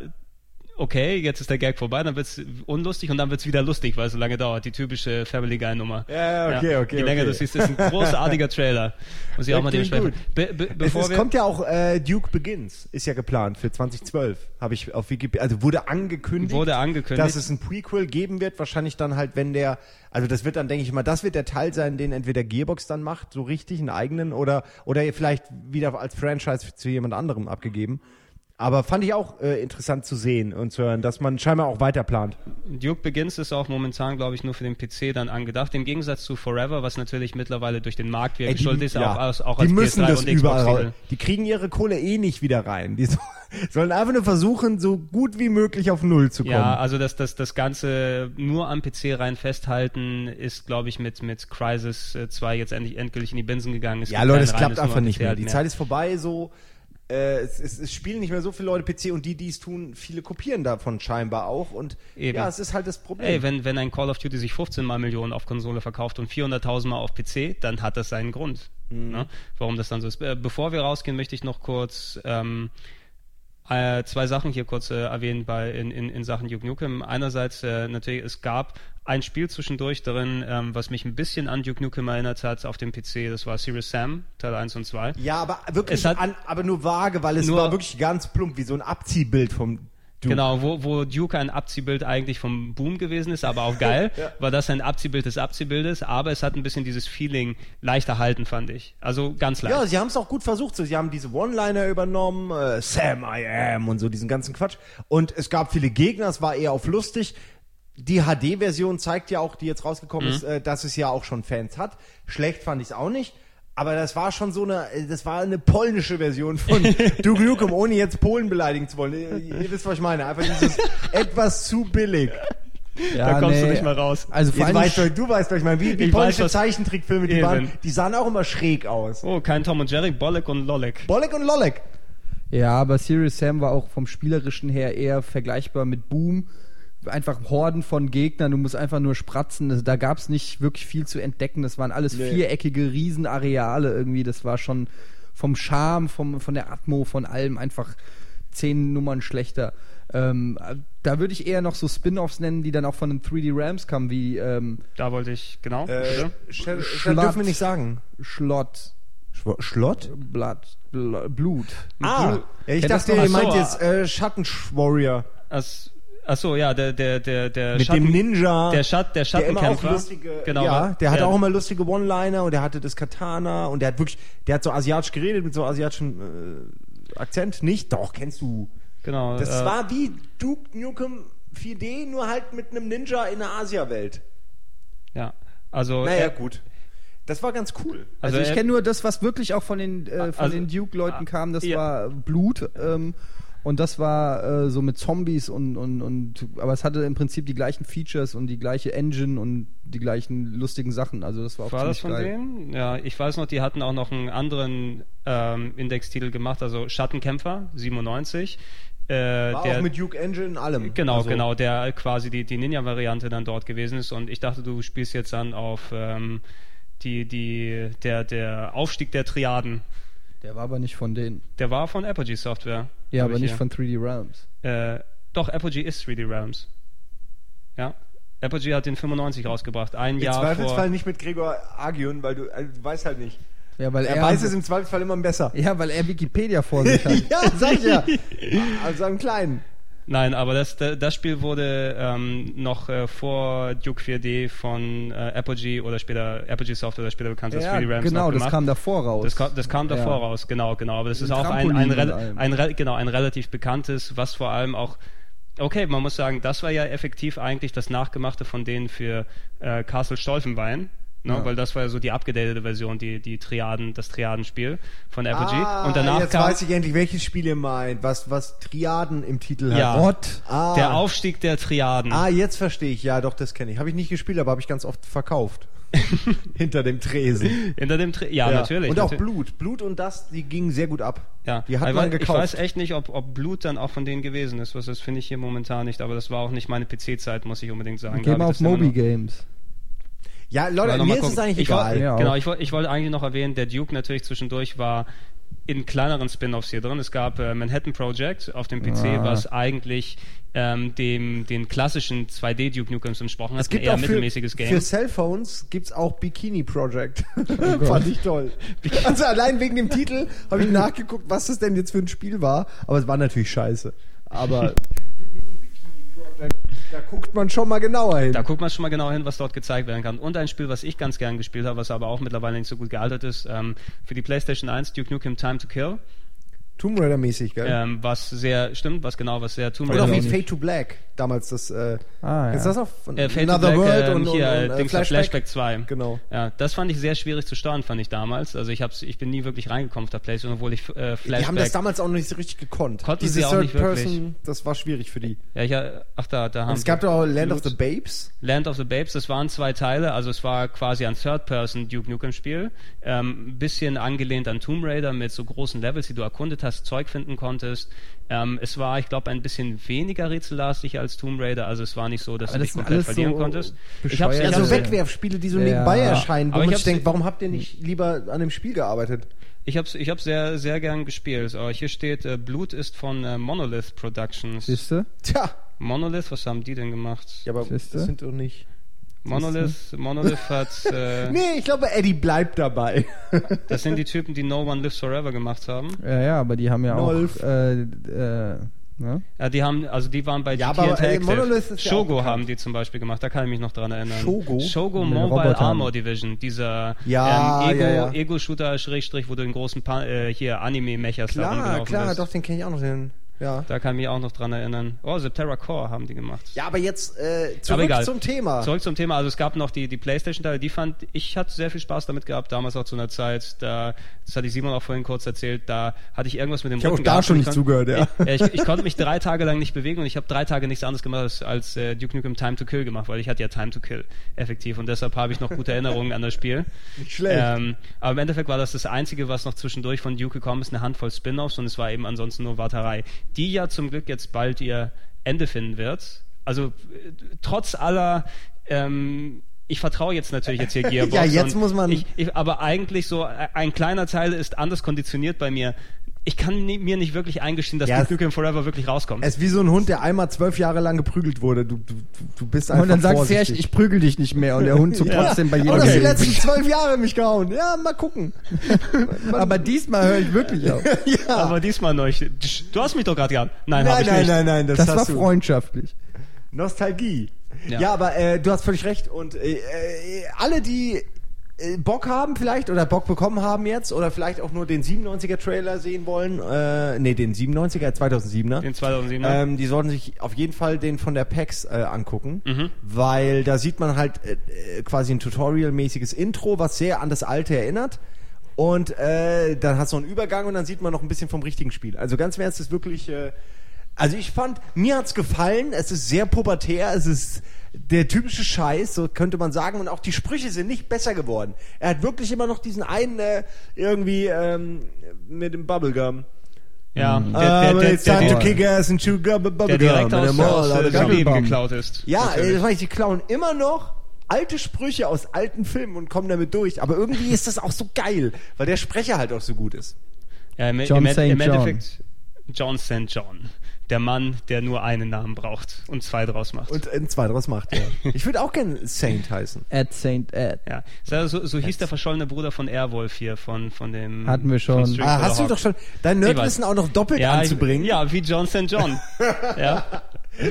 okay, jetzt ist der Gag vorbei, dann wird's unlustig und dann wird's wieder lustig, weil es so lange dauert. Die typische Family Guy Nummer. Ja, okay, okay, Je länger okay. du siehst, ist ein großartiger Trailer. Muss ich auch mal dementsprechend. Be be Es, bevor es wir kommt ja auch äh, Duke Begins, ist ja geplant für 2012, habe ich auf Wikipedia, also wurde angekündigt, Wurde angekündigt. dass es ein Prequel geben wird, wahrscheinlich dann halt, wenn der, also das wird dann, denke ich mal, das wird der Teil sein, den entweder Gearbox dann macht, so richtig, einen eigenen, oder, oder vielleicht wieder als Franchise zu jemand anderem abgegeben. Aber fand ich auch äh, interessant zu sehen und zu hören, dass man scheinbar auch weiter plant. Duke Begins ist auch momentan, glaube ich, nur für den PC dann angedacht. Im Gegensatz zu Forever, was natürlich mittlerweile durch den Markt Ey, geschuldet ist, ja, auch, als- auch die als müssen PS3 das und überall Xbox raus. Die kriegen ihre Kohle eh nicht wieder rein. Die so, sollen einfach nur versuchen, so gut wie möglich auf Null zu kommen. Ja, also das, das, das Ganze nur am PC rein festhalten ist, glaube ich, mit, mit Crysis 2 jetzt endlich endgültig in die Binsen gegangen. Es Ja, Leute, es klappt einfach nicht mehr. Die Zeit ist vorbei, so. Äh, es, es, es spielen nicht mehr so viele Leute PC und die, die es tun, viele kopieren davon scheinbar auch. Und Eben. ja, es ist halt das Problem. Ey, wenn, wenn ein Call of Duty sich 15 mal Millionen auf Konsole verkauft und 400.000 mal auf PC, dann hat das seinen Grund, Mhm. ne? warum das dann so ist. Äh, Bevor wir rausgehen, möchte ich noch kurz ähm, äh, zwei Sachen hier kurz äh, erwähnen bei, in, in, in Sachen Duke Nukem. Einerseits äh, natürlich, es gab ein Spiel zwischendurch darin, ähm, was mich ein bisschen an Duke Nukem erinnert hat auf dem PC, das war Serious Sam, Teil 1 und 2. ja, aber wirklich, an, aber nur vage, weil es Nur- war wirklich ganz plump, wie so ein Abziehbild vom Genau, wo, wo Duke ein Abziehbild eigentlich vom Boom gewesen ist, aber auch geil, war das ein Abziehbild des Abziehbildes, aber es hat ein bisschen dieses Feeling leicht erhalten, fand ich. Also ganz leicht. Ja, sie haben es auch gut versucht. So, sie haben diese One-Liner übernommen, äh, Sam I am und so diesen ganzen Quatsch. Und es gab viele Gegner, es war eher auf lustig. Die HD-Version zeigt ja auch, die jetzt rausgekommen ist, äh, dass es ja auch schon Fans hat. Schlecht fand ich es auch nicht. Aber das war schon so eine, äh, das war eine polnische Version von Duke Nukem, ohne jetzt Polen beleidigen zu wollen. Ihr, ihr wisst, was ich meine. Einfach dieses etwas zu billig. Ja, da kommst du nee. nicht mal raus. Also vor Jetzt allem weißt du, du weißt, was ich meine. Wie, wie polnische weiß, Zeichentrickfilme, die waren, die sahen auch immer schräg aus. Oh, kein Tom und Jerry, Bolek und Lolek. Bolek und Lolek. Ja, aber Serious Sam war auch vom spielerischen her eher vergleichbar mit Boom. Einfach Horden von Gegnern, du musst einfach nur spratzen. Das- Da gab es nicht wirklich viel zu entdecken. Das waren alles Nee. viereckige Riesenareale irgendwie. Das war schon vom Charme, vom, von der Atmo, von allem einfach zehn Nummern schlechter. Ähm, da würde ich eher noch so Spin-offs nennen, die dann auch von den 3D Rams kamen, wie ähm, Da wollte ich, genau. Äh, bitte. Sch- Schlatt. dürfen wir nicht sagen. Schlott, Schlott? Blood, Bl- Blut. Ah, ja, ich Kennt das dachte, ihr meint jetzt äh, Schattenwarrior. Ach, ach so, ja, der, der, der, der Mit Schatten, dem Ninja. Der, Schat, der der Schattenkämpfer. lustige, genau. ja, der hatte auch immer lustige One-Liner und der hatte das Katana und der hat wirklich, der hat so asiatisch geredet mit so asiatischem äh, Akzent. Nicht? Doch, kennst du. Genau. Das äh, war wie Duke Nukem 4D, nur halt mit einem Ninja in der Asia-Welt. Ja. Also, Naja, äh, gut. Das war ganz cool. Also, Also ich er- kenne nur das, was wirklich auch von den, äh, von Also- den Duke-Leuten kam, das ja. war Blut. Ähm, und das war äh, so mit Zombies und, und, und aber es hatte im Prinzip die gleichen Features und die gleiche Engine und die gleichen lustigen Sachen. Also das war auch War das ziemlich von geil. denen? Ja, ich weiß noch, die hatten auch noch einen anderen ähm, Indextitel gemacht, also Schattenkämpfer 97. Äh, War der, auch mit Duke Engine und allem. Genau, Also, genau, der quasi die, die Ninja-Variante dann dort gewesen ist und ich dachte, du spielst jetzt dann auf ähm, die, die, der, der Aufstieg der Triaden. Der war aber nicht von denen. Der war von Apogee Software. Ja, aber ich nicht hier. von 3D Realms. Äh, doch, Apogee ist 3D Realms. Ja. Apogee hat den 95 rausgebracht, ein Im Jahr Zweifelsfall vor. nicht mit Gregor Agion, weil du, also, du weißt halt nicht. Ja, weil Er, er, weiß es im Zweifelsfall immer besser. ja, weil er Wikipedia vor sich hat. ja, sag ich ja. Also einen kleinen. Nein, aber das, das Spiel wurde ähm, noch äh, vor Duke 4D von äh, Apogee oder später Apogee Software oder später bekannt als ja, 3D Realms genau, das kam davor raus. Das kam, das kam davor Ja. raus, genau, genau. Aber das ist auch ein, ein, ein, rel- genau, ein relativ bekanntes, was vor allem auch, okay, man muss sagen, das war ja effektiv eigentlich das Nachgemachte von denen für äh, Castle Stolfenbein. Ne, Ja. Weil das war ja so die abgedatete Version, die, die Triaden, das Triadenspiel von Apogee. Ah, und danach jetzt kam weiß ich endlich, welches Spiel ihr meint, was, was Triaden im Titel hat. Ja. Gott. Ah. der Aufstieg der Triaden. Ah, jetzt verstehe ich. Ja, doch, das kenne ich. Habe ich nicht gespielt, aber habe ich ganz oft verkauft. Hinter dem Tresen. Hinter dem Tri ja, natürlich. Und auch natürlich. Blut. Blut und das, die gingen sehr gut ab. Ja, Die hat man ich gekauft. weiß echt nicht, ob, ob Blut dann auch von denen gewesen ist. Was das finde ich hier momentan nicht, aber das war auch nicht meine PC-Zeit, muss ich unbedingt sagen. Ich auf Moby noch- Games. Ja, Leute, mir ist es eigentlich ich egal. Wollte, Ja, genau, ich, wollte, ich wollte eigentlich noch erwähnen, der Duke natürlich zwischendurch war in kleineren Spin-offs hier drin. Es gab äh, Manhattan Project auf dem PC, Ah. was eigentlich ähm, dem den klassischen 2D Duke Nukems entsprochen hat. Es gibt ein eher auch für, mittelmäßiges Game. für Cellphones gibt's auch Bikini Project. Oh Fand ich toll. Also allein wegen dem Titel habe ich nachgeguckt, was das denn jetzt für ein Spiel war. Aber es war natürlich scheiße. Aber da guckt man schon mal genauer hin. Da guckt man schon mal genau hin, was dort gezeigt werden kann. Und ein Spiel, was ich ganz gern gespielt habe, was aber auch mittlerweile nicht so gut gealtert ist, ähm, für die PlayStation 1, Duke Nukem Time to Kill, Tomb Raider mäßig, gell? ähm, was sehr, stimmt, was genau, was sehr Tomb Oder auch Raider wie auch nicht. Fade to Black. Damals das, äh, Ah, ist ja. das noch von Äh, to Another Black, World ähm, und, und, hier, und, äh, äh, Dings, Flashback? Flashback 2. Genau. Ja, das fand ich sehr schwierig zu steuern, fand ich damals. Also ich hab's, ich bin nie wirklich reingekommen auf der PlayStation, obwohl ich äh, Flashback. Die haben das damals auch noch nicht so richtig gekonnt. Konnten Diese sie auch nicht Third wirklich. Person, das war schwierig für die. ja, ich, äh, ach da, da haben Und es gab doch auch Land of the Babes. Land of the Babes, das waren zwei Teile, also es war quasi ein Third-Person Duke Nukem Spiel, ähm, ein bisschen angelehnt an Tomb Raider mit so großen Levels, die du erkundet hast, Zeug finden konntest. Ähm, es war, ich glaube, ein bisschen weniger rätsellastig als Tomb Raider, also es war nicht so, dass Aber du das dich komplett verlieren so konntest. bescheuert. hab's- Ja, Ja, so hab's- Wegwerfspiele, die so Ja. nebenbei erscheinen, wo Aber ich man sich denkt, warum habt ihr nicht lieber an dem Spiel gearbeitet? Ich habe ich hab sehr, sehr gern gespielt. Aber hier steht, äh, Blut ist von äh, Monolith Productions. Siehst du? Tja, Monolith, was haben die denn gemacht? ja, aber Siehste? das sind doch nicht. Monolith, Monolith hat, äh, Nee, ich glaube, Eddie bleibt dabei. das sind die Typen, die No One Lives Forever gemacht haben. Ja, ja, aber die haben ja Nolf. auch äh, äh, Ne? Ja, die haben, also die waren bei Ja, GT aber, äh, Interactive. Monolith ist ja Shogo bekannt. haben die zum Beispiel gemacht, da kann ich mich noch dran erinnern. Shogo? Shogo Mobile. Armor Division, dieser Ja, ähm, Ego, ja, ja. Ego-Shooter, Schrägstrich, wo du den großen pa äh, hier Anime-Mechers da Klar, rumgelaufen klar, bist. doch, den kenne ich auch noch. Den, ja. Da kann ich mich auch noch dran erinnern. Oh, Septerra Core haben die gemacht. ja, aber jetzt äh, Aber zurück egal. zum Thema. Zurück zum Thema. Also es gab noch die, die Playstation-Teile, die fand ich hatte sehr viel Spaß damit gehabt, damals auch zu einer Zeit, da, das hatte ich Simon auch vorhin kurz erzählt, da hatte ich irgendwas mit dem Ich hab Rücken auch da schon ich nicht zugehört, ja. Ich, ich, ich konnte mich drei Tage lang nicht bewegen und ich habe drei Tage nichts anderes gemacht als, als äh, Duke Nukem Time to Kill gemacht, weil ich hatte ja Time to Kill effektiv und deshalb habe ich noch gute Erinnerungen an das Spiel. Nicht schlecht. Ähm, aber im Endeffekt war das das Einzige, was noch zwischendurch von Duke gekommen ist, eine Handvoll Spin-offs und es war eben ansonsten nur Warterei, die ja zum Glück jetzt bald ihr Ende finden wird. Also äh, trotz aller ähm, ich vertraue jetzt natürlich jetzt hier Gearbox. Ja, jetzt muss man- Ich, ich, aber eigentlich so, äh, ein kleiner Teil ist anders konditioniert bei mir. Ich kann nie, mir nicht wirklich eingestehen, dass Ja, Duke Nukem Forever wirklich rauskommt. Es ist wie so ein Hund, der einmal zwölf Jahre lang geprügelt wurde. Du, du, du bist einfach Und dann sagt vorsichtig. Serge, ich prügel dich nicht mehr und der Hund zuckt trotzdem bei jedem du hast die letzten zwölf Jahre mich gehauen. Ja, mal gucken. Aber diesmal höre ich wirklich auf. ja. aber diesmal neu. Du hast mich doch gerade gehabt. Nein, hab nein, ich nein, nicht. nein, nein, das, Das hast war du. freundschaftlich. Nostalgie. Ja, Ja. aber äh, du hast völlig recht. Und äh, äh, alle, die Bock haben vielleicht oder Bock bekommen haben jetzt oder vielleicht auch nur den 97er Trailer sehen wollen, äh, nee, den 97er, 2007er. Den 2007er. Ähm, die sollten sich auf jeden Fall den von der PAX äh, angucken, Mhm. weil da sieht man halt äh, äh, quasi ein Tutorial-mäßiges Intro, was sehr an das alte erinnert. Und äh, dann hast du einen Übergang und dann sieht man noch ein bisschen vom richtigen Spiel. Also ganz im Ernst, es ist wirklich. Äh, also ich fand, mir hat's gefallen. Es ist sehr pubertär. Es ist der typische Scheiß, so könnte man sagen. Und auch die Sprüche sind nicht besser geworden. Er hat wirklich immer noch diesen einen äh, irgendwie ähm, mit dem Bubblegum. ja, Ah, der, der, it's der, time to der, kick ass and chew gum- bubblegum. der direkt aus, I'm aus dem. Leben geklaut ist. Ja, äh, das meine ich, die klauen immer noch alte Sprüche aus alten Filmen und kommen damit durch. Aber irgendwie ist das auch so geil, weil der Sprecher halt auch so gut ist. Ja, im, John im, St. im John. Endeffekt John St. John. Der Mann, der nur einen Namen braucht und zwei draus macht. Und ein zwei draus macht, ja. Ich würde auch gerne Saint heißen. Ed Saint Ed. ja, so, so, so hieß der verschollene Bruder von Airwolf hier, von, von dem... Hatten wir schon. Ah, hast du doch schon dein Nerdwissen auch noch doppelt ja, anzubringen. Ich, ja, wie John St. John. ja.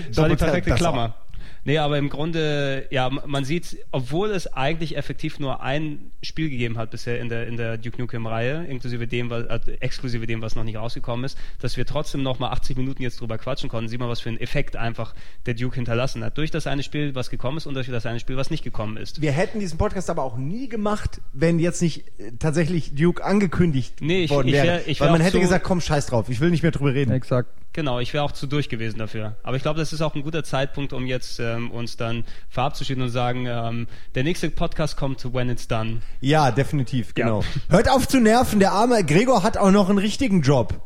Das war die perfekte. Klammer. Nee, aber im Grunde, ja, man sieht, obwohl es eigentlich effektiv nur ein Spiel gegeben hat bisher in der, in der Duke Nukem-Reihe, inklusive dem, was, äh, exklusive dem, was noch nicht rausgekommen ist, dass wir trotzdem noch mal 80 Minuten jetzt drüber quatschen konnten. Sieh mal, was für einen Effekt einfach der Duke hinterlassen hat. Durch das eine Spiel, was gekommen ist und durch das eine Spiel, was nicht gekommen ist. Wir hätten diesen Podcast aber auch nie gemacht, wenn jetzt nicht äh, tatsächlich Duke angekündigt Nee, ich- worden ich wäre. wär- ich Weil man hätte gesagt, komm, scheiß drauf, ich will nicht mehr drüber reden. Exakt. Genau, ich wäre auch zu durch gewesen dafür. Aber ich glaube, das ist auch ein guter Zeitpunkt, um jetzt ähm, uns dann verabzuschieden und sagen, ähm, der nächste Podcast kommt when it's done. Ja, definitiv, Ja. genau. Hört auf zu nerven, der arme Gregor hat auch noch einen richtigen Job.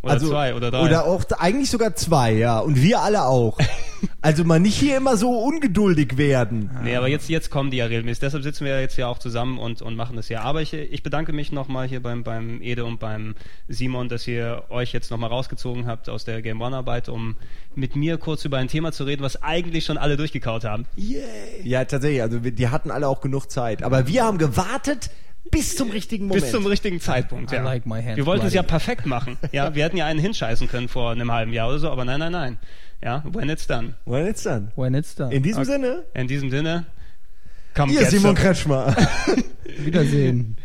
Oder zwei oder drei. Also, Oder auch eigentlich sogar zwei, ja. Und wir alle auch. also mal nicht hier immer so ungeduldig werden. Nee, aber jetzt, jetzt kommen die ja regelmäßig. Deshalb sitzen wir ja jetzt ja auch zusammen und, und machen das ja. Aber ich, ich bedanke mich nochmal hier beim, beim Ede und beim Simon, dass ihr euch jetzt nochmal rausgezogen habt aus der Game One-Arbeit, um mit mir kurz über ein Thema zu reden, was eigentlich schon alle durchgekaut haben. Ja, tatsächlich. Also wir, die hatten alle auch genug Zeit. Aber wir haben gewartet bis zum richtigen Moment. Bis zum richtigen Zeitpunkt, I ja. like my hands wir wollten es ja perfekt machen. Ja, wir hätten ja einen hinscheißen können vor einem halben Jahr oder so, aber nein, nein, nein. Ja, when it's done. Well, jetzt dann. When it's done. In diesem Sinne, In diesem Sinne, come ihr get Simon some. Kretschmer. Wiedersehen.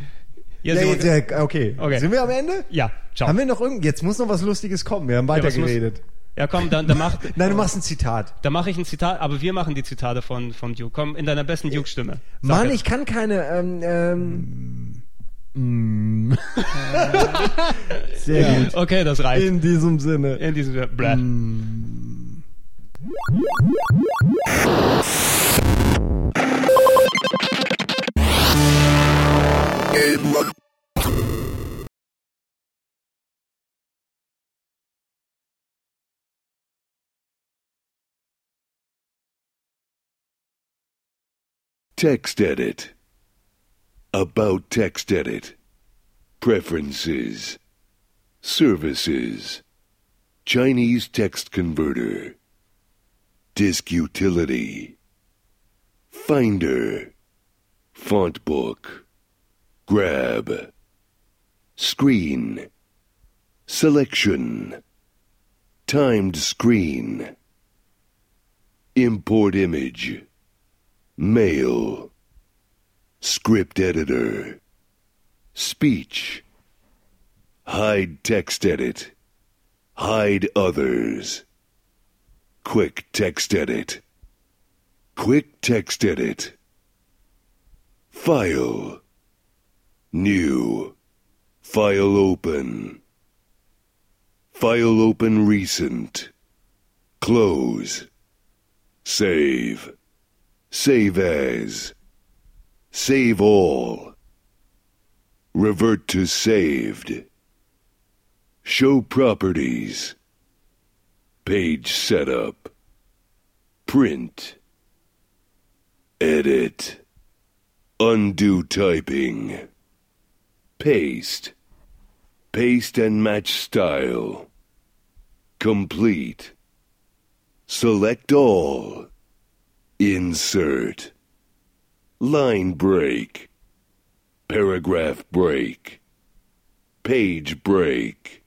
Ja, ja, ja, okay. Okay. Sind wir am Ende? ja, ciao. Haben wir noch irgend? Jetzt muss noch was Lustiges kommen. Wir haben weitergeredet. ja, komm, dann, dann mach, Nein, du machst ein Zitat. Da mache ich ein Zitat, aber wir machen die Zitate von, von Duke. Komm, in deiner besten Duke-Stimme. Sag Mann, ich kann keine. Ähm, ähm, Sehr gut. Okay, das reicht. in diesem Sinne. In diesem Sinne. Bläh. Text edit. About text edit. Preferences. Services. Chinese text converter. Disk utility. Finder. Font book. Grab. Screen. Selection. Timed screen. Import image. Mail. Script editor. Speech. Hide text edit. Hide others. Quick text edit. Quick text edit. File. New. File open. File open recent. Close. Save. Save as. Save all. Revert to saved. Show properties. Page setup. Print. Edit. Undo typing. Paste. Paste and match style. Complete. Select all. Insert. Line break. Paragraph break. Page break.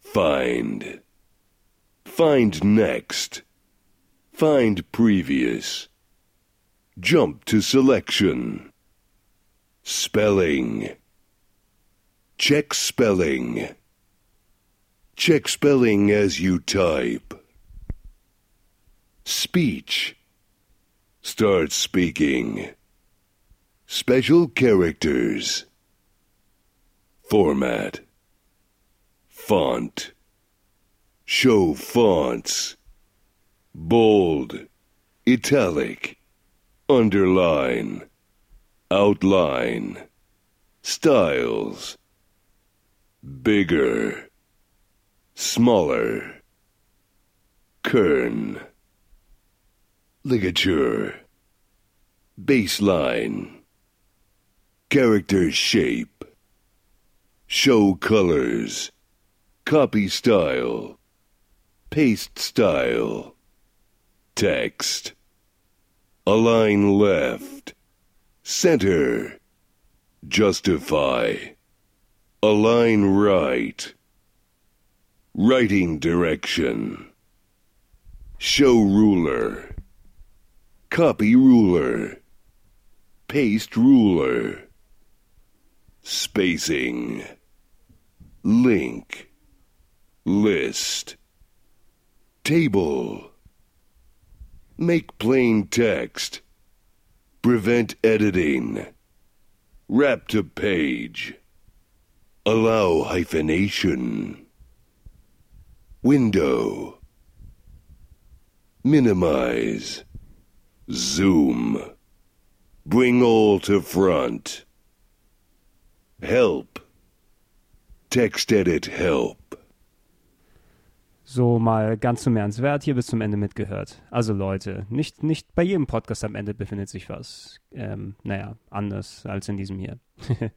Find. Find next. Find previous. Jump to selection. Spelling. Check spelling. Check spelling as you type. Speech. Start speaking. Special characters. Format. Font. Show fonts. Bold. Italic. Underline. Outline. Styles. Bigger. Smaller. Kern. Ligature. Baseline. Character shape. Show colors. Copy style. Paste style. Text. Align left. Center. Justify. Align right. Writing direction. Show ruler. Copy ruler. Paste ruler. Spacing. Link. List. Table. Make plain text. Prevent editing. Wrap to page. Allow hyphenation. Window. Minimize. Zoom. Bring all to front. Help. Text edit help. So mal ganz zum Ernst. Wer hat hier bis zum Ende mitgehört? Also Leute, nicht, nicht bei jedem Podcast am Ende befindet sich was. Ähm, naja, anders als in diesem hier.